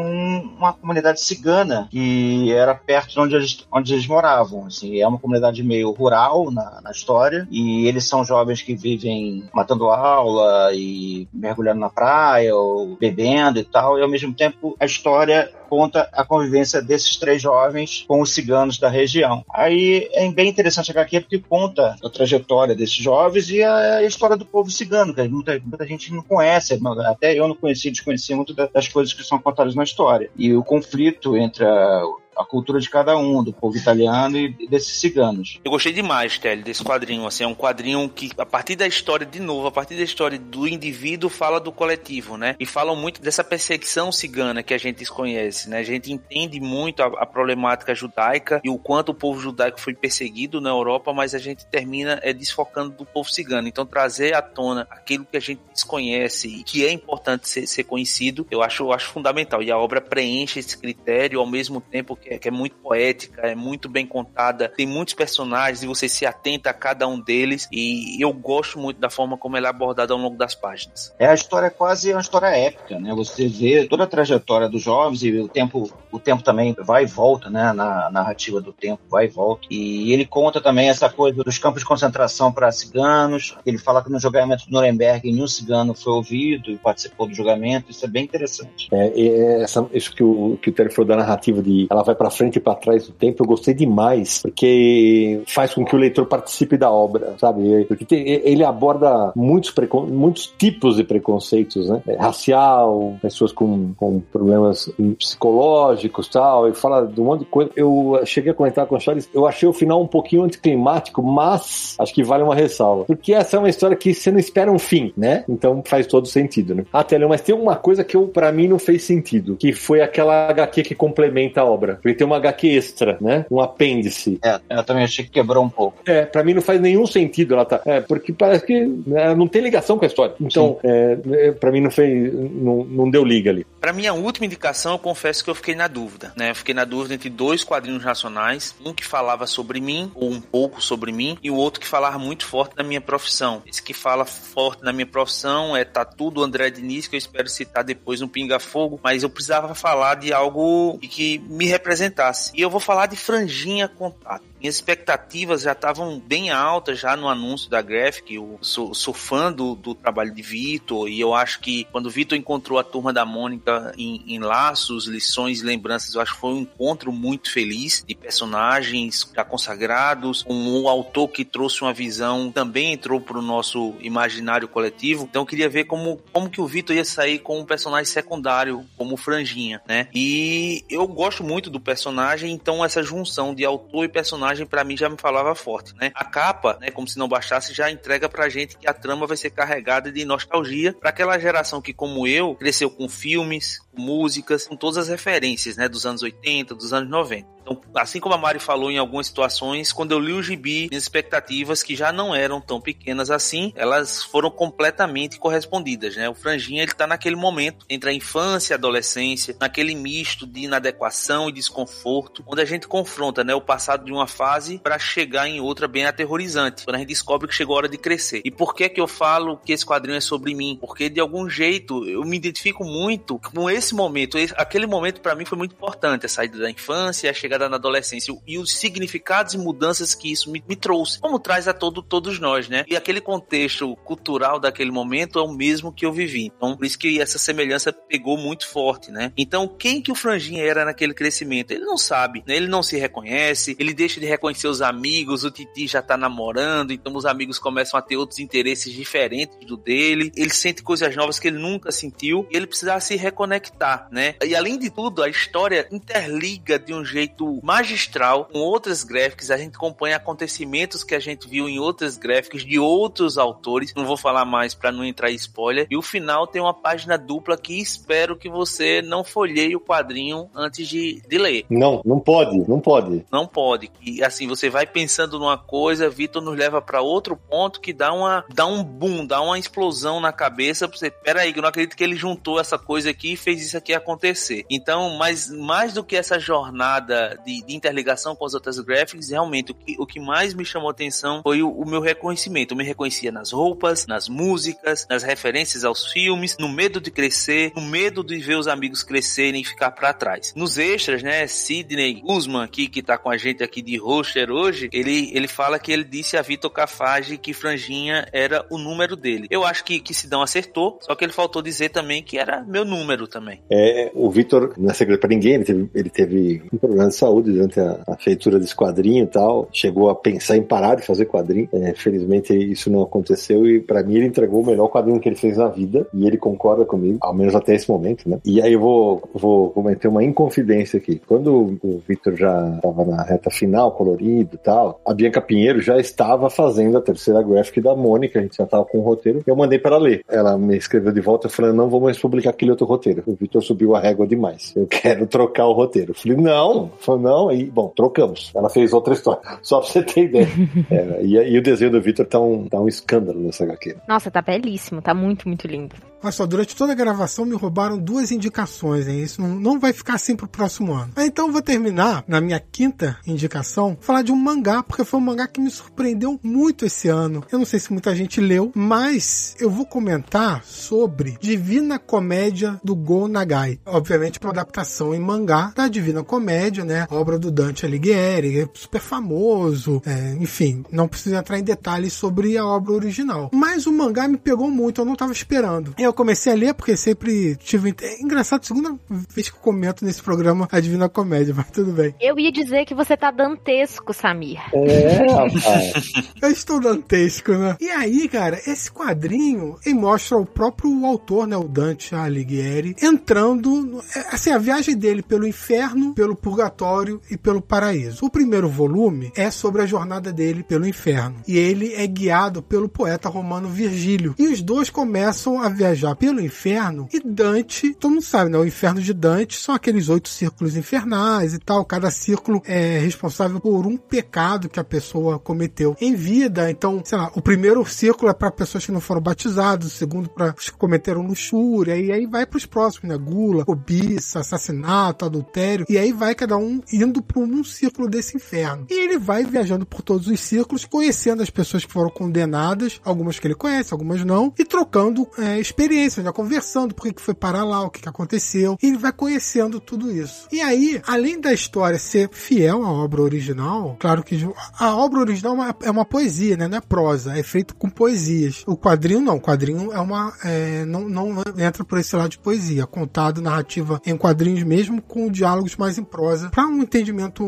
uma comunidade cigana que era perto de onde eles, onde eles moravam. Assim, é uma comunidade meio rural na, na história, e eles são jovens que vivem matando aula e mergulhando na praia, ou bebendo e tal, e ao mesmo tempo a história conta a convivência desses três jovens com os ciganos da região. Aí é bem interessante a HQ porque conta a trajetória desses jovens e a história do povo cigano, que muita, muita gente não conhece, até eu não conhecia, desconhecia muito das coisas que são contadas na história. E o conflito entre a, a cultura de cada um, do povo italiano e desses ciganos. Eu gostei demais, Kelly, desse quadrinho. Assim, é um quadrinho que, a partir da história, de novo, a partir da história do indivíduo, fala do coletivo, né? E falam muito dessa perseguição cigana que a gente desconhece, né? A gente entende muito a, a problemática judaica e o quanto o povo judaico foi perseguido na Europa, mas a gente termina é, desfocando do povo cigano. Então, trazer à tona aquilo que a gente desconhece e que é importante ser, ser conhecido, eu acho, eu acho fundamental. E a obra preenche esse critério ao mesmo tempo que é, que é muito poética, é muito bem contada, tem muitos personagens e você se atenta a cada um deles e eu gosto muito da forma como ela é abordada ao longo das páginas. É a história quase uma história épica, né? Você vê toda a trajetória dos jovens e o tempo, o tempo também vai e volta, né? Na narrativa do tempo vai e volta. E ele conta também essa coisa dos campos de concentração para ciganos. Ele fala que no julgamento do Nuremberg nenhum cigano foi ouvido e participou do julgamento. Isso é bem interessante. É, essa, isso que o que o Terry falou da narrativa de ela vai para frente e para trás do tempo, eu gostei demais, porque faz com que o leitor participe da obra, sabe? Porque tem, ele aborda muitos, muitos tipos de preconceitos, né? É, racial, pessoas com, com problemas psicológicos tal, e fala de um monte de coisa. Eu cheguei a comentar com o Charles, eu achei o final um pouquinho anticlimático, mas acho que vale uma ressalva. Porque essa é uma história que você não espera um fim, né? Então faz todo sentido, né? Até, mas tem uma coisa que eu, para mim não fez sentido, que foi aquela HQ que complementa a obra. Porque tem uma HQ extra, né? Um apêndice. É, eu também achei que quebrou um pouco. É, pra mim não faz nenhum sentido ela tá. É, porque parece que né, não tem ligação com a história. Então, é, é, pra mim não fez. Não, não deu liga ali. Pra minha última indicação, eu confesso que eu fiquei na dúvida, né? Eu fiquei na dúvida entre dois quadrinhos nacionais. Um que falava sobre mim, ou um pouco sobre mim, e o outro que falava muito forte na minha profissão. Esse que fala forte na minha profissão é Tatu do André Diniz, que eu espero citar depois no Pinga Fogo, mas eu precisava falar de algo que me representa apresentasse. E eu vou falar de franjinha contato. Minhas expectativas já estavam bem altas já no anúncio da Graphic. Eu sou, sou fã do, do, trabalho de Vitor e eu acho que quando Vitor encontrou a turma da Mônica em, em Laços, Lições e Lembranças, eu acho que foi um encontro muito feliz de personagens já consagrados. Um, um autor que trouxe uma visão também entrou para o nosso imaginário coletivo. Então eu queria ver como, como que o Vitor ia sair com um personagem secundário, como Franjinha, né? E eu gosto muito do personagem, então essa junção de autor e personagem para mim já me falava forte, né? A capa, né, como se não bastasse, já entrega pra gente que a trama vai ser carregada de nostalgia para aquela geração que como eu cresceu com filmes, músicas, com todas as referências, né, dos anos 80, dos anos 90. Então, assim como a Mari falou em algumas situações, quando eu li o gibi, minhas expectativas, que já não eram tão pequenas assim, elas foram completamente correspondidas, né? O Franjinha, ele tá naquele momento entre a infância e a adolescência, naquele misto de inadequação e desconforto, onde a gente confronta, né, o passado de uma fase para chegar em outra bem aterrorizante, quando a gente descobre que chegou a hora de crescer. E por que que eu falo que esse quadrinho é sobre mim? Porque de algum jeito eu me identifico muito com esse momento, aquele momento para mim foi muito importante, a saída da infância, a chegada chegada na adolescência e os significados e mudanças que isso me, me trouxe, como traz a todo, todos nós, né? E aquele contexto cultural daquele momento é o mesmo que eu vivi. Então, por isso que essa semelhança pegou muito forte, né? Então, quem que o Franjinha era naquele crescimento? Ele não sabe, né? Ele não se reconhece, ele deixa de reconhecer os amigos, o Titi já tá namorando, então os amigos começam a ter outros interesses diferentes do dele, ele sente coisas novas que ele nunca sentiu e ele precisa se reconectar, né? E além de tudo, a história interliga de um jeito magistral com outras graphics. A gente acompanha acontecimentos que a gente viu em outras graphics de outros autores. Não vou falar mais para não entrar em spoiler. E o final tem uma página dupla que espero que você não folheie o quadrinho antes de, de ler. Não, não pode, não pode. Não pode. E assim, você vai pensando numa coisa, Vitor nos leva para outro ponto que dá uma dá um boom, dá uma explosão na cabeça. Você, peraí, eu não acredito que ele juntou essa coisa aqui e fez isso aqui acontecer. Então, mas mais do que essa jornada de, de, interligação com as outras graphics, realmente o que, o que mais me chamou atenção foi o, o, meu reconhecimento. Eu me reconhecia nas roupas, nas músicas, nas referências aos filmes, no medo de crescer, no medo de ver os amigos crescerem e ficar para trás. Nos extras, né, Sidney Guzman aqui, que tá com a gente aqui de roster hoje, ele, ele fala que ele disse a Vitor Cafage que Franjinha era o número dele. Eu acho que, que Sidão acertou, só que ele faltou dizer também que era meu número também. É, o Vitor não é segredo pra ninguém, ele teve, ele teve um problema de saúde durante a, a, feitura desse quadrinho e tal. Chegou a pensar em parar de fazer quadrinho. É, felizmente isso não aconteceu e para mim ele entregou o melhor quadrinho que ele fez na vida e ele concorda comigo, ao menos até esse momento, né? E aí eu vou, vou cometer uma inconfidência aqui. Quando o Victor já estava na reta final, colorido e tal, a Bianca Pinheiro já estava fazendo a terceira graphic da Mônica, a gente já estava com o roteiro, eu mandei para ler. Ela me escreveu de volta falando, não vou mais publicar aquele outro roteiro. O Victor subiu a régua demais. Eu quero trocar o roteiro. Eu falei, não, falei, não, aí, bom, trocamos. Ela fez outra história. Só pra você ter ideia. é, e, e, o desenho do Victor tá um, tá um escândalo nessa HQ. Nossa, tá belíssimo, tá muito, muito lindo. Olha só, durante toda a gravação me roubaram duas indicações, hein? Isso não, vai ficar assim pro próximo ano. Então vou terminar, na minha quinta indicação, falar de um mangá, porque foi um mangá que me surpreendeu muito esse ano. Eu não sei se muita gente leu, mas eu vou comentar sobre Divina Comédia do Go Nagai. Obviamente, uma adaptação em mangá da Divina Comédia, né? Obra do Dante Alighieri, é super famoso. É, enfim, não preciso entrar em detalhes sobre a obra original. Mas o mangá me pegou muito, eu não estava esperando. Comecei a ler porque sempre tive. É engraçado, segunda vez que eu comento nesse programa a Divina Comédia, mas tudo bem. Eu ia dizer que você tá dantesco, Samir. É, rapaz. eu estou dantesco, né? E aí, cara, esse quadrinho ele mostra o próprio autor, né? O Dante Alighieri, entrando. É, assim, a viagem dele pelo inferno, pelo purgatório e pelo paraíso. O primeiro volume é sobre a jornada dele pelo inferno. E ele é guiado pelo poeta romano Virgílio. E os dois começam a viajar viajar pelo inferno e Dante, todo mundo sabe, né? O inferno de Dante são aqueles oito círculos infernais e tal. Cada círculo é responsável por um pecado que a pessoa cometeu em vida. Então, sei lá, o primeiro círculo é para pessoas que não foram batizadas, o segundo para os que cometeram luxúria, e aí vai para os próximos, né? Gula, cobiça, assassinato, adultério, e aí vai cada um indo para um círculo desse inferno. E ele vai viajando por todos os círculos, conhecendo as pessoas que foram condenadas, algumas que ele conhece, algumas não, e trocando é, experiências experiência, já conversando por que foi parar lá, o que, que aconteceu. E ele vai conhecendo tudo isso. E aí, além da história ser fiel à obra original, claro que a obra original é uma, é uma poesia, né? Não é prosa, é feito com poesias. O quadrinho não, o quadrinho é uma. É, não, não entra por esse lado de poesia, contado narrativa em quadrinhos mesmo, com diálogos mais em prosa, para um entendimento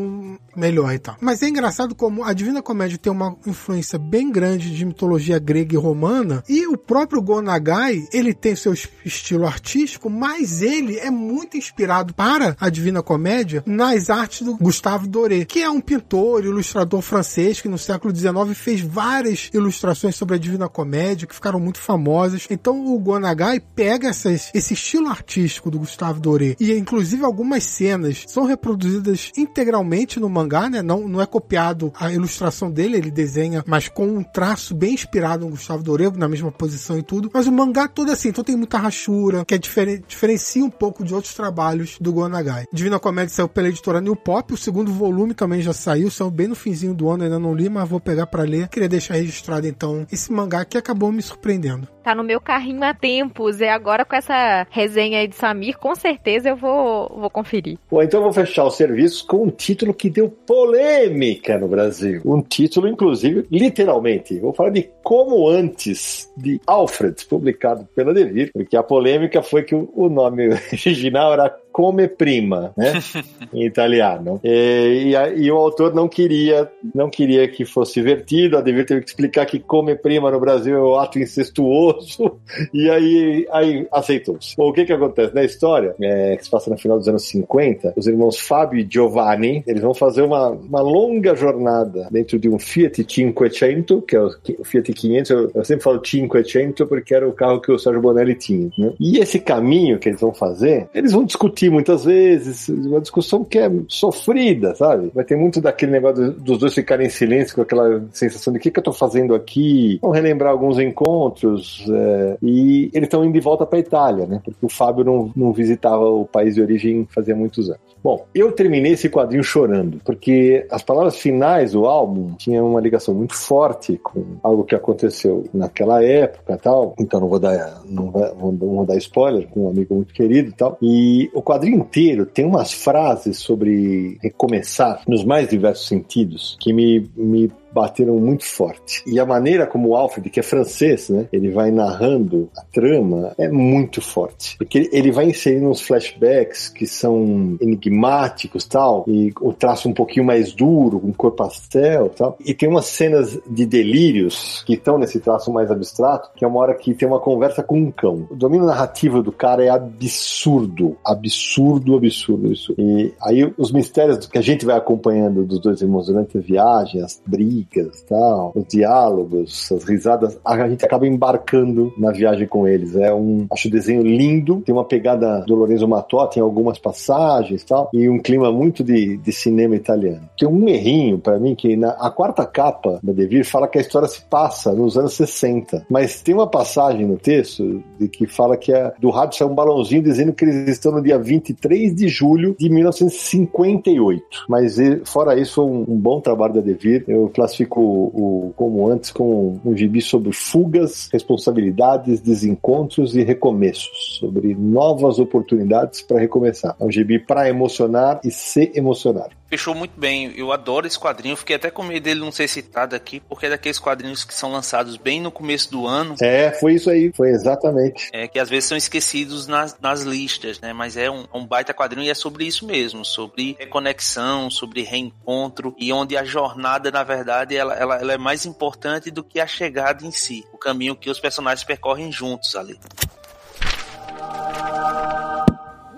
melhor e tal. Mas é engraçado como a Divina Comédia tem uma influência bem grande de mitologia grega e romana, e o próprio Gonagai, ele ele tem seu estilo artístico, mas ele é muito inspirado para a Divina Comédia nas artes do Gustave Doré, que é um pintor, ilustrador francês que no século XIX fez várias ilustrações sobre a Divina Comédia que ficaram muito famosas. Então o Gonagai pega essas, esse estilo artístico do Gustave Doré e inclusive algumas cenas são reproduzidas integralmente no mangá, né? Não, não é copiado a ilustração dele, ele desenha, mas com um traço bem inspirado no Gustavo Doré, na mesma posição e tudo. Mas o mangá todo é assim, então tem muita rachura, que é diferen, diferencia um pouco de outros trabalhos do Gonagai. Divina Comédia saiu pela editora New Pop, o segundo volume também já saiu, saiu bem no finzinho do ano, ainda não li, mas vou pegar para ler. Queria deixar registrado então esse mangá que acabou me surpreendendo. Tá no meu carrinho há tempos, e agora com essa resenha aí de Samir, com certeza eu vou, vou conferir. Bom, então eu vou fechar o serviço com um título que deu polêmica no Brasil. Um título, inclusive, literalmente. Vou falar de Como Antes, de Alfred, publicado pela Devir, porque a polêmica foi que o nome original era come prima, né? em italiano. E, e, e, o autor não queria, não queria que fosse vertido, a Devir teve que explicar que come prima no Brasil é um ato incestuoso, e aí, aí aceitou-se. O que que acontece? Na história, é, que se passa no final dos anos 50, os irmãos Fábio e Giovanni, eles vão fazer uma, uma longa jornada dentro de um Fiat 500, que é o Fiat 500, eu, eu sempre falo 500 porque era o carro que o Sérgio Bonelli tinha, né? E esse caminho que eles vão fazer, eles vão discutir muitas vezes, uma discussão que é sofrida, sabe? Vai ter muito daquele negócio dos dois ficarem em silêncio com aquela sensação de o que, que eu tô fazendo aqui, vão relembrar alguns encontros, é, e eles estão indo de volta para Itália, né? Porque o Fábio não, não visitava o país de origem fazia muitos anos. Bom, eu terminei esse quadrinho chorando, porque as palavras finais do álbum tinham uma ligação muito forte com algo que aconteceu naquela época tal. Então não vou dar, não vou, não vou dar spoiler com um amigo muito querido tal. E o quadrinho inteiro tem umas frases sobre recomeçar nos mais diversos sentidos que me, me bateram muito forte. E a maneira como o Alfred, que é francês, né, ele vai narrando a trama é muito forte. Porque ele vai inserindo uns flashbacks que são enigmáticos tal, e o traço um pouquinho mais duro, com cor pastel tal. E tem umas cenas de delírios que estão nesse traço mais abstrato, que é uma hora que tem uma conversa com um cão. O domínio narrativo do cara é absurdo. Absurdo, absurdo, absurdo. E aí os mistérios que a gente vai acompanhando dos dois irmãos durante a viagem, as brigas, tal, os diálogos, as risadas, a gente acaba embarcando na viagem com eles. É um, acho o desenho lindo, tem uma pegada do Lorenzo Matotti em algumas passagens, tal, e um clima muito de, de cinema italiano. Tem um errinho para mim que na a quarta capa da Devir fala que a história se passa nos anos 60, mas tem uma passagem no texto de que fala que é, do rádio sai um balãozinho dizendo que eles estão no dia 23 de julho de 1958. Mas fora isso, um, um bom trabalho da Devir. Eu classifico o, como antes como um gibi sobre fugas, responsabilidades, desencontros e recomeços, sobre novas oportunidades para recomeçar. É um gibi para emocionar e se emocionar fechou muito bem. Eu adoro esse quadrinho. Fiquei até com medo dele não ser citado aqui, porque é daqueles quadrinhos que são lançados bem no começo do ano. É, foi isso aí. Foi exatamente. É, que às vezes são esquecidos nas, nas listas, né? Mas é um, um baita quadrinho e é sobre isso mesmo. Sobre reconexão, sobre reencontro e onde a jornada, na verdade, ela, ela, ela é mais importante do que a chegada em si. O caminho que os personagens percorrem juntos ali.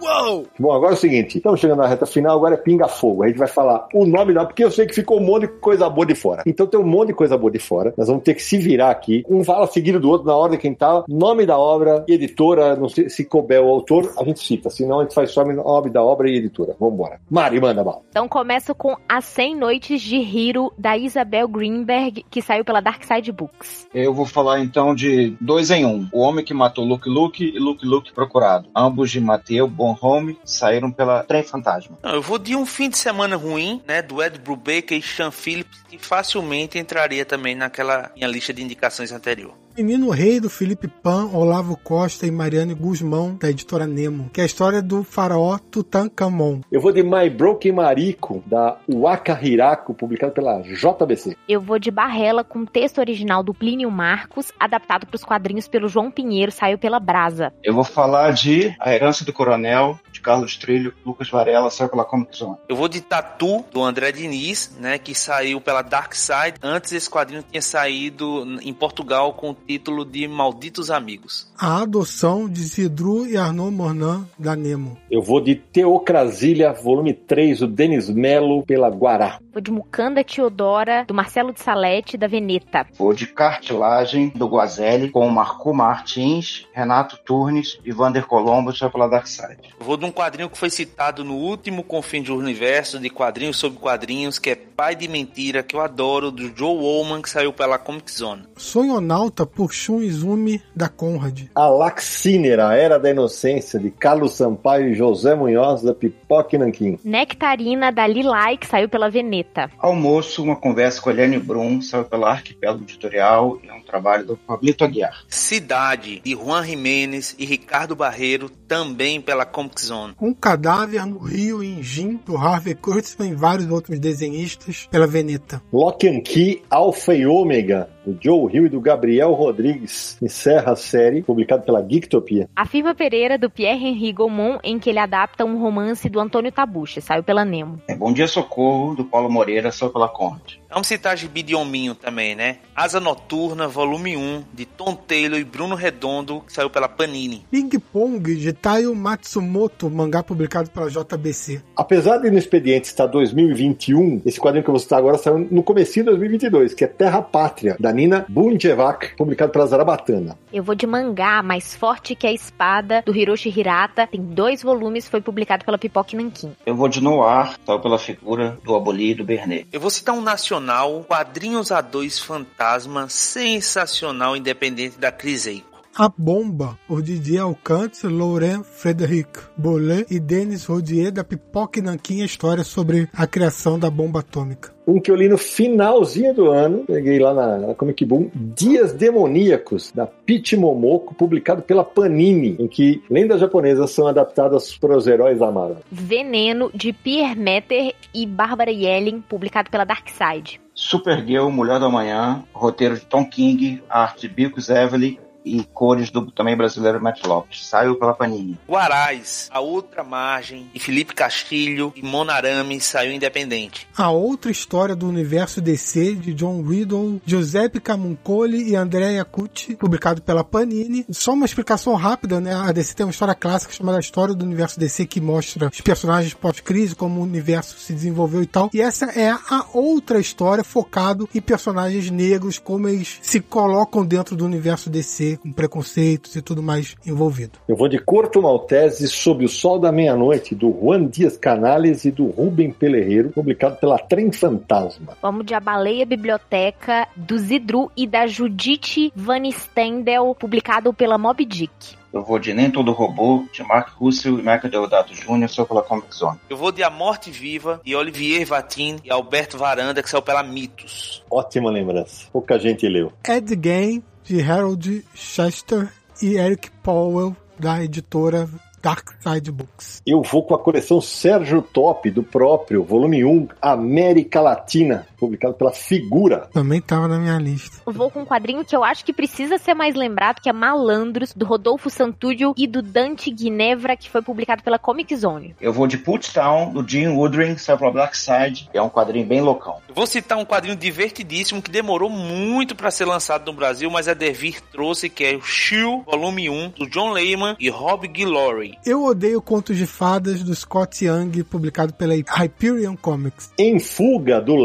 Uou! Bom, agora é o seguinte: estamos chegando na reta final, agora é pinga-fogo. A gente vai falar o nome da, porque eu sei que ficou um monte de coisa boa de fora. Então tem um monte de coisa boa de fora. Nós vamos ter que se virar aqui. Um fala seguido do outro na ordem quem tá. Nome da obra, editora, não sei se couber o autor, a gente cita. Senão a gente faz só nome da obra e editora. Vamos embora. Mari, manda mal. Então começo com As 100 Noites de Hiro, da Isabel Greenberg, que saiu pela Dark Side Books. Eu vou falar então de dois em um. O Homem que Matou Luke Luke e Luke Luke Procurado. Ambos de Mateu Bon Home saíram pela Trem Fantasma. Não, eu vou de um fim de semana ruim, né, do Ed Brubaker e Sean Phillips, que facilmente entraria também naquela minha lista de indicações anterior. Menino Rei, do Felipe Pan, Olavo Costa e Mariane Guzmão, da editora Nemo, que é a história do faraó Tutankhamon. Eu vou de My Broken Mariko, da Waka Hirako, publicado pela JBC. Eu vou de Barrela, com texto original do Plínio Marcos, adaptado para os quadrinhos pelo João Pinheiro, saiu pela Brasa. Eu vou falar de A Herança do Coronel, Carlos Trilho, Lucas Varela, saiu pela Comic Zone. Eu vou de Tatu, do André Diniz, né, que saiu pela Dark Side. Antes esse quadrinho tinha saído em Portugal com o título de Malditos Amigos. A adoção de Zidru e Arnaud Mornan, da Nemo. Eu vou de Teocrasília, volume 3, o Denis Melo, pela Guará. Vou de Mucanda Teodora, do Marcelo de Salete, da Veneta. Vou de Cartilagem, do Guazelli, com Marco Martins, Renato Turnes e Vander Colombo, saiu pela Dark Side. Eu vou de um quadrinho que foi citado no último Confim do Universo, de quadrinhos sobre quadrinhos, que é Pai de Mentira, que eu adoro, do Joe Woman, que saiu pela Comic Zone. Sonhonauta, por Shun Izumi, da Conrad. A Laxínera, a Era da Inocência, de Carlos Sampaio e José Munhoz, da Pipoca e Nanquim. Nectarina, da Lilai, que saiu pela Veneta. Almoço, uma conversa com a Eliane Brum, saiu pela Arquipélago Editorial e é um trabalho do Pablito Aguiar. Cidade, de Juan Jimenez e Ricardo Barreiro, também pela Comic Zone. Um cadáver no Rio em Jim, do Harvey Kurtzman e vários outros desenhistas, pela Veneta. Lock and Key, Alpha e Ômega, do Joe Hill e do Gabriel Rodrigues, encerra a série, publicado pela Geektopia. A Firma Pereira, do Pierre-Henri Gaumont, em que ele adapta um romance do Antônio Tabucha, saiu pela Nemo. É Bom Dia Socorro, do Paulo Moreira, saiu pela Conte. Vamos citar Gibi de Hominho também, né? Asa Noturna, volume 1, de Tom Taylor e Bruno Redondo, que saiu pela Panini. Ping Pong, de Taio Matsumoto, mangá publicado pela JBC. Apesar de no expediente estar 2021, esse quadrinho que eu vou citar agora saiu no comecinho de 2022, que é Terra Pátria, da Nina Bunjevac, publicado pela Zarabatana. Eu vou de mangá, mais forte que a espada, do Hiroshi Hirata. Tem dois volumes, foi publicado pela Pipoca Nankin. Eu vou de Noir, saiu pela figura do Aboli e do Bernet. Eu vou citar um nacional, Quadrinhos A2 Fantasma, sensacional, independente da Criseico. A Bomba, por Didier Alcantz, Laurent Frederic Bollet e Denis Rodier, da Pipoca e Nanquim, a história sobre a criação da bomba atômica. Um que eu li no finalzinho do ano, peguei lá na, na Comic Boom, Dias Demoníacos, da Pete Momoko, publicado pela Panini, em que lendas japonesas são adaptadas para os heróis da Marvel. Veneno, de Pierre Metter e Bárbara Yellen, publicado pela Dark Side. Supergirl, Mulher do Amanhã, roteiro de Tom King, arte de Bill Zevely e cores do também brasileiro Matt Lopes. Saiu pela Panini. Guaraz, A Outra Margem, e Felipe Castilho e Monarame saiu independente. A outra história do universo DC de John Riddle, Giuseppe Camuncoli e Andrea Cucci, publicado pela Panini. Só uma explicação rápida, né? A DC tem uma história clássica chamada História do Universo DC que mostra os personagens pós-crise, como o universo se desenvolveu e tal. E essa é a outra história focado em personagens negros, como eles se colocam dentro do universo DC com preconceitos e tudo mais envolvido. Eu vou de Corto Maltese Sob o Sol da Meia-Noite, do Juan Dias Canales e do Rubem Pelerreiro, publicado pela Trem Fantasma. Vamos de A Baleia Biblioteca, do Zidru e da Judith Van Stendel, publicado pela Mob Dick. Eu vou de Nem Todo Robô, de Mark Russell e Michael Deodato Jr., só pela Comic Zone. Eu vou de A Morte Viva, de Olivier Vatin e Alberto Varanda, que saiu pela Mitos. Ótima lembrança. Pouca gente leu. Ed Game, de Harold Chester e Eric Powell, da editora Dark Side Books. Eu vou com a coleção Sérgio Top, do próprio, volume 1, América Latina, publicado pela Figura. Também estava na minha lista. Vou com um quadrinho que eu acho que precisa ser mais lembrado, que é Malandros, do Rodolfo Santúdio e do Dante Guinevra, que foi publicado pela Comic Zone. Eu vou de Town, do Jim Woodring, saiu pela Black Side. É um quadrinho bem loucão. Eu vou citar um quadrinho divertidíssimo que demorou muito para ser lançado no Brasil, mas a Devir trouxe, que é o Shield, volume 1, do John Lehman e Rob Guillory. Eu odeio Contos de Fadas, do Scott Young, publicado pela Hyperion Comics. Em Fuga, do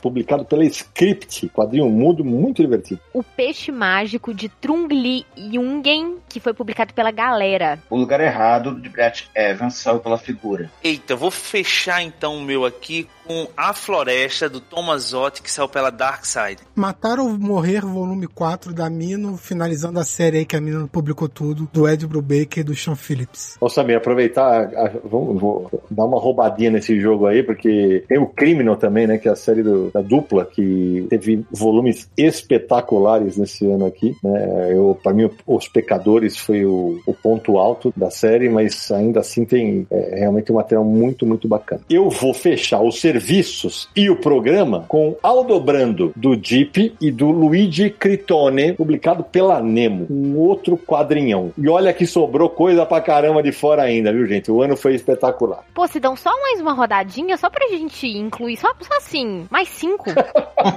Publicado pela Script, quadrinho mudo muito divertido. O Peixe Mágico, de Trung Lee Jungen, que foi publicado pela Galera. O Lugar Errado, de Brett Evans, saiu pela Figura. Eita, vou fechar então o meu aqui com A Floresta, do Thomas Ott, que saiu pela Dark Side. Matar ou Morrer, volume 4, da Mino, finalizando a série aí que a Mino publicou tudo, do Ed Brubaker e do Sean Phillips. Ô Samir, aproveitar, a, a, vou, vou, dar uma roubadinha nesse jogo aí, porque tem o Criminal também, né, que é a série do, da dupla, que teve volumes espetaculares nesse ano aqui. Né? Eu, para mim, Os Pecadores foi o, o, ponto alto da série, mas ainda assim tem é, realmente um material muito, muito bacana. Eu vou fechar os serviços e o programa com Aldobrando, do Jeep e do Luigi Critone, publicado pela Nemo. Um outro quadrinhão. E olha que sobrou coisa pra caramba de fora ainda, viu, gente? O ano foi espetacular. Pô, se dão só mais uma rodadinha, só pra gente incluir, só, só assim, mais cinco.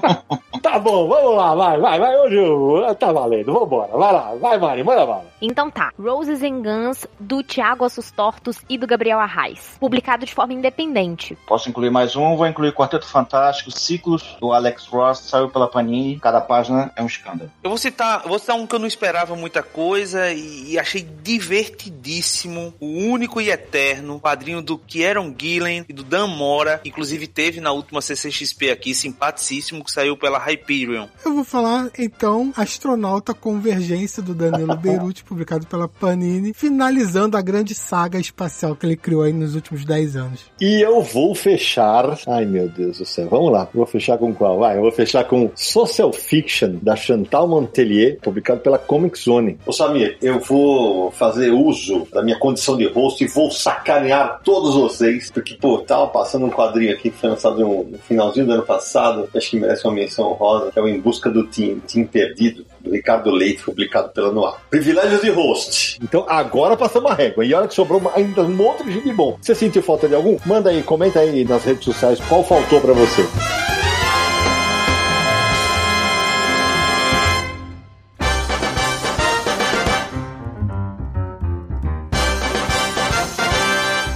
tá bom, vamos lá, vai, vai, vai. Hoje tá valendo, vambora. Vai lá, vai, Mari, manda bala. Então tá, Roses and Guns, do Thiago Assus Tortos e do Gabriel Arraes. Publicado de forma independente. Posso incluir mais um, vou incluir Quarteto Fantástico, Ciclos, do Alex Ross, saiu pela Panini, cada página é um escândalo. Eu vou citar, vou citar um que eu não esperava muita coisa e, e achei divertidíssimo, o único e eterno quadrinho do Kieron Gillen e do Dan Mora, inclusive teve na última CCXP aqui, simpaticíssimo, que saiu pela Hyperion. Eu vou falar então Astronauta Convergência do Danilo Beirute, publicado pela Panini, finalizando a grande saga espacial que ele criou aí nos últimos 10 anos. E eu vou fechar. Ai meu Deus do céu, vamos lá. Vou fechar com qual? Vai, eu vou fechar com Social Fiction da Chantal Montelier, publicado pela Comic Zone. Ô Samir, eu vou fazer uso da minha condição de rosto e vou sacanear todos vocês, porque, pô, tava passando um quadrinho aqui que foi lançado no finalzinho do ano passado, acho que merece uma menção honrosa, é o Em Busca do Team, Team Perdido, do Ricardo Leite, publicado pela Noir. Privilégios de host. Então agora passamos a régua. E olha que sobrou ainda um outro gibi bom. Você sentiu falta de algum? Manda aí, comenta aí nas redes sociais qual faltou para você.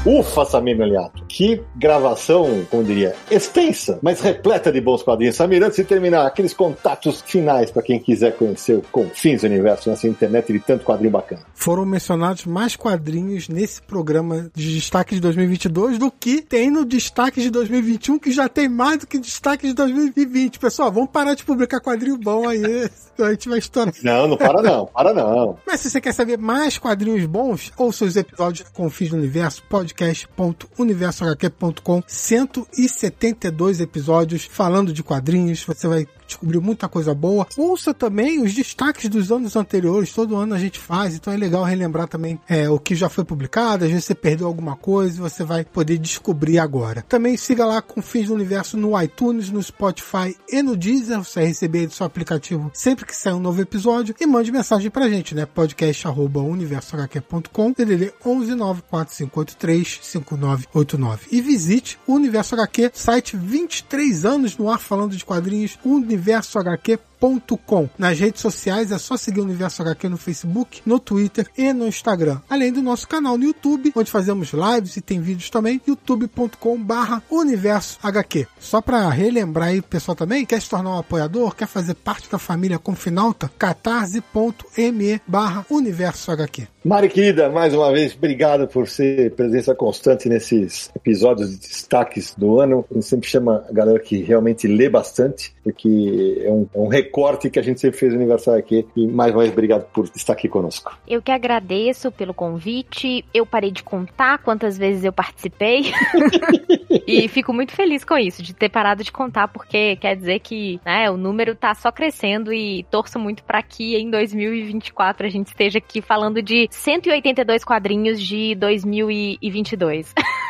Ufa, Samir Meliato. Que gravação, como diria, extensa, mas repleta de bons quadrinhos. Samir, antes de terminar, aqueles contatos finais para quem quiser conhecer o Confins do Universo nessa internet de tanto quadrinho bacana. Foram mencionados mais quadrinhos nesse programa de destaque de 2022 do que tem no destaque de 2021, que já tem mais do que destaque de 2020. Pessoal, vamos parar de publicar quadrinho bom aí. a gente vai estourar. Não, não para não, para não. Mas se você quer saber mais quadrinhos bons, ouça os episódios do Confins do Universo, podcast podcast.universohq.com 172 episódios falando de quadrinhos. Você vai descobriu muita coisa boa. Ouça também os destaques dos anos anteriores, todo ano a gente faz, então é legal relembrar também é, o que já foi publicado, às vezes você perdeu alguma coisa e você vai poder descobrir agora. Também siga lá com Fins do Universo no iTunes, no Spotify e no Deezer, você vai receber do seu aplicativo sempre que sair um novo episódio e mande mensagem pra gente, né? podcast arroba universohq.com, DDD 11 94583 5989 e visite o Universo HQ, site 23 anos no ar falando de quadrinhos, universo HQ universohq.com. Nas redes sociais é só seguir o Universo HQ no Facebook, no Twitter e no Instagram. Além do nosso canal no YouTube, onde fazemos lives e tem vídeos também, youtube.com barra Universo HQ. Só para relembrar aí pessoal também, quer se tornar um apoiador, quer fazer parte da família Confinalta, catarse.me barra Universo HQ. Mari querida, mais uma vez, obrigado por ser presença constante nesses episódios de destaques do ano. A gente sempre chama a galera que realmente lê bastante, porque é um, é um recorte que a gente sempre fez aniversário aqui. E mais uma vez, obrigado por estar aqui conosco. Eu que agradeço pelo convite. Eu parei de contar quantas vezes eu participei. e fico muito feliz com isso, de ter parado de contar, porque quer dizer que né, o número tá só crescendo e torço muito para que em 2024 a gente esteja aqui falando de 182 quadrinhos de 2022.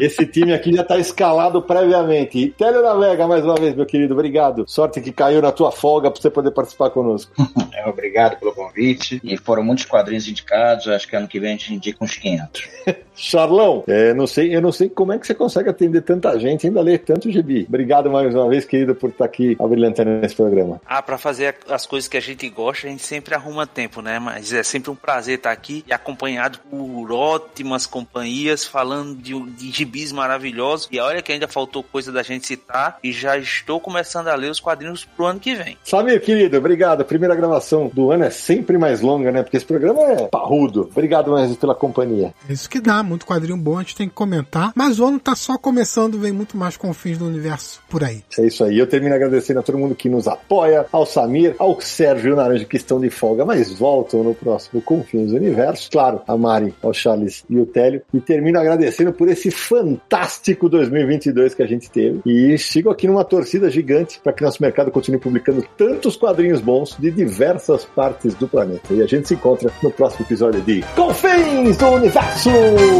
Esse time aqui já tá escalado previamente. Télio da Vega, mais uma vez, meu querido, obrigado. Sorte que caiu na tua folga para você poder participar conosco. É, obrigado pelo convite. E foram muitos quadrinhos indicados. Acho que ano que vem a gente indica uns 500. Charlão, é, não sei, eu não sei como é que você consegue atender tanta gente e ainda ler tanto gibi. Obrigado mais uma vez, querido, por estar aqui abrilhantando nesse programa. Ah, para fazer as coisas que a gente gosta, a gente sempre arruma tempo, né? Mas é sempre um prazer estar aqui e acompanhado por ótimas companhias falando de, de gibis maravilhosos. E olha que ainda faltou coisa da gente citar e já estou começando a ler os quadrinhos pro ano que vem. Samir, querido, obrigado. A primeira gravação do ano é sempre mais longa, né? Porque esse programa é parrudo. Obrigado mais pela companhia. É isso que dá muito quadrinho bom, a gente tem que comentar. Mas o ano tá só começando, vem muito mais confins do universo por aí. É isso aí. Eu termino agradecendo a todo mundo que nos apoia, ao Samir, ao Sérgio e o Naranja que estão de folga, mas voltam no próximo Confins do Universo. Claro, a Mari, ao Charles e o Télio. E termino agradecendo por esse fantástico 2022 que a gente teve. E sigo aqui numa torcida gigante para que nosso mercado continue publicando tantos quadrinhos bons de diversas partes do planeta. E a gente se encontra no próximo episódio de Confins do Universo!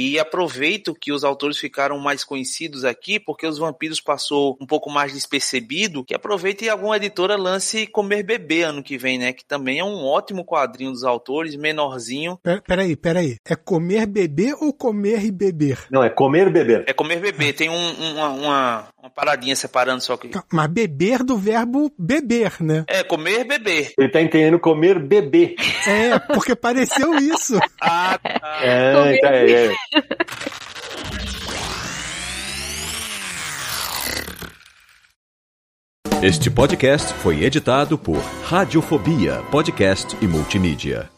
E aproveito que os autores ficaram mais conhecidos aqui, porque os vampiros passou um pouco mais despercebido, que aproveite e alguma editora lance Comer Bebê ano que vem, né? Que também é um ótimo quadrinho dos autores, menorzinho. Pera, peraí, peraí. É comer bebê ou comer e beber? Não, é comer beber. É comer bebê. Tem um, uma, uma, uma, paradinha separando só que. Mas beber do verbo beber, né? É, comer beber. Ele tá entendendo comer bebê. É, porque pareceu isso. ah, tá. É, tá, é. Este podcast foi editado por Radiofobia, podcast e multimídia.